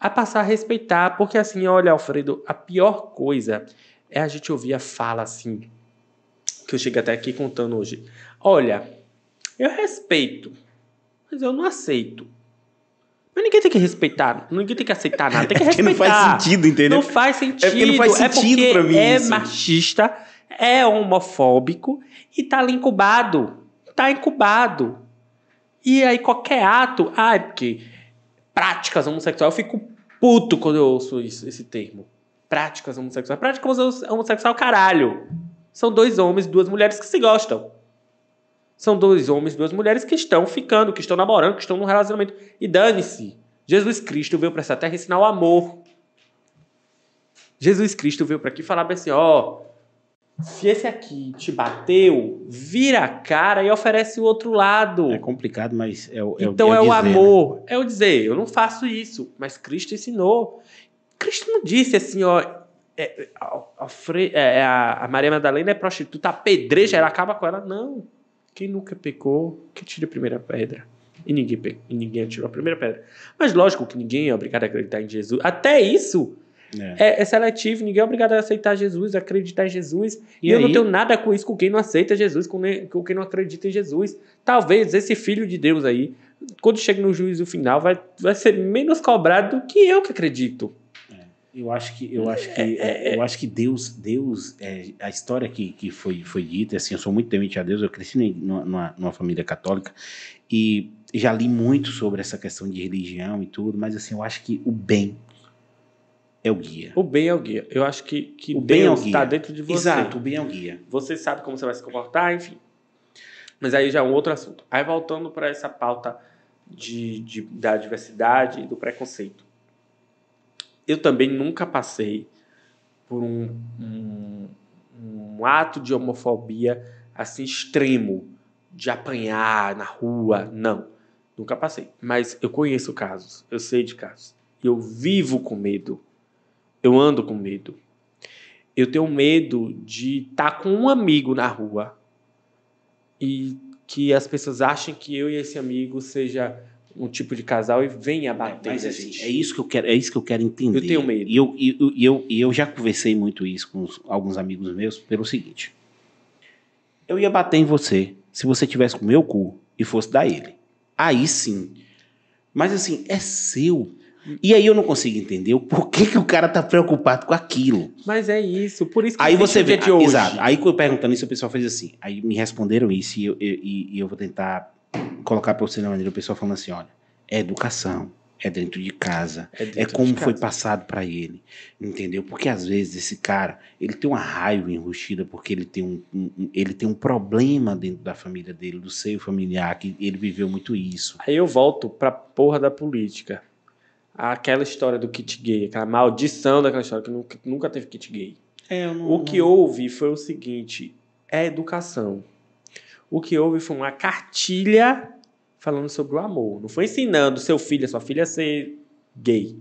a passar a respeitar. Porque assim, olha, Alfredo, a pior coisa é a gente ouvir a fala assim, que eu cheguei até aqui contando hoje. Olha, eu respeito, mas eu não aceito. Mas ninguém tem que respeitar, ninguém tem que aceitar nada, tem que É porque respeitar. não faz sentido, entendeu? Não faz sentido. É porque não faz sentido porque pra mim É isso. machista, é homofóbico e tá ali incubado. Tá incubado. E aí qualquer ato, ah, porque práticas homossexuais, eu fico puto quando eu ouço isso- esse termo. Práticas homossexuais. Práticas homossexual, caralho. São dois homens, duas mulheres que se gostam. São dois homens, duas mulheres que estão ficando, que estão namorando, que estão num relacionamento. E dane-se. Jesus Cristo veio para essa terra ensinar o amor. Jesus Cristo veio para aqui falar assim: ó, se esse aqui te bateu, vira a cara e oferece o outro lado. É complicado, mas é o. É então é, o dizer, né? amor. É o dizer, eu não faço isso, mas Cristo ensinou. Cristo não disse assim, ó. é, a, a Fre- é, a- a Maria Madalena é prostituta, apedreja, ela acaba com ela. Não. Quem nunca pecou, que tire a primeira pedra. E ninguém, e ninguém atirou a primeira pedra. Mas lógico que ninguém é obrigado a acreditar em Jesus. Até isso É. é, é seletivo, ninguém é obrigado a aceitar Jesus, a acreditar em Jesus. E, E eu não tenho nada com isso com quem não aceita Jesus, com, ne- com quem não acredita em Jesus. Talvez esse filho de Deus aí, quando chega no juízo final, vai, vai ser menos cobrado do que eu que acredito. Eu acho que eu acho que eu acho que Deus Deus é, a história que, que foi foi dita assim eu sou muito temente a Deus eu cresci numa, numa família católica e já li muito sobre essa questão de religião e tudo mas assim eu acho que o bem é o guia O bem é o guia. Eu acho que, que O bem é Deus guia. está dentro de você. exato o bem é o guia Você sabe como você vai se comportar, enfim. Mas aí já é um outro assunto. Aí voltando para essa pauta de, de- da diversidade e do preconceito. Eu também nunca passei por um, um, um ato de homofobia assim extremo, de apanhar na rua. Não, nunca passei. Mas eu conheço casos, eu sei de casos. Eu vivo com medo. Eu ando com medo. Eu tenho medo de estar com um amigo na rua e que as pessoas achem que eu e esse amigo seja um tipo de casal e venha bater mas assim, é isso que eu quero é isso que eu quero entender Eu tenho medo. e eu, e eu, e eu, eu já conversei muito isso com os- alguns amigos meus pelo seguinte eu ia bater em você se você tivesse com o meu cu e fosse dar ele. Aí sim. Mas assim, é seu. E aí eu não consigo entender o porquê que o cara tá preocupado com aquilo. Mas é isso, por isso que Aí você vê, de hoje. exato. Aí perguntando isso, o pessoal fez assim. Aí me responderam isso e eu, eu- e, eu vou tentar colocar para você na maneira. O pessoal falando assim, olha, é educação, é dentro de casa, É, é como foi casa. passado para ele, entendeu? Porque às vezes esse cara, ele tem uma raiva enrustida porque ele tem um, um- um- ele tem um problema dentro da família dele, do seio familiar, que ele viveu muito isso. Aí eu volto pra porra da política. Aquela história do kit gay, aquela maldição daquela história que nunca, nunca teve kit gay. É, não, O que houve foi o seguinte: é educação. O que houve foi uma cartilha falando sobre o amor. Não foi ensinando seu filho, sua filha a ser gay.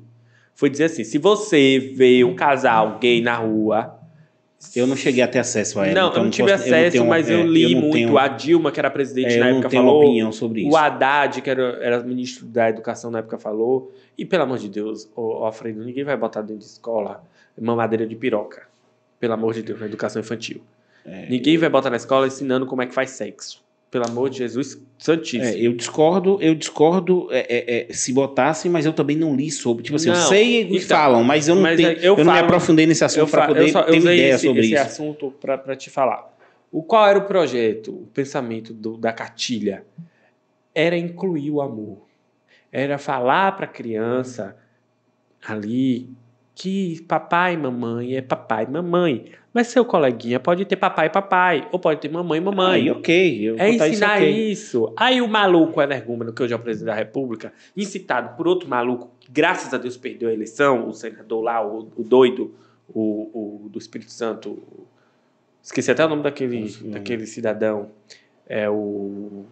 Foi dizer assim: se você vê um casal gay na rua. Eu não cheguei a ter acesso a ela. não, então eu não tive posso- acesso, tenho- mas é, eu li não muito. tenho- A Dilma, que era presidente é, na eu não época, tenho falou. opinião sobre isso. O Haddad, que era, era ministro da educação na época, falou. E pelo amor de Deus, ô Alfredo, ninguém vai botar dentro de escola mamadeira de piroca. Pelo amor de Deus, na educação infantil. É, Ninguém vai botar na escola ensinando como é que faz sexo. Pelo amor de Jesus Santíssimo. É, eu discordo, eu discordo é, é, é, se botassem, mas eu também não li sobre. Tipo assim, eu Não, sei o que então, falam, mas eu não, mas tenho, eu eu não me falo- aprofundei nesse eu, assunto para poder eu só, eu ter uma ideia esse, sobre esse isso. assunto para te falar. O qual era o projeto, o pensamento do- da cartilha? Era incluir o amor. Era falar para a criança ali que papai e mamãe é papai e mamãe. Mas seu coleguinha pode ter papai e papai, ou pode ter mamãe e mamãe. Aí, ok. Eu É ensinar isso, ok. isso. Aí o maluco energúmeno, que hoje é o presidente da República, incitado por outro maluco, que graças a Deus perdeu a eleição, o senador lá, o, o doido, o, o do Espírito Santo. Esqueci até o nome daquele, daquele cidadão. É o.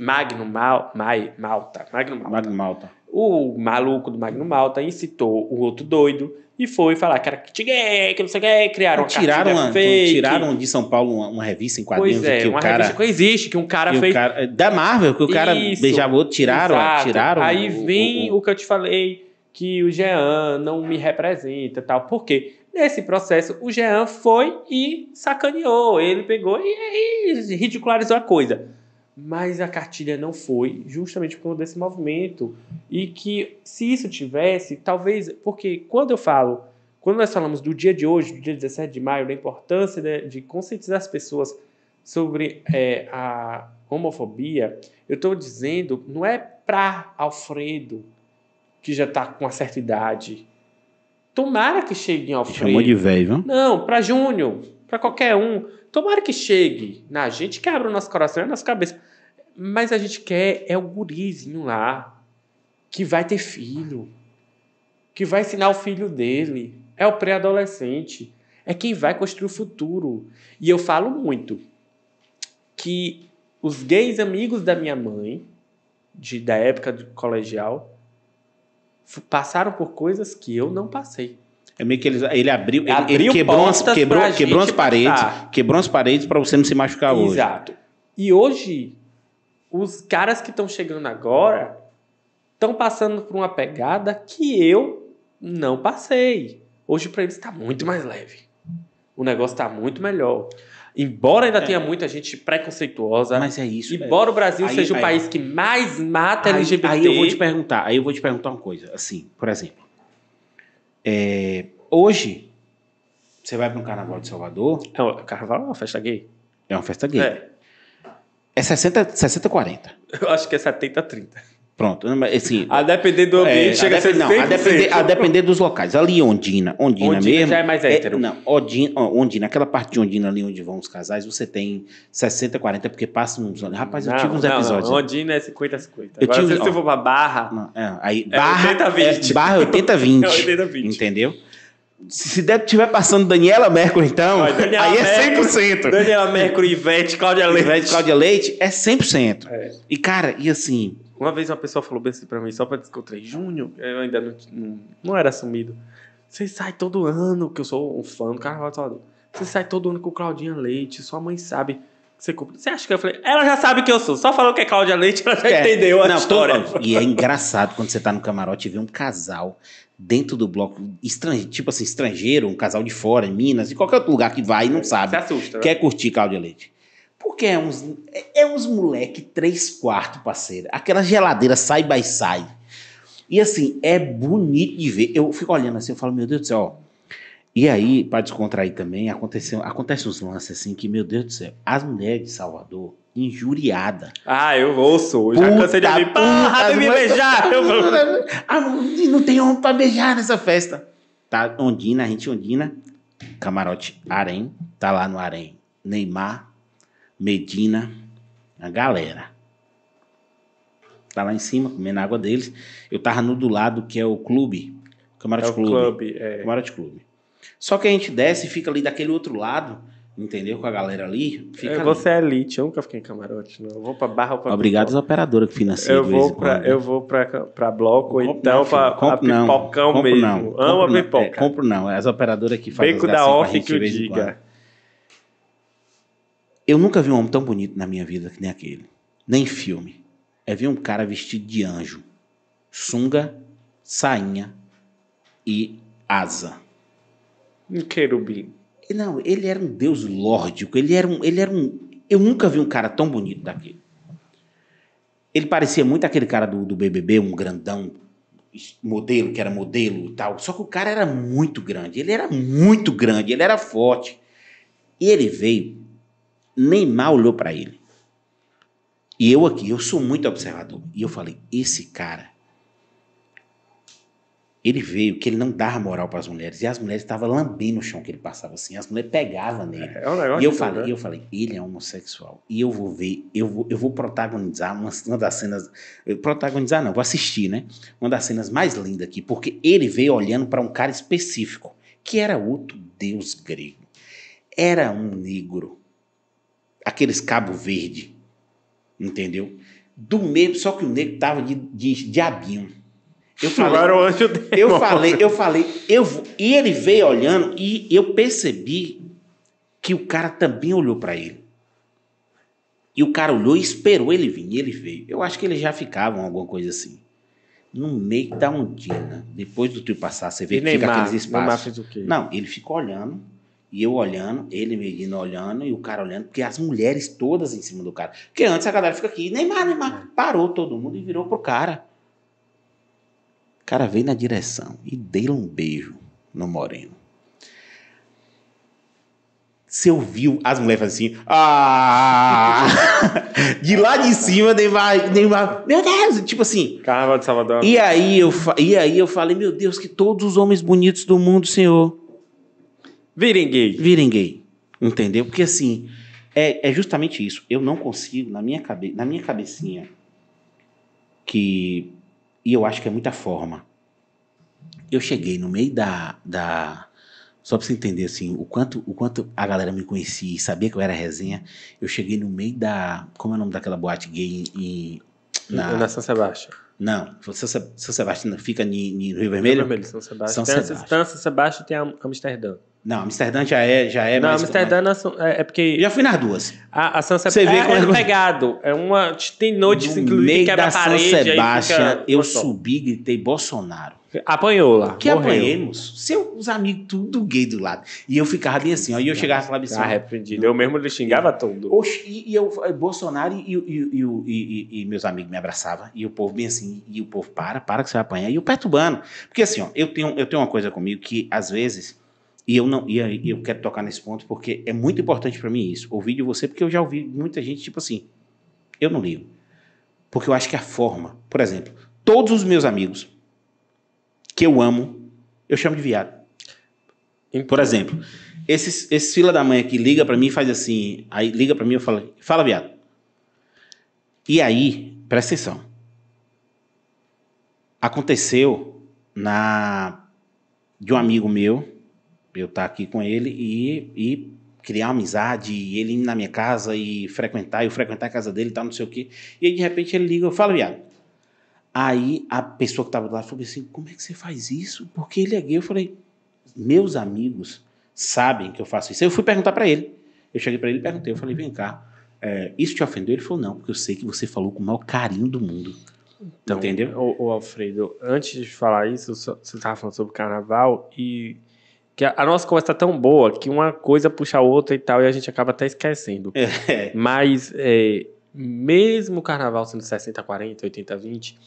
Magno Mal, Mai- Malta. Magno Malta. Magno Malta. O maluco do Magno Malta incitou o outro doido e foi falar que era kit gay, que não sei o que, criaram Tiraram, uma, fake. tiraram de São Paulo uma, uma revista em quadrinhos Pois é, que o uma cara, revista que existe, que um cara que o fez cara- da Marvel que o cara Isso. beijava o outro, tiraram, Exato. tiraram. Aí o- vem o- o, que eu te falei, que o Jean não me representa tal. Por quê? Nesse processo, o Jean foi e sacaneou. Ele pegou e, e ridicularizou a coisa. Mas a cartilha não foi, justamente por conta desse movimento. E que, se isso tivesse, talvez. Porque quando eu falo. Quando nós falamos do dia de hoje, do dia 17 de maio, da importância de, de conscientizar as pessoas sobre é, a homofobia, eu estou dizendo, não é para Alfredo, que já está com uma certa idade. Tomara que chegue em Alfredo. Chamou de velho, viu? Não, para Júnior, para qualquer um. Tomara que chegue na gente, que abra o nosso coração e a nossa cabeça. Mas a gente quer é o gurizinho lá, que vai ter filho, que vai ensinar o filho dele. É o pré-adolescente. É quem vai construir o futuro. E eu falo muito que os gays amigos da minha mãe, de, da época do colegial, passaram por coisas que eu não passei. É meio que ele, ele abriu, ele, Abriu ele quebrou, as, quebrou, quebrou as paredes, passar. quebrou as paredes para você não se machucar hoje. Exato. E hoje, os caras que estão chegando agora estão passando por uma pegada que eu não passei. Hoje, para eles, está muito mais leve. O negócio está muito melhor. Embora ainda É. tenha muita gente preconceituosa, Mas é isso. embora o Brasil Aí- seja o aí- país que mais mata aí, LGBT, aí eu vou te perguntar, aí eu vou te perguntar uma coisa, assim, por exemplo, é, hoje você vai para um carnaval de Salvador, É, o carnaval é uma festa gay? é uma festa gay. É. É 60 60 40. Eu acho que é 70-30. Pronto, mas, assim, A depender do ambiente, É, chega a ser depender- não, a 100%. depender, a depender dos locais. Ali Ondina, Ondina, Ondina mesmo. já é mais hétero. não, Ondina, Ondina, aquela parte de Ondina ali onde vão os casais, você tem 60, 40, porque passa uns anos. Rapaz, eu Não, tive uns não, episódios. Não, Ondina é 50-50. Eu Agora, tive- se você ó. for pra Barra, Não, é, aí, É barra, 80-20. é, barra 80-20. é 80-20. Entendeu? Se der, tiver passando Daniela Mercury, então, Olha, Daniela aí é Mercury, 100%. Daniela Mercury, Ivete, Cláudia Leite. Ivete Cláudia Leite é 100%. É. E, cara, e assim, Uma vez uma pessoa falou bem assim pra mim, só pra descontrair. Júnior, eu ainda não, não, não era assumido. Você sai todo ano, que eu sou um fã do Carnaval de Salvador. Você sai todo ano com Claudinha Leite, sua mãe sabe que você compra. Você acha que eu falei? Ela já sabe que eu sou. Só falou que é Cláudia Leite, ela já É. entendeu a Não, história. todo- E é engraçado quando você tá no camarote e vê um casal dentro do bloco, estrangeiro, tipo assim, estrangeiro, um casal de fora, em Minas, de qualquer outro lugar que vai e não Se sabe, assusta, né? quer curtir Cláudia Leite. Porque é uns, é, é uns moleque três quartos, parceiro. Aquela geladeira side by side. E assim, é bonito de ver. Eu fico olhando assim, eu falo, meu Deus do céu, ó. E aí, para descontrair também, aconteceu, acontece uns lances assim que, meu Deus do céu, as mulheres de Salvador, injuriada. Ah, eu ouço. Já Puta, cansei de ouvir. Porra, me beijar. Eu Ah, não tem homem pra beijar nessa festa. Tá Ondina, a gente Ondina, camarote Arém, tá lá no Arém. Neymar, Medina, a galera. Tá lá em cima, comendo água deles. Eu tava no do lado, que é o clube. Camarote É o clube. clube. É. Camarote clube. Só que a gente desce e fica ali daquele outro lado, entendeu? Com a galera ali. Fica É. Você é elite, eu nunca fiquei em camarote, não. Eu vou pra barra ou pra Obrigado às operadoras que financiam Eu de vez vou pra, quando. eu vou pra, pra bloco, Compro então não, pra, pra Compro não. pipocão Compro mesmo. não. Amo Compro a não. pipoca. É, compro não. É as operadoras que fazem Beco da pra off que eu diga. Eu nunca vi um homem tão bonito na minha vida que nem aquele. Nem em filme. É ver um cara vestido de anjo. Sunga, sainha e asa. Um querubim. Não, ele era um deus lórdico. Ele era um, ele era um. Eu nunca vi um cara tão bonito daquele. Ele parecia muito aquele cara do, do BBB, um grandão, modelo, que era modelo e tal. Só que o cara era muito grande. Ele era muito grande, ele era forte. E ele veio, Neymar olhou pra ele. E eu aqui, eu sou muito observador. E eu falei: esse cara ele veio que ele não dava moral para as mulheres. E as mulheres estavam lambendo o chão que ele passava assim. As mulheres pegavam nele. É um negócio E eu falei, eu falei, ele é homossexual. E eu vou ver, eu vou, eu vou protagonizar uma, uma das cenas. eu Protagonizar não, vou assistir, né? Uma das cenas mais lindas aqui, porque ele veio olhando para um cara específico, que era outro deus grego. Era um negro. Aqueles cabo verde, Entendeu? Do meio, só que o negro tava de, de diabinho. Eu falei, Agora o anjo eu falei, eu falei, eu e ele veio olhando e eu percebi que o cara também olhou pra ele. E o cara olhou e esperou ele vir, e ele veio. Eu acho que eles já ficavam alguma coisa assim. No meio da ondina, depois do trio passar, você vê E que fica Neymar, aqueles Neymar espaços. fez o quê? Não, ele ficou olhando, e eu olhando, ele medindo olhando, e o cara olhando, porque as mulheres todas em cima do cara. Porque antes a galera fica aqui, Neymar, Neymar, parou todo mundo e virou pro cara. O cara veio na direção e deu um beijo no Moreno. Você ouviu as mulheres fazendo assim, ah! De lá de cima, Neymar, Neymar, meu Deus, tipo assim, Carnaval de Salvador. e aí, eu, e aí eu falei, meu Deus, que todos os homens bonitos do mundo, Senhor, Virem gay. virem gay. Entendeu? Porque assim, é, é justamente isso. Eu não consigo, na minha, cabe, na minha cabecinha, que. E eu acho que é muita forma. Eu cheguei no meio da. da só pra você entender assim, o quanto, o quanto a galera me conhecia e sabia que eu era resenha, eu cheguei no meio da. Como é o nome daquela boate gay em. Na, na- São Sebastião. Não, São Se- São Sebastião fica em, Rio Vermelho? Vermelho, São Sebastião. São Sebastião. tem São Sebastião e tem Amsterdã. Não, Amsterdã já é. Já é não, mais- Amsterdã não são- é, é porque já fui nas duas. a, a São Sebastião é, é é pegado. É uma, tem noites, no inclusive, que meio quebra da São parede. aí Sebastião, eu subi e gritei Bolsonaro. Apanhou lá. Que morreu. apanhemos. Seus amigos tudo gay do lado. E eu ficava bem assim, ó. E eu chegava e falava assim, ó, Arrependido. Eu mesmo lhe xingava tudo. Oxe, e, e eu, Bolsonaro e, e, e, e- e- e meus amigos me abraçavam, e o povo bem assim, e o povo, para, para que você vai apanhar, e eu perturbando. Porque assim, ó, eu tenho, eu tenho uma coisa comigo que, às vezes, e eu não, e aí eu quero tocar nesse ponto, porque é muito importante pra mim isso, ouvir de você, porque eu já ouvi muita gente, tipo assim, eu não ligo. Porque eu acho que a forma, por exemplo, todos os meus amigos que eu amo, eu chamo de viado. Por exemplo, esses, esses fila da mãe aqui liga pra mim e faz assim, aí liga pra mim e eu falo, fala viado. E aí, presta atenção. Aconteceu na de um amigo meu, eu estar aqui com ele e, e criar amizade, e ele ir na minha casa e frequentar, eu frequentar a casa dele e tal, não sei o quê. E aí, de repente, ele liga, eu falo, viado. Aí a pessoa que tava do lado falou assim: como é que você faz isso? Porque ele é gay. Eu falei, meus amigos sabem que eu faço isso. Aí eu fui perguntar pra ele. Eu cheguei pra ele e perguntei, eu falei, vem cá, é, isso te ofendeu? Ele falou, não, porque eu sei que você falou com o maior carinho do mundo. Então, Entendeu? O, o Alfredo, antes de falar isso, você estava falando sobre carnaval e que a, a nossa conversa tá tão boa que uma coisa puxa a outra e tal, e a gente acaba até esquecendo. É, Mas, é, mesmo o carnaval sendo 60, 40, 80, 20,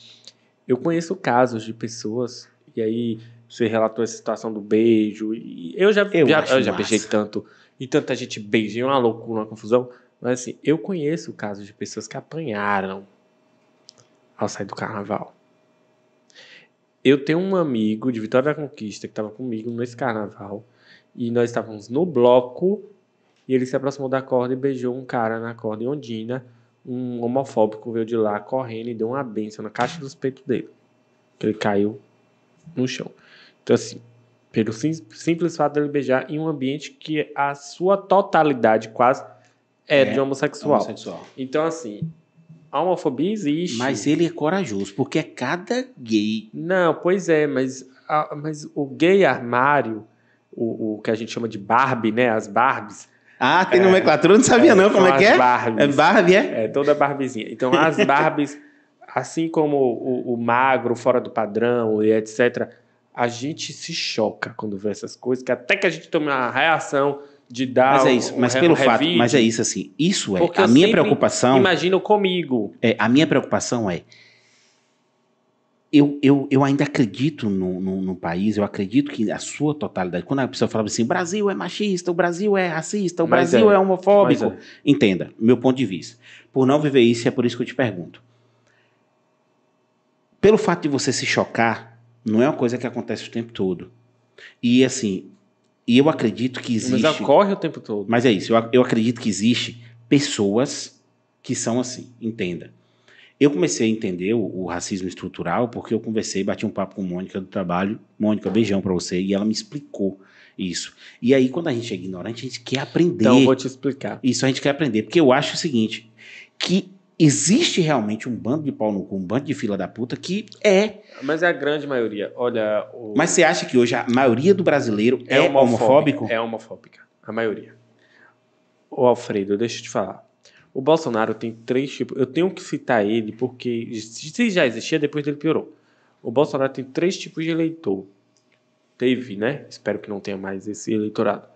eu conheço casos de pessoas, e aí você relatou essa situação do beijo, e eu já, Eu já, eu já beijei tanto, e tanta gente beija, é uma loucura, uma confusão, mas assim, eu conheço casos de pessoas que apanharam ao sair do carnaval. Eu tenho um amigo de Vitória da Conquista que estava comigo nesse carnaval, e nós estávamos no bloco, e ele se aproximou da corda e beijou um cara na corda em Ondina. Um homofóbico veio de lá correndo e deu uma benção na caixa dos peitos dele. Que ele caiu no chão. Então, assim, pelo sim- simples fato dele beijar em um ambiente que a sua totalidade quase é, É, de homossexual. homossexual. Então, assim, a homofobia existe. Mas ele é corajoso, porque é cada gay. Não, pois é, mas, a- mas o gay armário, o, o que a gente chama de Barbie, né? As Barbies. Ah, tem nomenclatura, eu não sabia não como é que é. Barbies. É Barbie, é? É, toda Barbizinha. Então, as Barbies, assim como o, o magro, fora do padrão e etc., a gente se choca quando vê essas coisas, que até que a gente tome uma reação de dar Mas é isso, um mas re- pelo fato, mas é isso assim, isso é, Porque a minha preocupação, Imagina comigo. é, a minha preocupação é, eu, eu, eu ainda acredito no, no, no país, eu acredito que a sua totalidade, quando a pessoa fala assim, o Brasil é machista, o Brasil é racista, o Mas Brasil é. é, homofóbico, é. entenda, meu ponto de vista, por não viver isso, é por isso que eu te pergunto, pelo fato de você se chocar, não é uma coisa que acontece o tempo todo, e assim, e eu acredito que existe... Mas ocorre o tempo todo. Mas é isso, eu, eu acredito que existe pessoas que são assim, entenda. Eu comecei a entender o, o racismo estrutural porque eu conversei, bati um papo com Mônica do trabalho. Mônica, beijão pra você. E ela me explicou isso. E aí, quando a gente é ignorante, a gente quer aprender. Então, eu vou te explicar. Isso a gente quer aprender. Porque eu acho o seguinte, que existe realmente um bando de pau no cu, um bando de fila da puta que é. Mas é a grande maioria. Olha. O... Mas você acha que hoje a maioria do brasileiro é, homofóbica. homofóbico? É homofóbica. A maioria. Ô, Alfredo, deixa eu te falar. O Bolsonaro tem três tipos. Eu tenho que citar ele porque se já existia, depois dele piorou. O Bolsonaro tem três tipos de eleitor. Teve, né? Espero que não tenha mais esse eleitorado.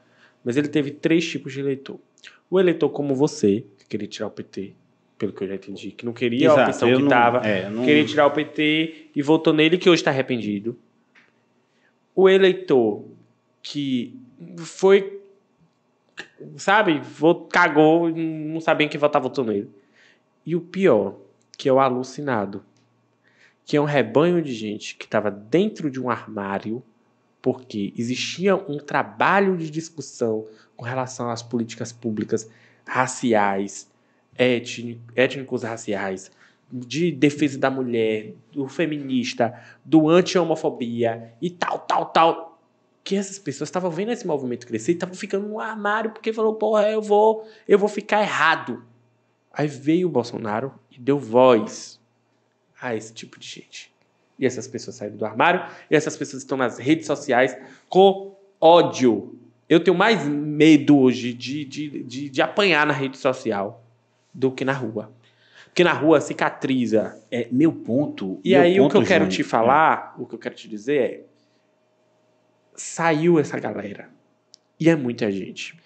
Mas ele teve três tipos de eleitor. O eleitor como você, que queria tirar o PT, pelo que eu já entendi, que não queria Exato, a opção que estava, é, não- queria tirar o PT e votou nele, que hoje está arrependido. O eleitor que foi, sabe, cagou, não sabia em que votar, votou nele. E o pior, que é o alucinado, que é um rebanho de gente que estava dentro de um armário, porque existia um trabalho de discussão com relação às políticas públicas raciais, étni- étnicos raciais, de defesa da mulher, do feminista, do anti-homofobia e tal, tal, tal. Que essas pessoas estavam vendo esse movimento crescer e estavam ficando no armário porque falou, porra, eu vou, eu vou ficar errado. Aí veio o Bolsonaro e deu voz a esse tipo de gente. E essas pessoas saíram do armário e essas pessoas estão nas redes sociais com ódio. Eu tenho mais medo hoje de, de, de, de apanhar na rede social do que na rua. Porque na rua cicatriza. É, meu ponto. E meu aí o ponto, que eu quero te falar, o que eu quero te dizer é. Saiu essa galera. E é muita gente.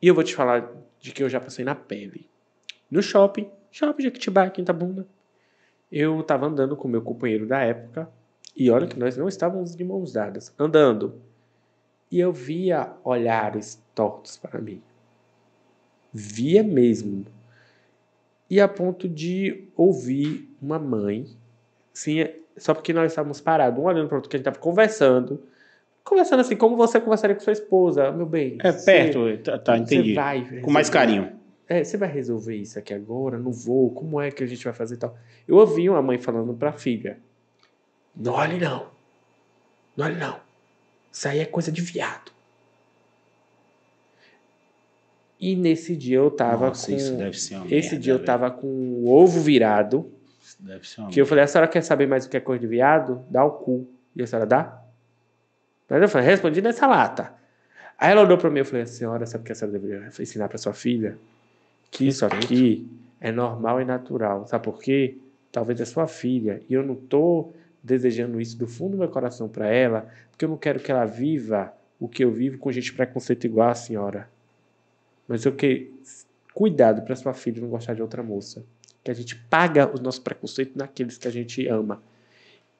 E eu vou te falar de que eu já passei na pele. No shopping, shopping de Jequitibá, Quintabunda. Eu tava andando com meu companheiro da época. E olha que nós não estávamos de mãos dadas. Andando. E eu via olhares tortos para mim. Via mesmo. E a ponto de ouvir uma mãe, sim, só porque nós estávamos parados, um olhando para o outro, que a gente estava conversando. Conversando assim, como você conversaria com sua esposa, meu bem. É você- perto, tá, tá, você entendi. vai Com mais carinho. É, você vai resolver isso aqui agora? Não vou. Como é que a gente vai fazer e tal? Eu ouvi uma mãe falando para a filha: Não olhe não. Não olhe não. Isso aí é coisa de viado. E nesse dia eu tava Nossa, com. isso deve ser uma Esse merda, dia eu velho. tava com o ovo virado. Isso deve ser uma Que eu falei, a senhora quer saber mais o que é coisa de viado? Dá o cu. E a senhora dá? Mas eu falei, respondi nessa lata. Aí ela olhou pra mim e eu falei, senhora, sabe o que a senhora deveria ensinar pra sua filha? Que isso aqui é normal e natural. Sabe por quê? Talvez é sua filha. E eu não tô desejando isso do fundo do meu coração pra ela, porque eu não quero que ela viva o que eu vivo com gente preconceito igual a senhora. Mas eu que cuidado pra sua filha não gostar de outra moça que a gente paga o nosso preconceito naqueles que a gente ama.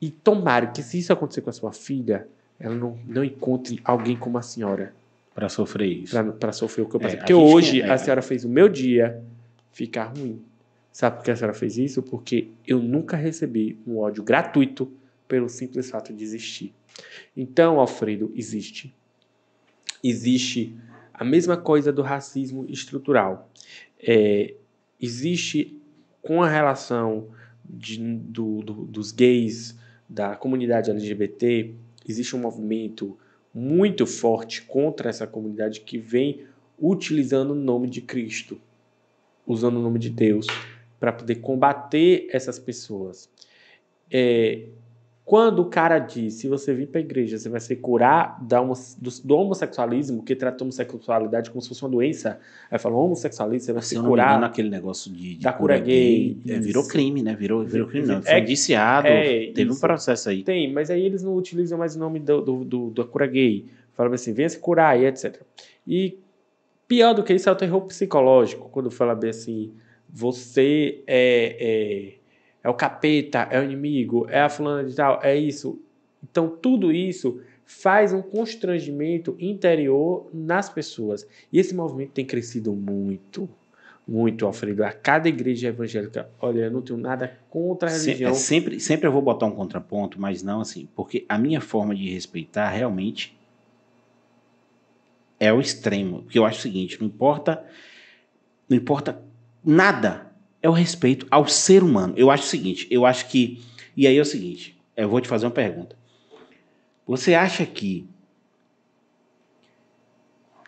E tomara que se isso acontecer com a sua filha, ela não, não encontre alguém como a senhora Pra sofrer isso. para sofrer o que eu passei. É, Porque hoje é, a senhora fez o meu dia ficar ruim. Sabe por que a senhora fez isso? Porque eu nunca recebi um ódio gratuito pelo simples fato de existir. Então, Alfredo, existe. Existe a mesma coisa do racismo estrutural. É, existe com a relação de- do- do- dos gays, da comunidade LGBT, existe um movimento muito forte contra essa comunidade que vem utilizando o nome de Cristo, usando o nome de Deus, para poder combater essas pessoas. É, quando o cara diz, se você vir para a igreja, você vai ser curar do, homossexualismo, que trata a homossexualidade como se fosse uma doença, aí fala, homossexualismo, você vai Se engano, curar. aquele negócio de, de da cura gay, é, virou crime, né? Virou, virou crime, não. É- Foi indiciado, é, teve um isso. processo aí. Tem, mas aí eles não utilizam mais o nome do, do, do- da cura gay. Falam assim, venha se curar e etc. E pior do que isso é o terror psicológico, quando fala bem assim, você é, é, o capeta, é o inimigo, é a fulana de tal, é isso. Então tudo isso faz um constrangimento interior nas pessoas. E esse movimento tem crescido muito, muito, Alfredo. A cada igreja evangélica, olha, eu não tenho nada contra a religião. é sempre, sempre eu vou botar um contraponto, mas não assim, porque a minha forma de respeitar realmente é o extremo. Porque eu acho o seguinte, não importa, não importa nada, é o respeito ao ser humano. Eu acho o seguinte, eu acho que, e aí é o seguinte, eu vou te fazer uma pergunta. Você acha que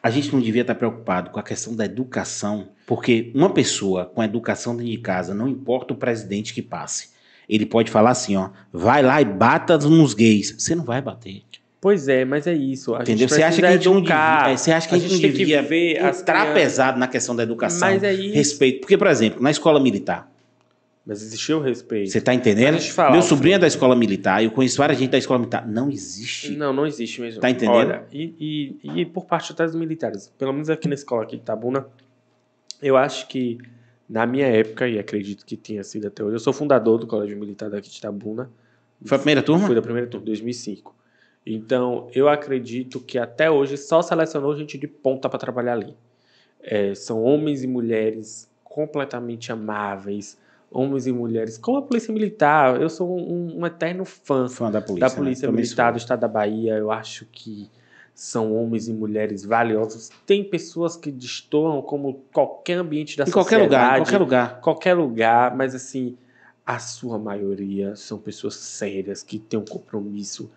a gente não devia estar preocupado com a questão da educação, porque uma pessoa com educação dentro de casa, não importa o presidente que passe, ele pode falar assim, ó, vai lá e bata nos gays. Você não vai bater. Pois é, mas é isso. A Entendeu? gente Você acha que a gente não educar, devia, é, você acha que a gente, tem que devia ver entrar pesado na questão da educação, Mas é isso. respeito. Porque, por exemplo, na escola militar, Mas existiu o respeito. você tá entendendo? Falar, Meu sobrinho é da escola militar, eu conheço várias gente da escola militar. Não existe. Não, não existe mesmo. Tá entendendo? Olha, e, e, e por parte até dos militares, pelo menos aqui na escola aqui de Tabuna, eu acho que na minha época, e acredito que tenha sido até hoje, eu sou fundador do Colégio Militar daqui de Tabuna. Foi a primeira turma? Fui da primeira turma, 2005. Então, eu acredito que até hoje só selecionou gente de ponta para trabalhar ali. É, são homens e mulheres completamente amáveis, homens e mulheres, como a Polícia Militar. Eu sou um, um eterno fã Fã da polícia. da Polícia né? Militar do. Estado da Bahia. Eu acho que são homens e mulheres valiosos. Tem pessoas que destoam como qualquer ambiente da Em qualquer lugar, em sociedade, qualquer lugar. qualquer lugar, mas assim, a sua maioria são pessoas sérias que têm um compromisso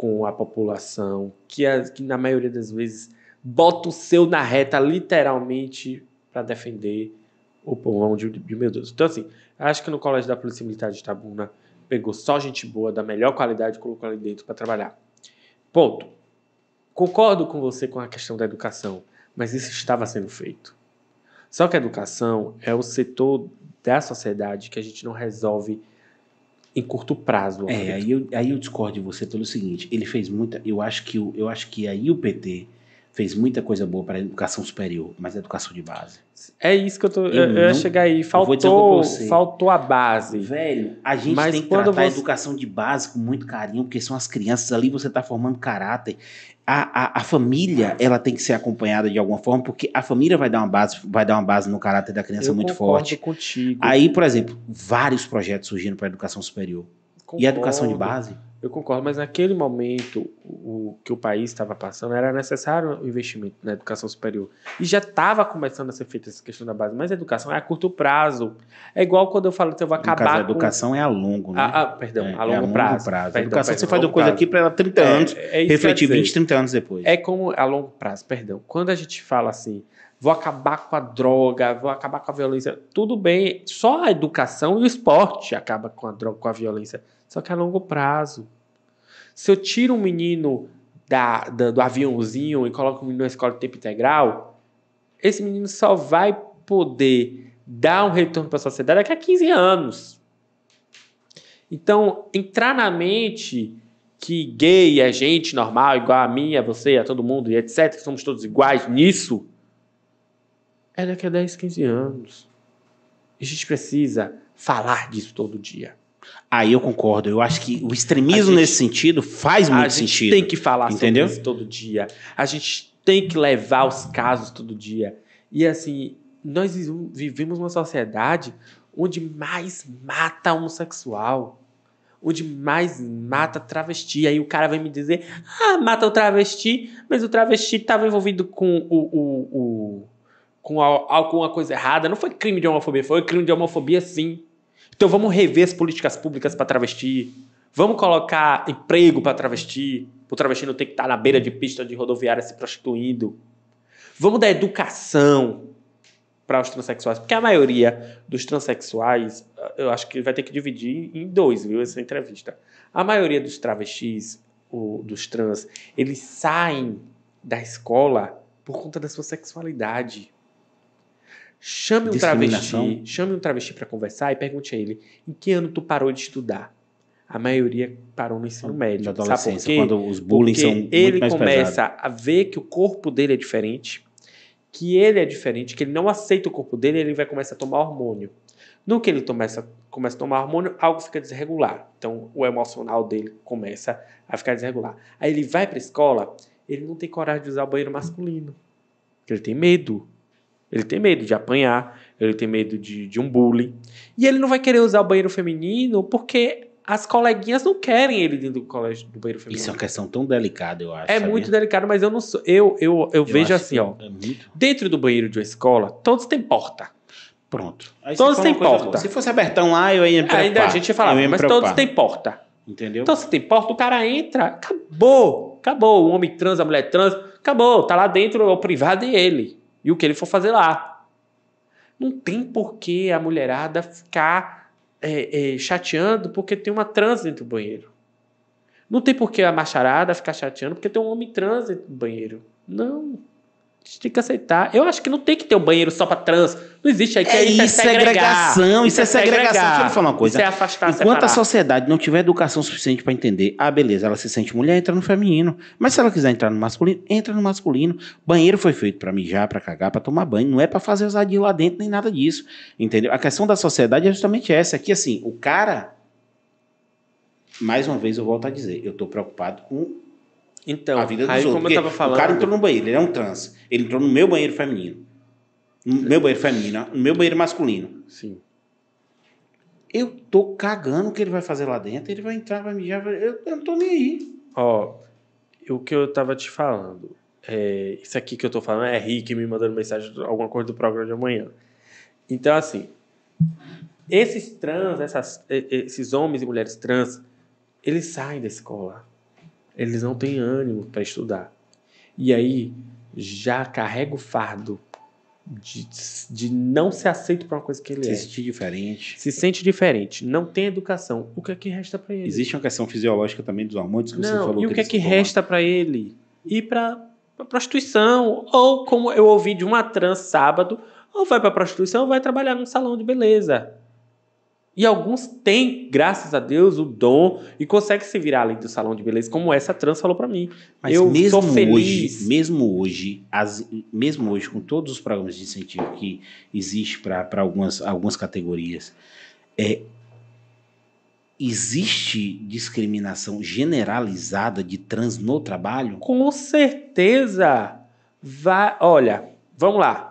com a população, que, as- que na maioria das vezes bota o seu na reta literalmente para defender o povão de, de meu Deus. Então assim, acho que no colégio da Polícia Militar de Itabuna pegou só gente boa, da melhor qualidade, e colocou ali dentro para trabalhar. Ponto. Concordo com você com a questão da educação, mas isso estava sendo feito. Só que a educação é o setor da sociedade que a gente não resolve em curto prazo. É, aí eu, aí eu discordo de você pelo seguinte, ele fez muita, eu acho que eu acho que aí o PT fez muita coisa boa para a educação superior, mas a educação de base. É isso que eu tô. Eu Eu, eu ia não- chegar aí. Faltou, faltou a base. Velho, a gente Mas tem que tratar a você- educação de base com muito carinho, porque são as crianças ali, você está formando caráter. A, a, a família, ela tem que ser acompanhada de alguma forma, porque a família vai dar uma base, vai dar uma base no caráter da criança eu muito concordo forte. contigo. Aí, por exemplo, vários projetos surgindo para a educação superior. E a educação de Concordo. base? Eu concordo, mas naquele momento o, o que o país estava passando era necessário um investimento na educação superior. E já estava começando a ser feita essa questão da base, mas a educação é a curto prazo. É igual quando eu falo que eu vou No caso, acabar a com... educação é a longo, né? Ah, ah, perdão, É, a é longo prazo. A Perdão, educação, perdão, você faz longo uma coisa prazo. aqui para ela 30 anos, É, é eu ia refletir dizer. 20, 30 anos depois. É como a longo prazo, perdão. Quando a gente fala assim, vou acabar com a droga, vou acabar com a violência, tudo bem. Só a educação e o esporte acaba com a droga, com a violência. Só que a longo prazo. Se eu tiro um menino da, da- do aviãozinho e coloco o menino na escola de tempo integral, esse menino só vai poder dar um retorno para a sociedade daqui a 15 anos. Então, entrar na mente que gay é gente normal, igual a mim, a você, a todo mundo, e etc., que somos todos iguais nisso, é daqui a 10, 15 anos. E a gente precisa falar disso todo dia. Aí eu concordo. Eu acho que o extremismo A gente- nesse sentido faz a muito gente sentido. tem que falar Entendeu? sobre isso todo dia. A gente tem que levar os casos todo dia. E assim, nós vive- vivemos uma sociedade onde mais mata homossexual. Onde mais mata travesti. Aí o cara vai me dizer: ah, mata o travesti, mas o travesti estava envolvido com o. o, o com al- alguma coisa errada. Não foi crime de homofobia, foi crime de homofobia sim. Então vamos rever as políticas públicas para travesti. Vamos colocar emprego para travesti. O travesti não tem que estar na beira de pista de rodoviária se prostituindo. Vamos dar educação para os transexuais, porque a maioria dos transexuais, eu acho que vai ter que dividir em dois, viu, essa entrevista. A maioria dos travestis, o- dos trans, eles saem da escola por conta da sua sexualidade. Chame um travesti, chame um travesti para conversar e pergunte a ele: em que ano tu parou de estudar? A maioria parou no ensino médio. Na Sabe por adolescência, quê? quando os bullying Porque são muito ele mais começa pesados. a ver que o corpo dele é diferente, que ele é diferente, que ele não aceita o corpo dele, ele vai começar a tomar hormônio. No que ele começa, começa a tomar hormônio, algo fica desregular. Então, o emocional dele começa a ficar desregular. Aí ele vai para a escola, ele não tem coragem de usar o banheiro masculino. Ele tem medo. Ele tem medo de apanhar, ele tem medo de, de um bullying. E ele não vai querer usar o banheiro feminino porque as coleguinhas não querem ele dentro do colégio do banheiro feminino. Isso é uma questão tão delicada, eu acho. É sabia? muito delicado, mas eu não sou. Eu, eu, eu, Eu vejo assim, ó. É muito... Dentro do banheiro de uma escola, todos têm porta. Pronto. Aí Todos têm porta. boa. Se fosse abertão lá, eu ia me preocupar. Ainda a gente ia falar, ia mas preocupar. todos têm porta. Entendeu? Então, se tem porta, o cara entra, acabou. Acabou. O homem trans, a mulher trans, Acabou, tá lá dentro, é o privado dele. E o que ele for fazer lá. Não tem por que a mulherada ficar é, é, chateando porque tem uma trans dentro do banheiro. Não tem por que a macharada ficar chateando porque tem um homem trans dentro do banheiro. Não. A gente tem que aceitar. Eu acho que não tem que ter um banheiro só pra trans. Não existe aí. que É isso, é segregação, isso é segregação. Deixa eu falar uma coisa. Isso é afastar, Enquanto a separar. sociedade não tiver educação suficiente para entender, ah, beleza, ela se sente mulher, entra no feminino. Mas se ela quiser entrar no masculino, entra no masculino. Banheiro foi feito para mijar, para cagar, para tomar banho, não é para fazer ousadia lá dentro nem nada disso, entendeu? A questão da sociedade é justamente essa, que assim, o cara mais uma vez eu volto a dizer, eu tô preocupado com Então, a vida dos aí outros. como eu tava falando... O cara entrou no banheiro, ele é um trans. Ele entrou no meu banheiro feminino. No meu banheiro feminino, no meu banheiro masculino. Sim. Eu tô cagando o que ele vai fazer lá dentro, ele vai entrar, vai mijar, vai- eu, eu não tô nem aí. Ó, o que eu tava te falando, é, isso aqui que eu tô falando é Rick me mandando mensagem, alguma coisa do programa de amanhã. Então, assim, esses trans, essas, esses homens e mulheres trans, eles saem da escola. Eles não têm ânimo para estudar. E aí, já carrega o fardo de, de não ser aceito por uma coisa que ele Se é. sentir diferente. Se sente diferente, não tem educação. O que é que resta para ele? Existe uma questão fisiológica também dos hormônios que você Não, falou. e o que é eles que resta pra ele? Ir pra prostituição. Ou, como eu ouvi de uma trans sábado, ou vai pra prostituição ou vai trabalhar num salão de beleza. E alguns têm, graças a Deus, o dom e conseguem se virar além do salão de beleza, como essa trans falou pra mim. Mas eu mesmo sou feliz. hoje, mesmo hoje, as- mesmo hoje, com todos os programas de incentivo que existe para algumas, algumas categorias, é, existe discriminação generalizada de trans no trabalho? Com certeza. Vai, olha, vamos lá.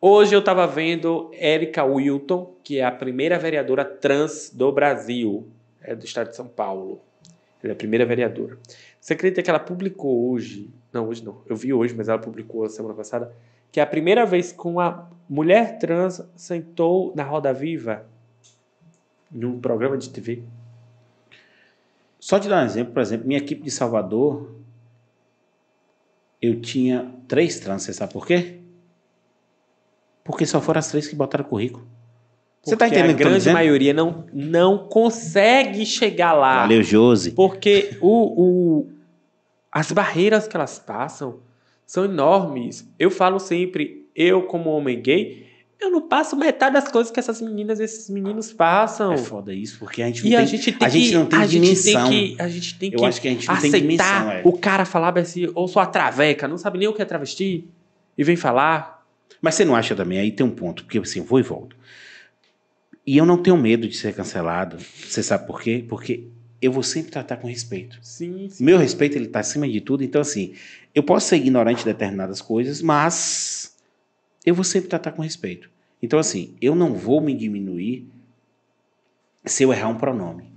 Hoje eu estava vendo Érica Wilton, que é a primeira vereadora trans do Brasil, é do estado de São Paulo. Ela é a primeira vereadora. Você acredita que ela publicou hoje? Não, hoje não. Eu vi hoje, mas ela publicou a semana passada. Que é a primeira vez que uma mulher trans sentou na Roda Viva num programa de TV. Só te dar um exemplo, por exemplo, minha equipe de Salvador, eu tinha três trans, você sabe por quê? Porque só foram as três que botaram currículo. Você tá entendendo A eu grande maioria não, não consegue chegar lá. Valeu, Josi. Porque o, o, as barreiras que elas passam são enormes. Eu falo sempre, eu como homem gay, eu não passo metade das coisas que essas meninas e esses meninos passam. É foda isso, porque a gente não E tem, a gente tem a gente que, não tem a gente dimensão. tem que, a gente tem Eu que acho que a gente não tem aceitar dimensão, é. o cara falar assim, ou sou a traveca, não sabe nem o que é travesti, e vem falar. Mas você não acha também? Aí tem um ponto, porque assim, vou e volto. E eu não tenho medo de ser cancelado. Você sabe por quê? Porque eu vou sempre tratar com respeito. Sim, sim. Meu respeito, ele tá acima de tudo. Então, assim, eu posso ser ignorante de determinadas coisas, mas eu vou sempre tratar com respeito. Então, assim, eu não vou me diminuir se eu errar um pronome.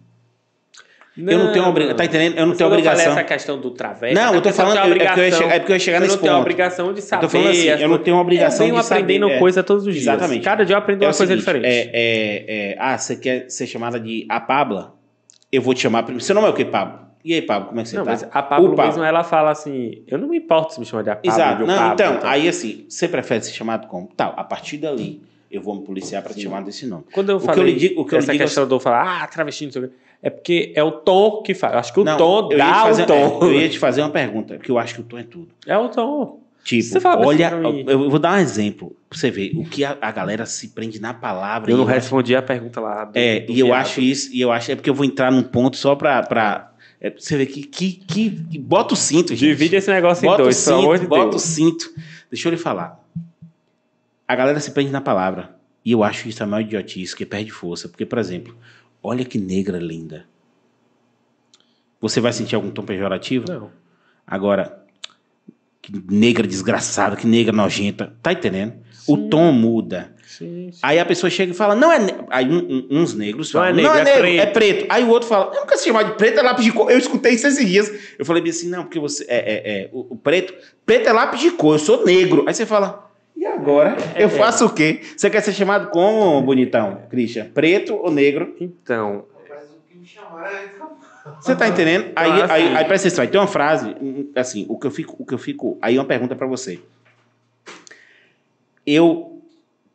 Eu não tenho obrigação. Tá entendendo? Eu não tenho quando eu obrigação. essa questão do traveca. Não, eu tô não falando. tem É porque eu ia chegar, é porque eu ia chegar nesse não tem a ponto. obrigação de Eu saber. tô falando assim, as eu não tenho obrigação eu venho de saber. aprendendo é. coisa todos os dias. Exatamente. Cada dia eu aprendo É uma coisa seguinte, diferente. É, é, é, ah, você quer ser chamada de a Pabla? Eu vou te chamar primeiro. Seu nome é o quê, Pablo? E aí, Pablo, como é que você não, tá? mas a Pablo Pablo. mesmo, ela fala assim, eu não me importo se me chamar de a Pablo, Exato. Não, Pablo, então, aí assim, você prefere ser chamado como? Tal, a partir dali, eu vou me policiar para te chamar desse nome. Quando eu O que eu falei lhe digo- o que eu lhe essa digo questão do falar, ah, travesti, não sei o quê, é porque é o tom que faz. Eu acho que o Não, tom eu dá fazer- o tom. é, Eu ia te fazer uma pergunta, porque eu acho que o tom é tudo. É o tom. Tipo, olha, eu vou dar um exemplo pra você ver o que a, a galera se prende na palavra. Eu não acho- respondi a pergunta lá. do- É, do e eu viado. acho isso, e eu acho, é porque eu vou entrar num ponto só pra. pra é, pra você ver que, que, que, que- Bota o cinto, gente. Divide esse negócio em bota dois, o cinto, bota Deus. o cinto. Deixa eu lhe falar. A galera se prende na palavra. E eu acho isso a maior idiotice, que perde força. Porque, por exemplo, olha que negra linda. Você vai sentir algum tom pejorativo? Não. Agora, que negra desgraçada, que negra nojenta. Tá entendendo? O Sim. tom muda. Sim, sim. Aí a pessoa chega e fala, não é negro. Aí um- um- uns negros Não falam, é negro, não é é negro, preto. é preto. Aí o outro fala, eu nunca se chamar de preto, é lápis de cor. Eu escutei isso esses dias. Eu falei assim, não, porque você é, é, é, o, o preto, preto é lápis de cor, eu sou negro. Aí você fala, e agora? É, Eu faço o quê? Você quer ser chamado como, bonitão, Christian? Preto ou negro? Então, Me chamaram, Você tá entendendo? Aí, Ah, aí, aí presta atenção, aí tem uma frase, assim, o que eu fico, o que eu fico, aí uma pergunta pra você. Eu,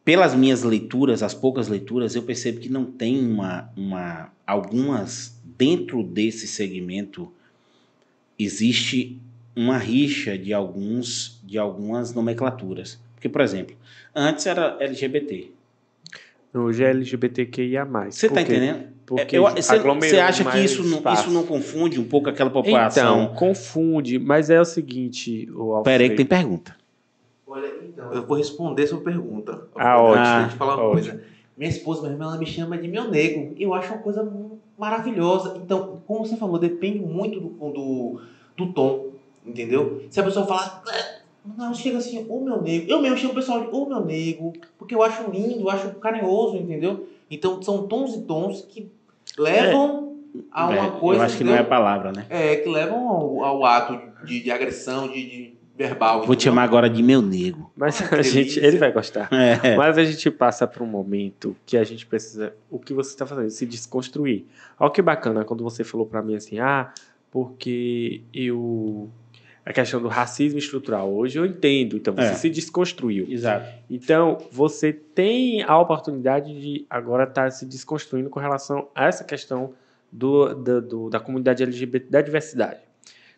pelas minhas leituras, as poucas leituras, eu percebo que não tem uma, uma algumas dentro desse segmento existe uma rixa de alguns de algumas nomenclaturas. Porque, por exemplo, antes era LGBT. Hoje é LGBTQIA+. Você tá quê? entendendo? Porque Eu- Você acha que isso não, isso não confunde um pouco aquela população? Então, confunde, mas é o seguinte, o Peraí que tem pergunta. Olha, então, eu vou responder sua pergunta. Ah, ótimo. Deixa eu te falar uma Ótimo. coisa. Minha esposa mesmo, ela me chama de meu nego. Eu acho uma coisa maravilhosa. Então, como você falou, depende muito do, do, do tom, entendeu? Se a pessoa falar, "Ah", não, chega assim, ô meu nego. Eu mesmo chamo o pessoal de ô meu nego, porque eu acho lindo, eu acho carinhoso, entendeu? Então, são tons e tons que levam a uma É, coisa. eu acho que não é a entendeu? palavra, né? É, que levam ao, ao ato de, de agressão, de, de verbal. Vou te entendeu? chamar agora de meu nego. Mas Ah, a gente, delícia. ele vai gostar. É. Mas a gente passa por um momento que a gente precisa, o que você está fazendo, se desconstruir. Olha que bacana quando você falou para mim assim, ah, porque eu a questão do racismo estrutural hoje eu entendo, então você É. se desconstruiu. Exato. Então, você tem a oportunidade de agora estar se desconstruindo com relação a essa questão do, da- do- da comunidade LGBT, da diversidade.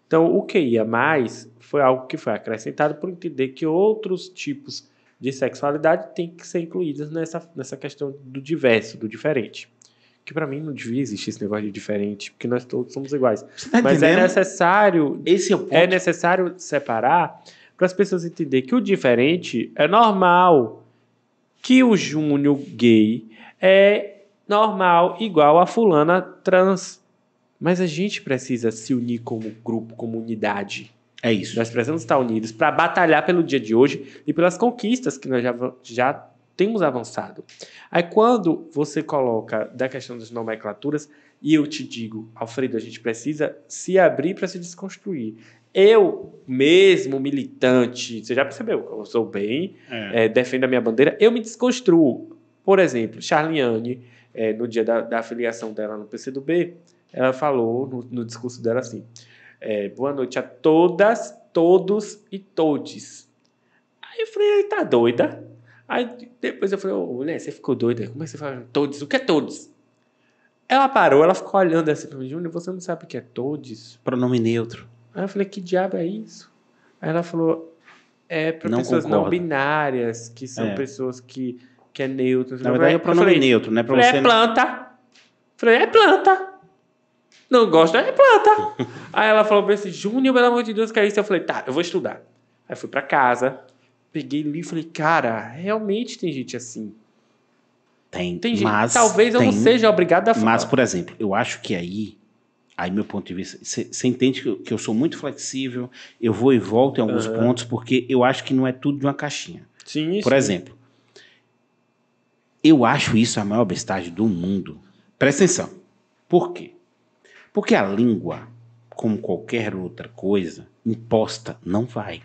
Então, o que ia mais foi algo que foi acrescentado por entender que outros tipos de sexualidade têm que ser incluídos nessa, nessa questão do diverso, do diferente. Que para mim não devia existir esse negócio de diferente, porque nós todos somos iguais. Tá Mas é entendendo? necessário Esse é o ponto. é necessário separar para as pessoas entenderem que o diferente é normal. Que o Júnior gay é normal, igual a fulana trans. Mas a gente precisa se unir como grupo, como unidade. É isso. Nós precisamos estar unidos para batalhar pelo dia de hoje e pelas conquistas que nós já, já temos avançado. Aí quando você coloca da questão das nomenclaturas, e eu te digo, Alfredo, a gente precisa se abrir para se desconstruir. Eu, mesmo militante, você já percebeu, eu sou bem, É. é, defendo a minha bandeira, eu me desconstruo. Por exemplo, Charliane, é, no dia da, da afiliação dela no PCdoB, ela falou no, no discurso dela assim: é, boa noite a todas, todos e todes. Aí eu falei, tá doida? Aí depois eu falei, ô mulher, você ficou doida? Como é que você fala todos? O que é todos? Ela parou, ela ficou olhando assim pra mim, Júnior, você não sabe o que é todes? Pronome neutro. Aí eu falei, que diabo é isso? Aí ela falou, é para Não pessoas não concordo. binárias, que são É. pessoas que, que é neutro. Na verdade é o pronome falei, neutro, né? Pra falei, você é planta. Falei, é planta. Não gosta, é planta. Aí ela falou pra esse Júnior, pelo amor de Deus, que é isso? Eu falei, tá, eu vou estudar. Aí fui pra casa, peguei li e falei, cara, realmente tem gente assim. Tem, Tem gente, mas talvez eu não tem- seja obrigado a falar. Mas, por exemplo, eu acho que aí, aí meu ponto de vista, você entende que eu, que eu sou muito flexível, eu vou e volto em alguns Aham. pontos, porque eu acho que não é tudo de uma caixinha. Sim, Por sim. exemplo, eu acho isso a maior bestagem do mundo. Presta atenção. Por quê? Porque a língua, como qualquer outra coisa, imposta, não vai.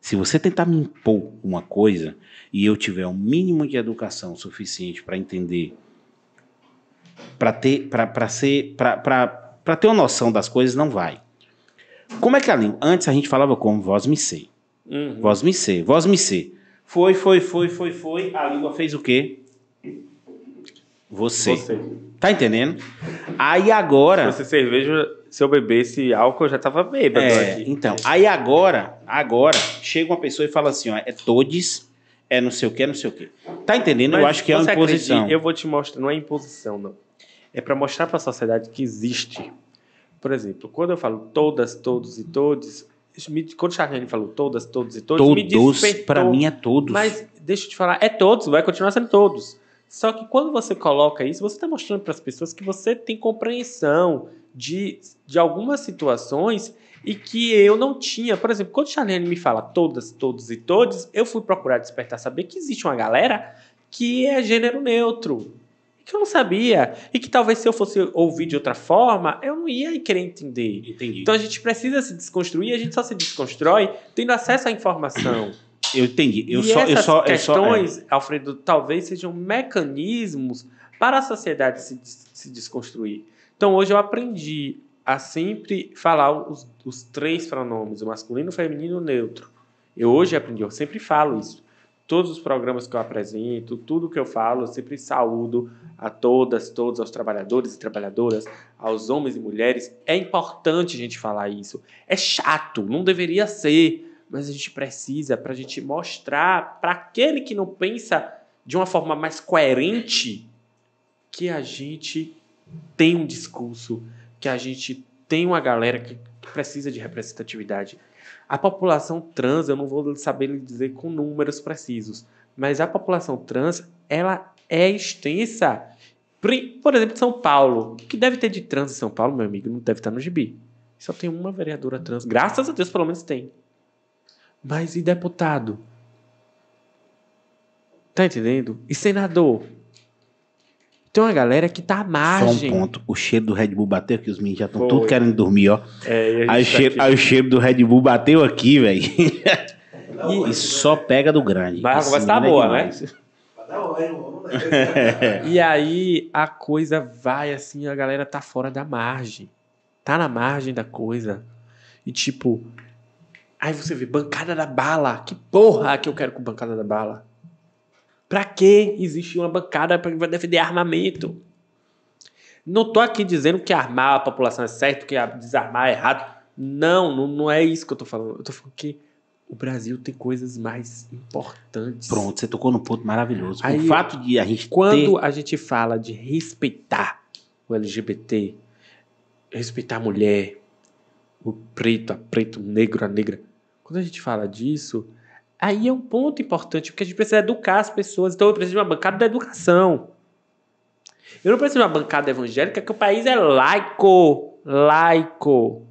Se você tentar me impor uma coisa e eu tiver um mínimo de educação suficiente para entender, para ter, para ser, para ter uma noção das coisas, não vai. Como é que a língua? Antes a gente falava como voz me sei. Uhum. Voz me ser, voz me ser. Foi, foi, foi, foi, foi. A língua fez o quê? Você. Você. Tá entendendo? Aí Se agora. fosse cerveja, se eu bebesse álcool, eu já tava bêbado É, aqui. então, aí agora, agora, chega uma pessoa e fala assim, ó, é todes, é não sei o que, é não sei o que. Tá entendendo? Eu Mas acho que é uma imposição. acredita? Eu vou te mostrar, não é imposição, não. É para mostrar para a sociedade que existe. Por exemplo, quando eu falo todas, todos e todes, quando o Charlene falou todas, todos e todos, Todos, pra mim é todos. Mas deixa eu te falar, é todos, vai continuar sendo todos. Só que quando você coloca isso, você está mostrando para as pessoas que você tem compreensão de, de algumas situações e que eu não tinha. Por exemplo, quando o Charlene me fala todas, todos e todos, eu fui procurar despertar saber que existe uma galera que é gênero neutro. Que eu não sabia. E que talvez se eu fosse ouvir de outra forma, eu não ia querer entender. Entendi. Então a gente precisa se desconstruir, a gente só se desconstrói tendo acesso à informação. eu entendi. Eu e só, eu essas só, eu só, é. questões, Alfredo, talvez sejam mecanismos para a sociedade se, se desconstruir. Então hoje eu aprendi a sempre falar os, os três pronomes, o masculino, o feminino e o neutro. Eu hoje aprendi, eu sempre falo isso. Todos os programas que eu apresento, tudo que eu falo, eu sempre saúdo a todas, todos, aos trabalhadores e trabalhadoras, aos homens e mulheres. É importante a gente falar isso. É chato, não deveria ser, mas a gente precisa para a gente mostrar para aquele que não pensa de uma forma mais coerente que a gente tem um discurso, que a gente tem uma galera que precisa de representatividade. A população trans, eu não vou saber lhe dizer com números precisos, mas a população trans, ela é extensa. Por exemplo, São Paulo. O que deve ter de trans em São Paulo, meu amigo? Não deve estar no gibi. Só tem uma vereadora trans. Graças a Deus, pelo menos tem. Mas e deputado? Tá entendendo? E senador? Tem uma galera que tá à Só um margem. ponto. O cheiro do Red Bull bateu aqui, os meninos já estão tudo querendo dormir, ó. É, e a Aí o, tá cheiro, aqui. aí o cheiro do Red Bull bateu aqui, velho. E- E só pega do grande. Mas a conversa tá é boa, né? é, não, não é. E aí a coisa vai assim, a galera tá fora da margem. Tá na margem da coisa. E tipo, aí você vê bancada da bala. Que porra que eu quero com bancada da bala? Pra que existe uma bancada pra vai defender armamento? Não tô aqui dizendo que armar a população é certo, que desarmar é errado. Não, não, não é isso que eu tô falando. Eu tô falando que o Brasil tem coisas mais importantes. Pronto, você tocou num ponto maravilhoso. Aí, o fato de a gente Quando ter... a gente fala de respeitar o LGBT, respeitar a mulher, o preto, a preto, o negro, a negra, quando a gente fala disso, aí é um ponto importante, porque a gente precisa educar as pessoas. Então eu preciso de uma bancada da educação. Eu não preciso de uma bancada evangélica, que o país é laico. Laico.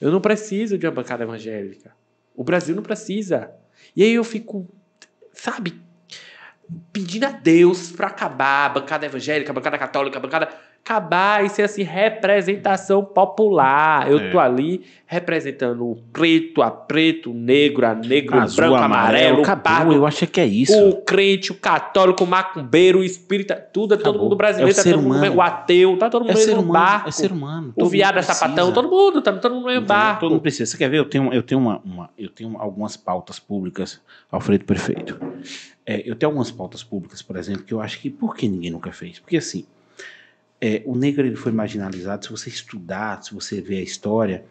Eu não preciso de uma bancada evangélica. O Brasil não precisa. E aí eu fico, sabe, pedindo a Deus para acabar a bancada evangélica, a bancada católica, a bancada acabar e ser assim representação popular. Eu É. tô ali representando o preto, a preto, o negro, a negro, o Azul, branco, amarelo, o acabou, pardo, eu acho que é isso. o crente, o católico, o macumbeiro, o espírita, tudo, é todo Acabou. mundo brasileiro, É o tá ser todo mundo humano. bem- o ateu, tá todo mundo É no mesmo humano, barco. é ser humano. O Todo viado é mundo sapatão, todo mundo, tá todo mundo no mesmo barco. Todo mundo precisa. Você quer ver? Eu tenho, eu tenho, uma, uma- eu tenho algumas pautas públicas, Alfredo Perfeito. É, eu tenho algumas pautas públicas, por exemplo, que eu acho que por que ninguém nunca fez? Porque assim, é, o negro ele foi marginalizado. Se você estudar, se você ver a história,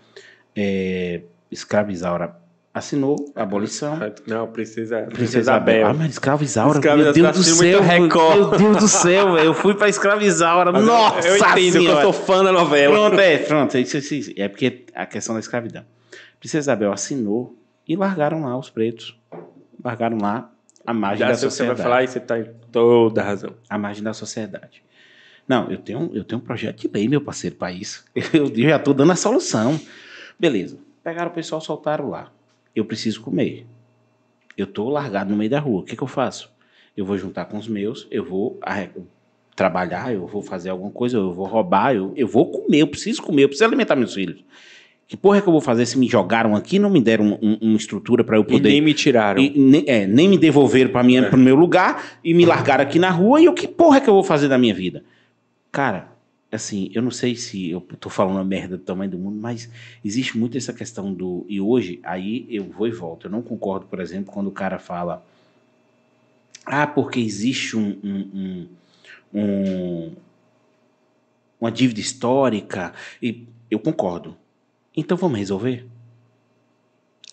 é, escrava Isaura assinou a abolição. Não, princesa, Isabel. Ah, mas escrava Isaura, Escrava meu Deus do céu. Meu Deus do céu. Eu fui pra escrava Isaura. Nossa eu entendo que senhora. eu sou fã da novela. Pronto, é, pronto. Isso, isso, isso. É porque a questão da escravidão. Princesa Isabel assinou e largaram lá os pretos. Largaram lá a margem Já da que você vai sociedade. falar e você tá em toda a razão. A margem da sociedade. Não, eu tenho, eu tenho um projeto de lei, meu parceiro, para isso. Eu já estou dando a solução. Beleza. Pegaram o pessoal, soltaram lá. Eu preciso comer. Eu estou largado no meio da rua. O que, que eu faço? Eu vou juntar com os meus, eu vou arre- trabalhar, eu vou fazer alguma coisa, eu vou roubar, eu, eu vou comer, eu preciso comer, eu preciso alimentar meus filhos. Que porra é que eu vou fazer se me jogaram aqui e não me deram um- um- uma estrutura para eu E poder nem me tiraram. e nem, é, nem me devolveram para É. o meu lugar e me largaram aqui na rua. E o que porra é que eu vou fazer da minha vida? Cara, assim, eu não sei se eu tô falando a merda do tamanho do mundo, mas existe muito essa questão do. E hoje, aí eu vou e volto. Eu não concordo, por exemplo, quando o cara fala. Ah, porque existe um. um- um- um- uma dívida histórica. E eu concordo. Então vamos resolver?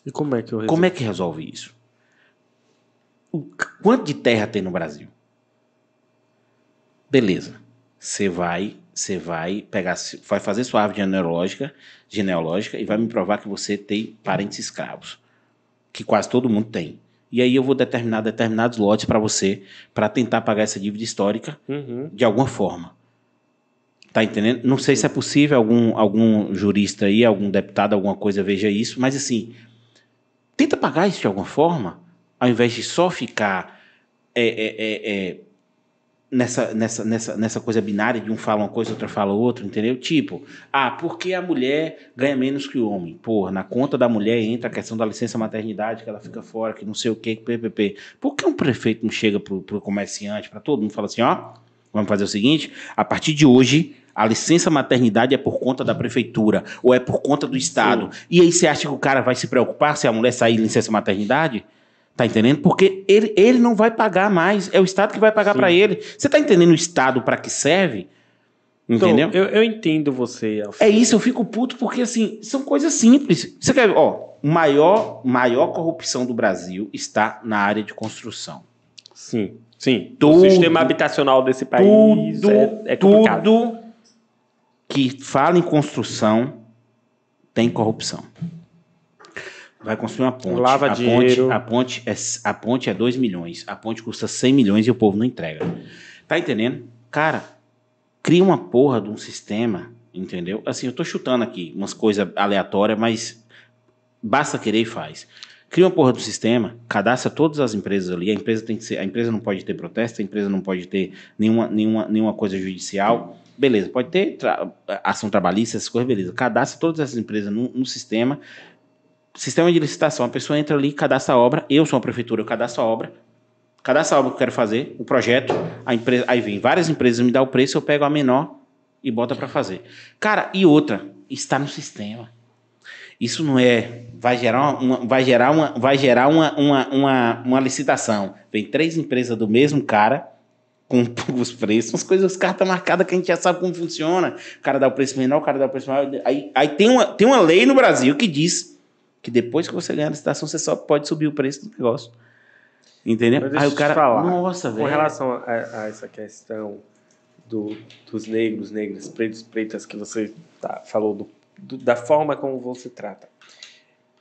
E como é que eu resolvo? Como é que resolve isso? O quanto de terra tem no Brasil? Beleza. Você vai, você vai pegar, vai fazer sua árvore genealógica, genealógica e vai me provar que você tem parentes escravos, que quase todo mundo tem. E aí eu vou determinar determinados lotes para você, para tentar pagar essa dívida histórica Uhum. de alguma forma. Tá entendendo? Não sei se é possível algum, algum jurista aí, algum deputado, alguma coisa veja isso, mas assim, tenta pagar isso de alguma forma, ao invés de só ficar é, é, é, é, nessa, nessa, nessa, nessa coisa binária de um fala uma coisa, outra fala outra, entendeu? Tipo, ah, porque a mulher ganha menos que o homem? Porra, na conta da mulher entra a questão da licença maternidade, que ela fica fora, que não sei o que, que ppp. Por que um prefeito não chega pro, pro comerciante, para todo mundo, fala assim, ó, Vamos fazer o seguinte: a partir de hoje, a licença maternidade é por conta da prefeitura ou é por conta do Estado. E aí você acha que o cara vai se preocupar se a mulher sair licença maternidade? Tá entendendo? Porque ele, ele não vai pagar mais. É o Estado que vai pagar para ele. Você tá entendendo o Estado para que serve? Entendeu? Então, eu, eu entendo você, É Alfredo. isso, eu fico puto porque, assim, são coisas simples. Você quer ver, ó, maior, maior corrupção do Brasil está na área de construção. Sim, sim. Tudo- o sistema habitacional desse país tudo, é, é complicado. tudo que fala em construção tem corrupção. Vai construir uma ponte. Lava a dinheiro. Ponte, a, ponte é, a ponte é 2 milhões. A ponte custa 100 milhões e o povo não entrega. Tá entendendo? Cara, cria uma porra de um sistema, entendeu? Assim, eu tô chutando aqui umas coisas aleatórias, mas basta querer e faz. Cria uma porra do sistema, cadastra todas as empresas ali. A empresa tem que ser, a empresa não pode ter protesto, a empresa não pode ter nenhuma, nenhuma, nenhuma coisa judicial. Beleza, pode ter tra- ação trabalhista, essas coisas, beleza. Cadastra todas essas empresas no, no sistema. Sistema de licitação, a pessoa entra ali, cadastra a obra. Eu sou uma prefeitura, eu cadastro a obra. Cadastra a obra que eu quero fazer, o projeto. A empresa, aí vem várias empresas me dá o preço, eu pego a menor e bota para fazer. Cara, e outra, está no sistema. Isso não é. Vai gerar uma- vai gerar uma, vai gerar uma, uma, uma, uma licitação. Vem três empresas do mesmo cara com os preços, umas coisas, os cartas marcadas que a gente já sabe como funciona. O cara dá o preço menor, o cara dá o preço maior. Aí, aí tem, uma, tem uma lei no Brasil que diz que depois que você ganhar a licitação, você só pode subir o preço do negócio. Entendeu? Mas Aí o cara. falar, Nossa, Com velho. relação a, a essa questão do- dos negros, negras, pretos, pretas, que você tá- falou do- do- da forma como você trata.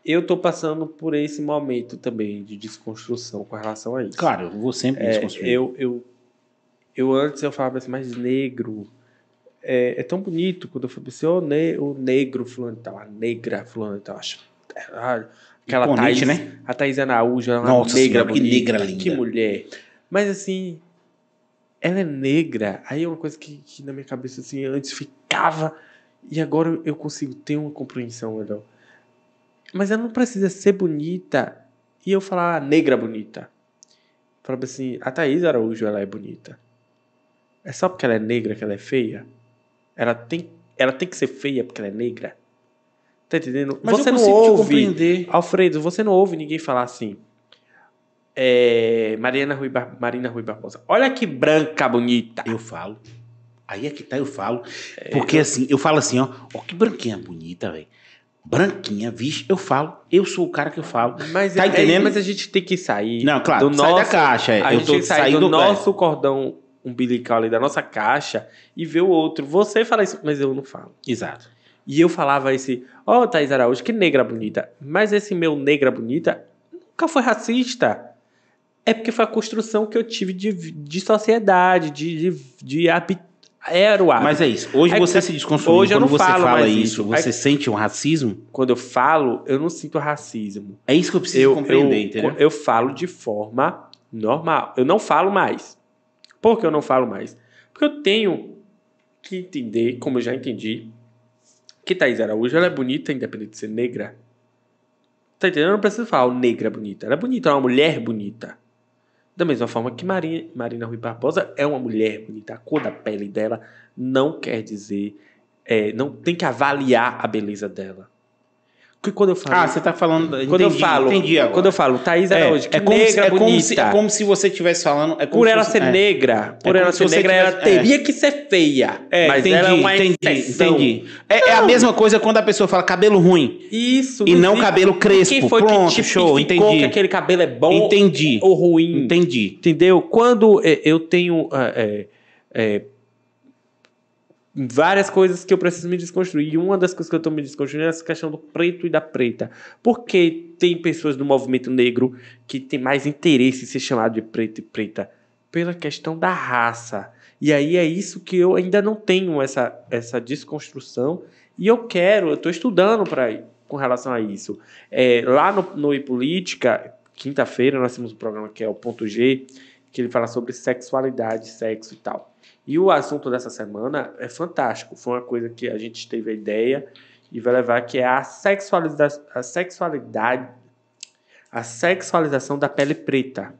Eu tô passando por esse momento também de desconstrução com relação a isso. Claro, eu vou sempre É, desconstruir. eu, eu, eu antes eu falava assim, mas negro é, é tão bonito quando eu falava assim, o, ne, o negro fulano e tal, a negra fulano e tal. Acho, aquela Imponente, Thaís, né? a Thaís Araújo, ela é uma Nossa negra senhora, que bonita, negra linda. Que mulher. Mas assim, ela é negra. Aí é uma coisa que, que na minha cabeça assim, antes ficava e agora eu consigo ter uma compreensão melhor. Mas ela não precisa ser bonita e eu falar ah, negra bonita. Falava assim, a Thaís Araújo ela é bonita. É só porque ela é negra que ela é feia? Ela tem, ela tem que ser feia porque ela é negra? Tá entendendo? Mas você eu não ouve. compreender. Alfredo, você não ouve ninguém falar assim. É, Mariana Rui Bar- Marina Rui Barbosa. Olha que branca bonita. Eu falo. Aí é que tá, eu falo. Porque assim, eu falo assim, ó, ó que branquinha bonita, velho. Branquinha, vixe, eu falo. Eu sou o cara que eu falo. Mas, Tá é- entendendo? mas a gente tem que sair. Não, claro, do sai da nosso- caixa. é. A eu gente tô tem que sair saindo do nosso cordão umbilical ali, da nossa caixa, e ver o outro. Você fala isso, mas eu não falo. é, exato. E eu falava esse, ó, oh, Thaís Araújo, que negra bonita. Mas esse meu negra bonita nunca foi racista. É porque foi a construção que eu tive de, de sociedade, de, de, de era o hábito. Mas é isso. Hoje Aí, você se desconstruiu. hoje eu Quando não você fala isso, isso. você Aí- sente um racismo? Quando eu falo, eu não sinto racismo. É isso que eu preciso eu, compreender, eu, entendeu? eu falo de forma normal. Eu não falo mais. Por que eu não falo mais? Porque eu tenho que entender, como eu já entendi, que Thaís Araújo ela é bonita, independente de ser negra. Tá entendendo? Eu não preciso falar "Oh, negra bonita. Ela é bonita, ela é uma mulher bonita. Da mesma forma que Marina, Marina Rui Barbosa é uma mulher bonita. A cor da pele dela não quer dizer. é, não tem que avaliar a beleza dela. Porque quando eu falo. Ah, você tá falando. Quando eu entendi, falo, Entendi agora. quando eu falo Thaís É, Araújo, que é como negra se, é bonita. como se, é como se você estivesse falando. É por ela fosse- ser é. negra, por como ela se ser negra, ela tivesse- é. teria que ser feia. É, mas entendi, ela é uma entendi, exceção. entendi. É, é a mesma coisa quando a pessoa fala cabelo ruim Isso. e não existe- cabelo crespo. Quem foi Pronto, que show, entendi. que aquele cabelo é bom Entendi. ou ruim? Entendi. Entendeu? Quando é, eu tenho é, é, é, várias coisas que eu preciso me desconstruir. E uma das coisas que eu estou me desconstruindo é essa questão do preto e da preta. Porque tem pessoas do movimento negro que têm mais interesse em ser chamado de preto e preta pela questão da raça. E aí é isso que eu ainda não tenho essa, essa desconstrução. E eu quero, eu estou estudando para com relação a isso. É, lá no, no E Política, quinta-feira, nós temos um programa que é o Ponto G, que ele fala sobre sexualidade, sexo e tal. E o assunto dessa semana é fantástico. Foi uma coisa que a gente teve a ideia e vai levar que é a, a sexualidade, a sexualização da pele preta.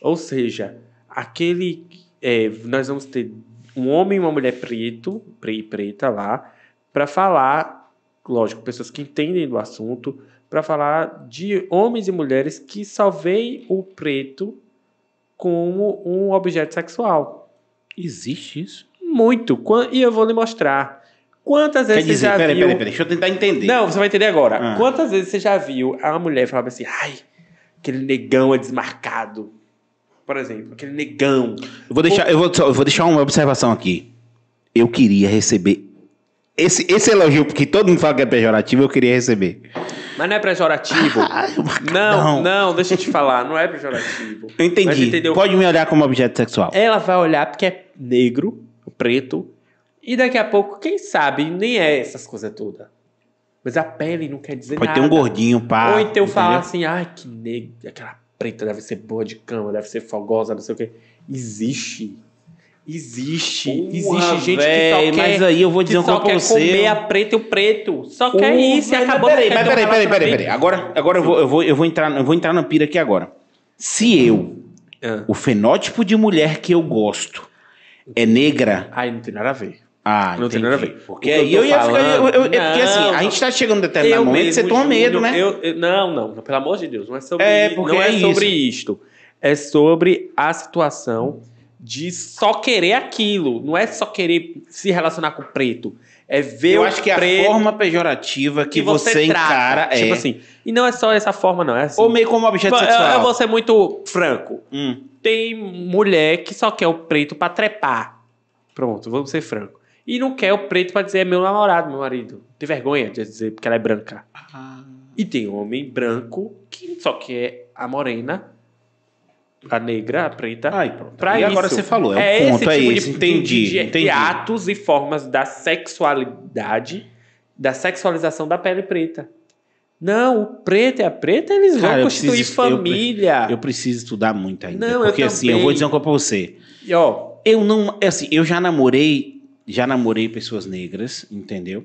Ou seja, aquele. é, nós vamos ter um homem e uma mulher preto, pre preta lá, para falar, lógico, pessoas que entendem do assunto, para falar de homens e mulheres que só veem o preto como um objeto sexual. Existe isso? Muito. E eu vou lhe mostrar. Quantas Quer vezes dizer, você já peraí, viu... peraí, peraí, deixa eu tentar entender. Não, você vai entender agora. Ah. Quantas vezes você já viu a mulher falando assim, ai, aquele negão é desmarcado. Por exemplo, aquele negão. Eu vou deixar, eu vou, eu vou deixar uma observação aqui. Eu queria receber esse, esse elogio, porque todo mundo fala que é pejorativo, eu queria receber. Mas não é pejorativo. não, não, deixa eu te falar, não é pejorativo. Eu entendi. Pode me olhar como objeto sexual. Ela vai olhar porque é negro, preto, e daqui a pouco, quem sabe, nem é essas coisas todas. Mas a pele não quer dizer Pode nada. ter um gordinho, pá. Ou então falar assim, ai, que negro, aquela preta deve ser boa de cama, deve ser fogosa, não sei o quê. Existe. Existe. Existe gente véi, que só quer, Mas aí eu vou dizer só coisa pra quer você. comer a preta e o preto. Só quer Uh, isso e acabou. Peraí, quer um peraí, peraí, peraí, peraí. Agora, agora eu, vou, eu, vou, eu, vou entrar, eu vou entrar na pira aqui agora. Se eu, Ah. o fenótipo de mulher que eu gosto é negra, Ai, não tem nada a ver. ah, Não tem entendi. nada a ver. Porque que aí eu eu ia ficar. Eu, eu, eu- porque falando- assim, a Não, gente tá chegando em determinado Eu momento, mesmo, você toma medo, né? eu- eu- não, não, não, pelo amor de Deus, não é sobre, É, porque não é é sobre isto. É sobre a situação de só querer aquilo. Não é só querer se relacionar com o preto. É ver Eu o acho que a preto forma pejorativa que, você, trata. encara é. Tipo assim. E não é só essa forma, não. É assim. ou meio como objeto eu, sexual. eu vou ser muito franco. Hum. Tem mulher que só quer o preto pra trepar. Pronto, vamos ser franco. E não quer o preto pra dizer é meu namorado, meu marido. Tem vergonha de dizer porque ela é branca. E tem homem branco que só quer a morena, a negra, a preta. Ai, pronto. Pra e agora isso. você falou, é, é o ponto, esse é tipo esse. de, entendi, de, de, entendi. de atos e formas da sexualidade, da sexualização da pele preta. Não, o preto e a preta, eles Cara, vão eu constituir preciso- eu- família. Eu preciso estudar muito ainda. Não, eu porque assim, eu vou dizer uma coisa pra você. E ó, Eu não. Assim, eu já namorei. Já namorei pessoas negras, entendeu?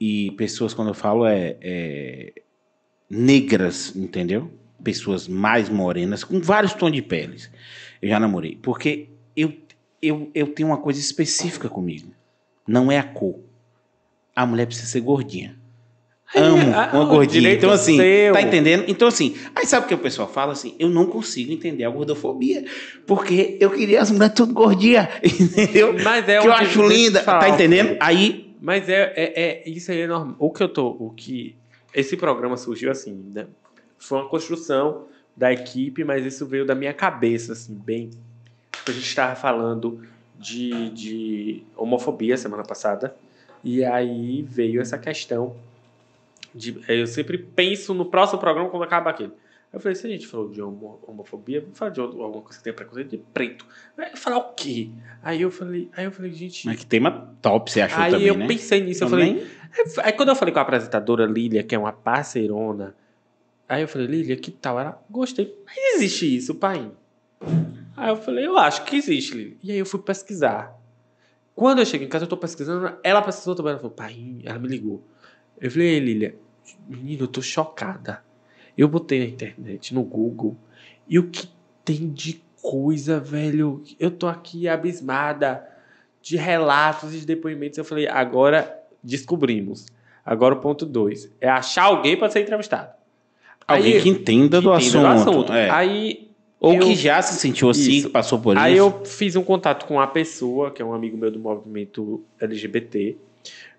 E pessoas, quando eu falo, é. é negras, entendeu? Pessoas mais morenas, com vários tons de peles. Eu já namorei. Porque eu, eu, eu tenho uma coisa específica comigo. Não é a cor. A mulher precisa ser gordinha. Amo ah, uma gordinha. Então, assim, seu. tá entendendo? Então, assim, aí sabe o que o pessoal fala assim? Eu não consigo entender a gordofobia. Porque eu queria as mulheres tudo gordinha, entendeu? mas é que eu acho linda, falar tá entendendo? Aí, Mas é, é, é- isso aí é normal. O que eu tô, o que esse programa surgiu assim, né? Foi uma construção da equipe, mas isso veio da minha cabeça, assim, bem. A gente estava falando de, de homofobia semana passada e aí veio essa questão de, eu sempre penso no próximo programa quando acaba aquele. Eu falei, se a gente falou de homo- homofobia, vamos falar de alguma coisa que tem preconceito de preto. Aí eu falar o quê? Aí eu falei, aí eu falei, gente. mas que tema top você achou Aí também, eu né? pensei nisso, eu Também? falei. Aí quando eu falei com a apresentadora Lília, que é uma parceirona, aí eu falei, Lília, que tal? Ela, gostei. Mas existe isso, pai? Aí eu falei, eu acho que existe, Lília. E aí eu fui pesquisar. Quando eu cheguei em casa, eu tô pesquisando, ela pesquisou também, ela falou, pai, ela me ligou. Eu falei, "Ei, Lília, menino, eu tô chocada. Eu botei na internet, no Google, e o que tem de coisa, velho. Eu tô aqui abismada de relatos e de depoimentos. Eu falei, agora descobrimos. Agora o ponto dois é achar alguém para ser entrevistado. Alguém Aí- que entenda do assunto. do assunto. é. Aí, Ou eu- que já se sentiu assim, Isso. que passou por aí isso. eu fiz um contato com uma pessoa, que é um amigo meu do movimento LGBT.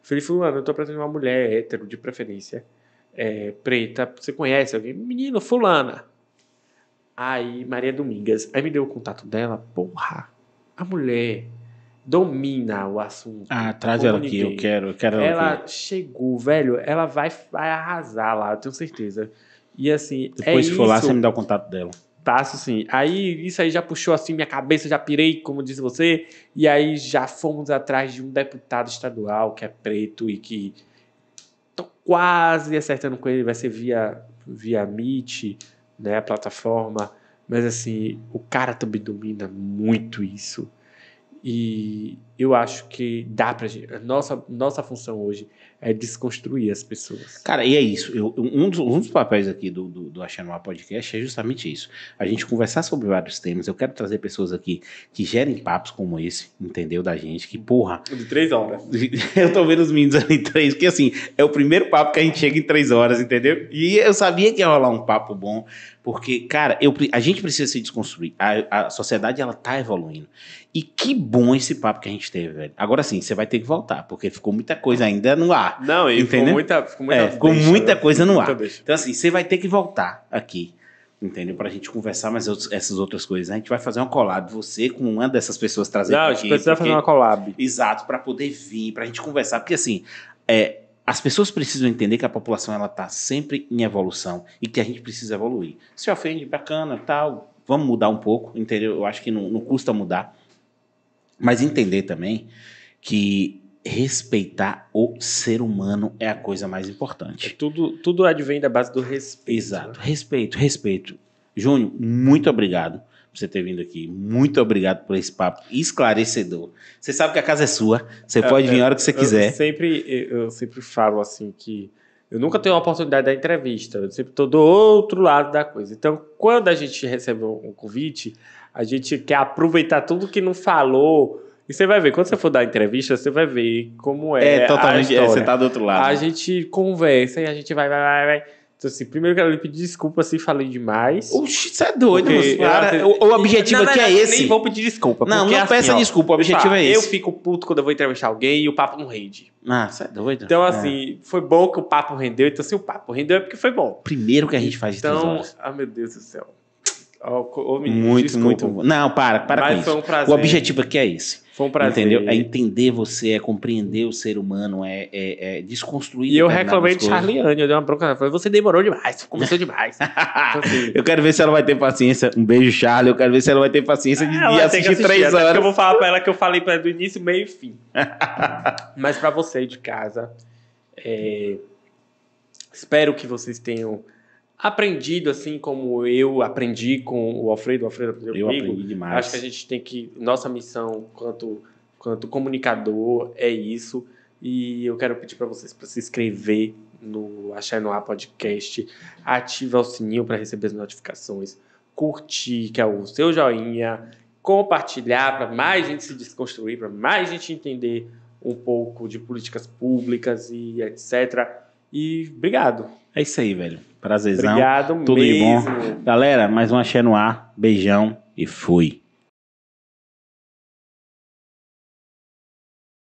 Falei, fulano, eu tô apresentando uma mulher hétero, de preferência, é, preta. Você conhece alguém? Menino, fulana. Aí, Maria Domingas. Aí me deu o contato dela. Porra, a mulher domina o assunto. Ah, traz ela aqui, eu quero, eu quero ela, Ela aqui. chegou, velho. Ela vai, vai arrasar lá, eu tenho certeza. E assim, Depois, é se for lá, isso. você me dá o contato dela. Passo sim. Aí isso aí já puxou assim minha cabeça, já pirei, como disse você, e aí já fomos atrás de um deputado estadual que é preto e que tô quase acertando com ele, vai ser via via Meet, né, a plataforma, mas assim, o cara também domina muito isso. E eu acho que dá pra gente. Nossa, nossa função hoje é desconstruir as pessoas. Cara, e é isso. Eu- um, dos, um dos papéis aqui do, do, do Achando Podcast é justamente isso. A gente conversar sobre vários temas. Eu quero trazer pessoas aqui que gerem papos como esse, entendeu? Da gente. Que, porra, De três horas. eu tô vendo os meninos ali em três, porque assim, é o primeiro papo que a gente chega em três horas, entendeu? E eu sabia que ia rolar um papo bom, porque, cara, eu, a gente precisa se desconstruir. A, a sociedade, ela tá evoluindo. E que bom esse papo que a gente teve, velho. Agora sim, você vai ter que voltar, porque ficou muita coisa ainda no ar. Não, e ficou Entendeu? muita, ficou muita, É, ficou deixa, muita né? coisa no Muita ar. deixa. Então, assim, você vai ter que voltar aqui, entendeu? Pra gente conversar mais outros- essas outras coisas. A gente vai fazer uma collab, você com uma dessas pessoas trazer Não, a gente precisa porque- fazer uma collab. Exato, para poder vir, para a gente conversar, porque assim, é, as pessoas precisam entender que a população ela tá sempre em evolução e que a gente precisa evoluir. Se ofende, bacana, tal, vamos mudar um pouco, entendeu? Eu acho que não, não custa mudar, mas entender também que respeitar o ser humano é a coisa mais É importante. tudo, tudo advém da base do respeito. Exato, respeito, respeito. Júnior, muito obrigado por você ter vindo aqui. Muito obrigado por esse papo esclarecedor. Você sabe que a casa é sua, você pode vir a hora que você Eu quiser. sempre, eu sempre falo assim que eu nunca tenho a oportunidade da entrevista, eu sempre estou do outro lado da coisa. Então, quando a gente recebe um convite, a gente quer aproveitar tudo que não falou. E você vai ver, quando você for dar entrevista, você vai ver como é, É, a totalmente. é, você tá do outro lado. A gente conversa e a gente vai, vai, vai, vai. Então, assim, primeiro eu quero lhe pedir desculpa se falei demais. Oxi, você é doido, Porque eu- o, o objetivo aqui é esse. Nem vou pedir desculpa. Não, não assim, peça ó, desculpa, o eu objetivo é Eu esse. fico puto quando eu vou entrevistar alguém e o papo não rende. Ah, você é doido. Então, É. assim, foi bom que o papo rendeu. Então, se o papo rendeu é porque foi bom. Primeiro que a gente faz de Então, ah, meu Deus do céu. Menino, Muito, desculpa. muito. Não, para, para Mas com foi isso. um prazer. O objetivo aqui é esse. Foi um prazer. Entendeu? É entender você, é compreender o ser humano, é, é, é desconstruir. E eu reclamei de. Charliane, eu dei uma bronca. falou, Você demorou demais, começou demais. Então, assim, Eu quero ver se ela vai ter paciência. Um beijo, Charlie. Eu quero ver se ela vai ter paciência de, ela de assistir assistir, três porque horas. Eu vou falar pra ela que eu falei pra ela do início, meio e fim. Mas pra você de casa, é, espero que vocês tenham aprendido assim como eu aprendi com o Alfredo. O Alfredo aprendeu Eu comigo. aprendi demais. Acho que a gente tem que. Nossa missão quanto, quanto comunicador é isso. E eu quero pedir para vocês para se inscrever no Achar no Ar Podcast, ativar o sininho para receber as notificações, curtir, que é o seu joinha, compartilhar para mais gente se desconstruir, para mais gente entender um pouco de políticas públicas e etc. E obrigado. É isso aí, velho. Prazerzão. Obrigado tudo de bom. mesmo. Galera, mais um Axé no ar. Beijão e fui.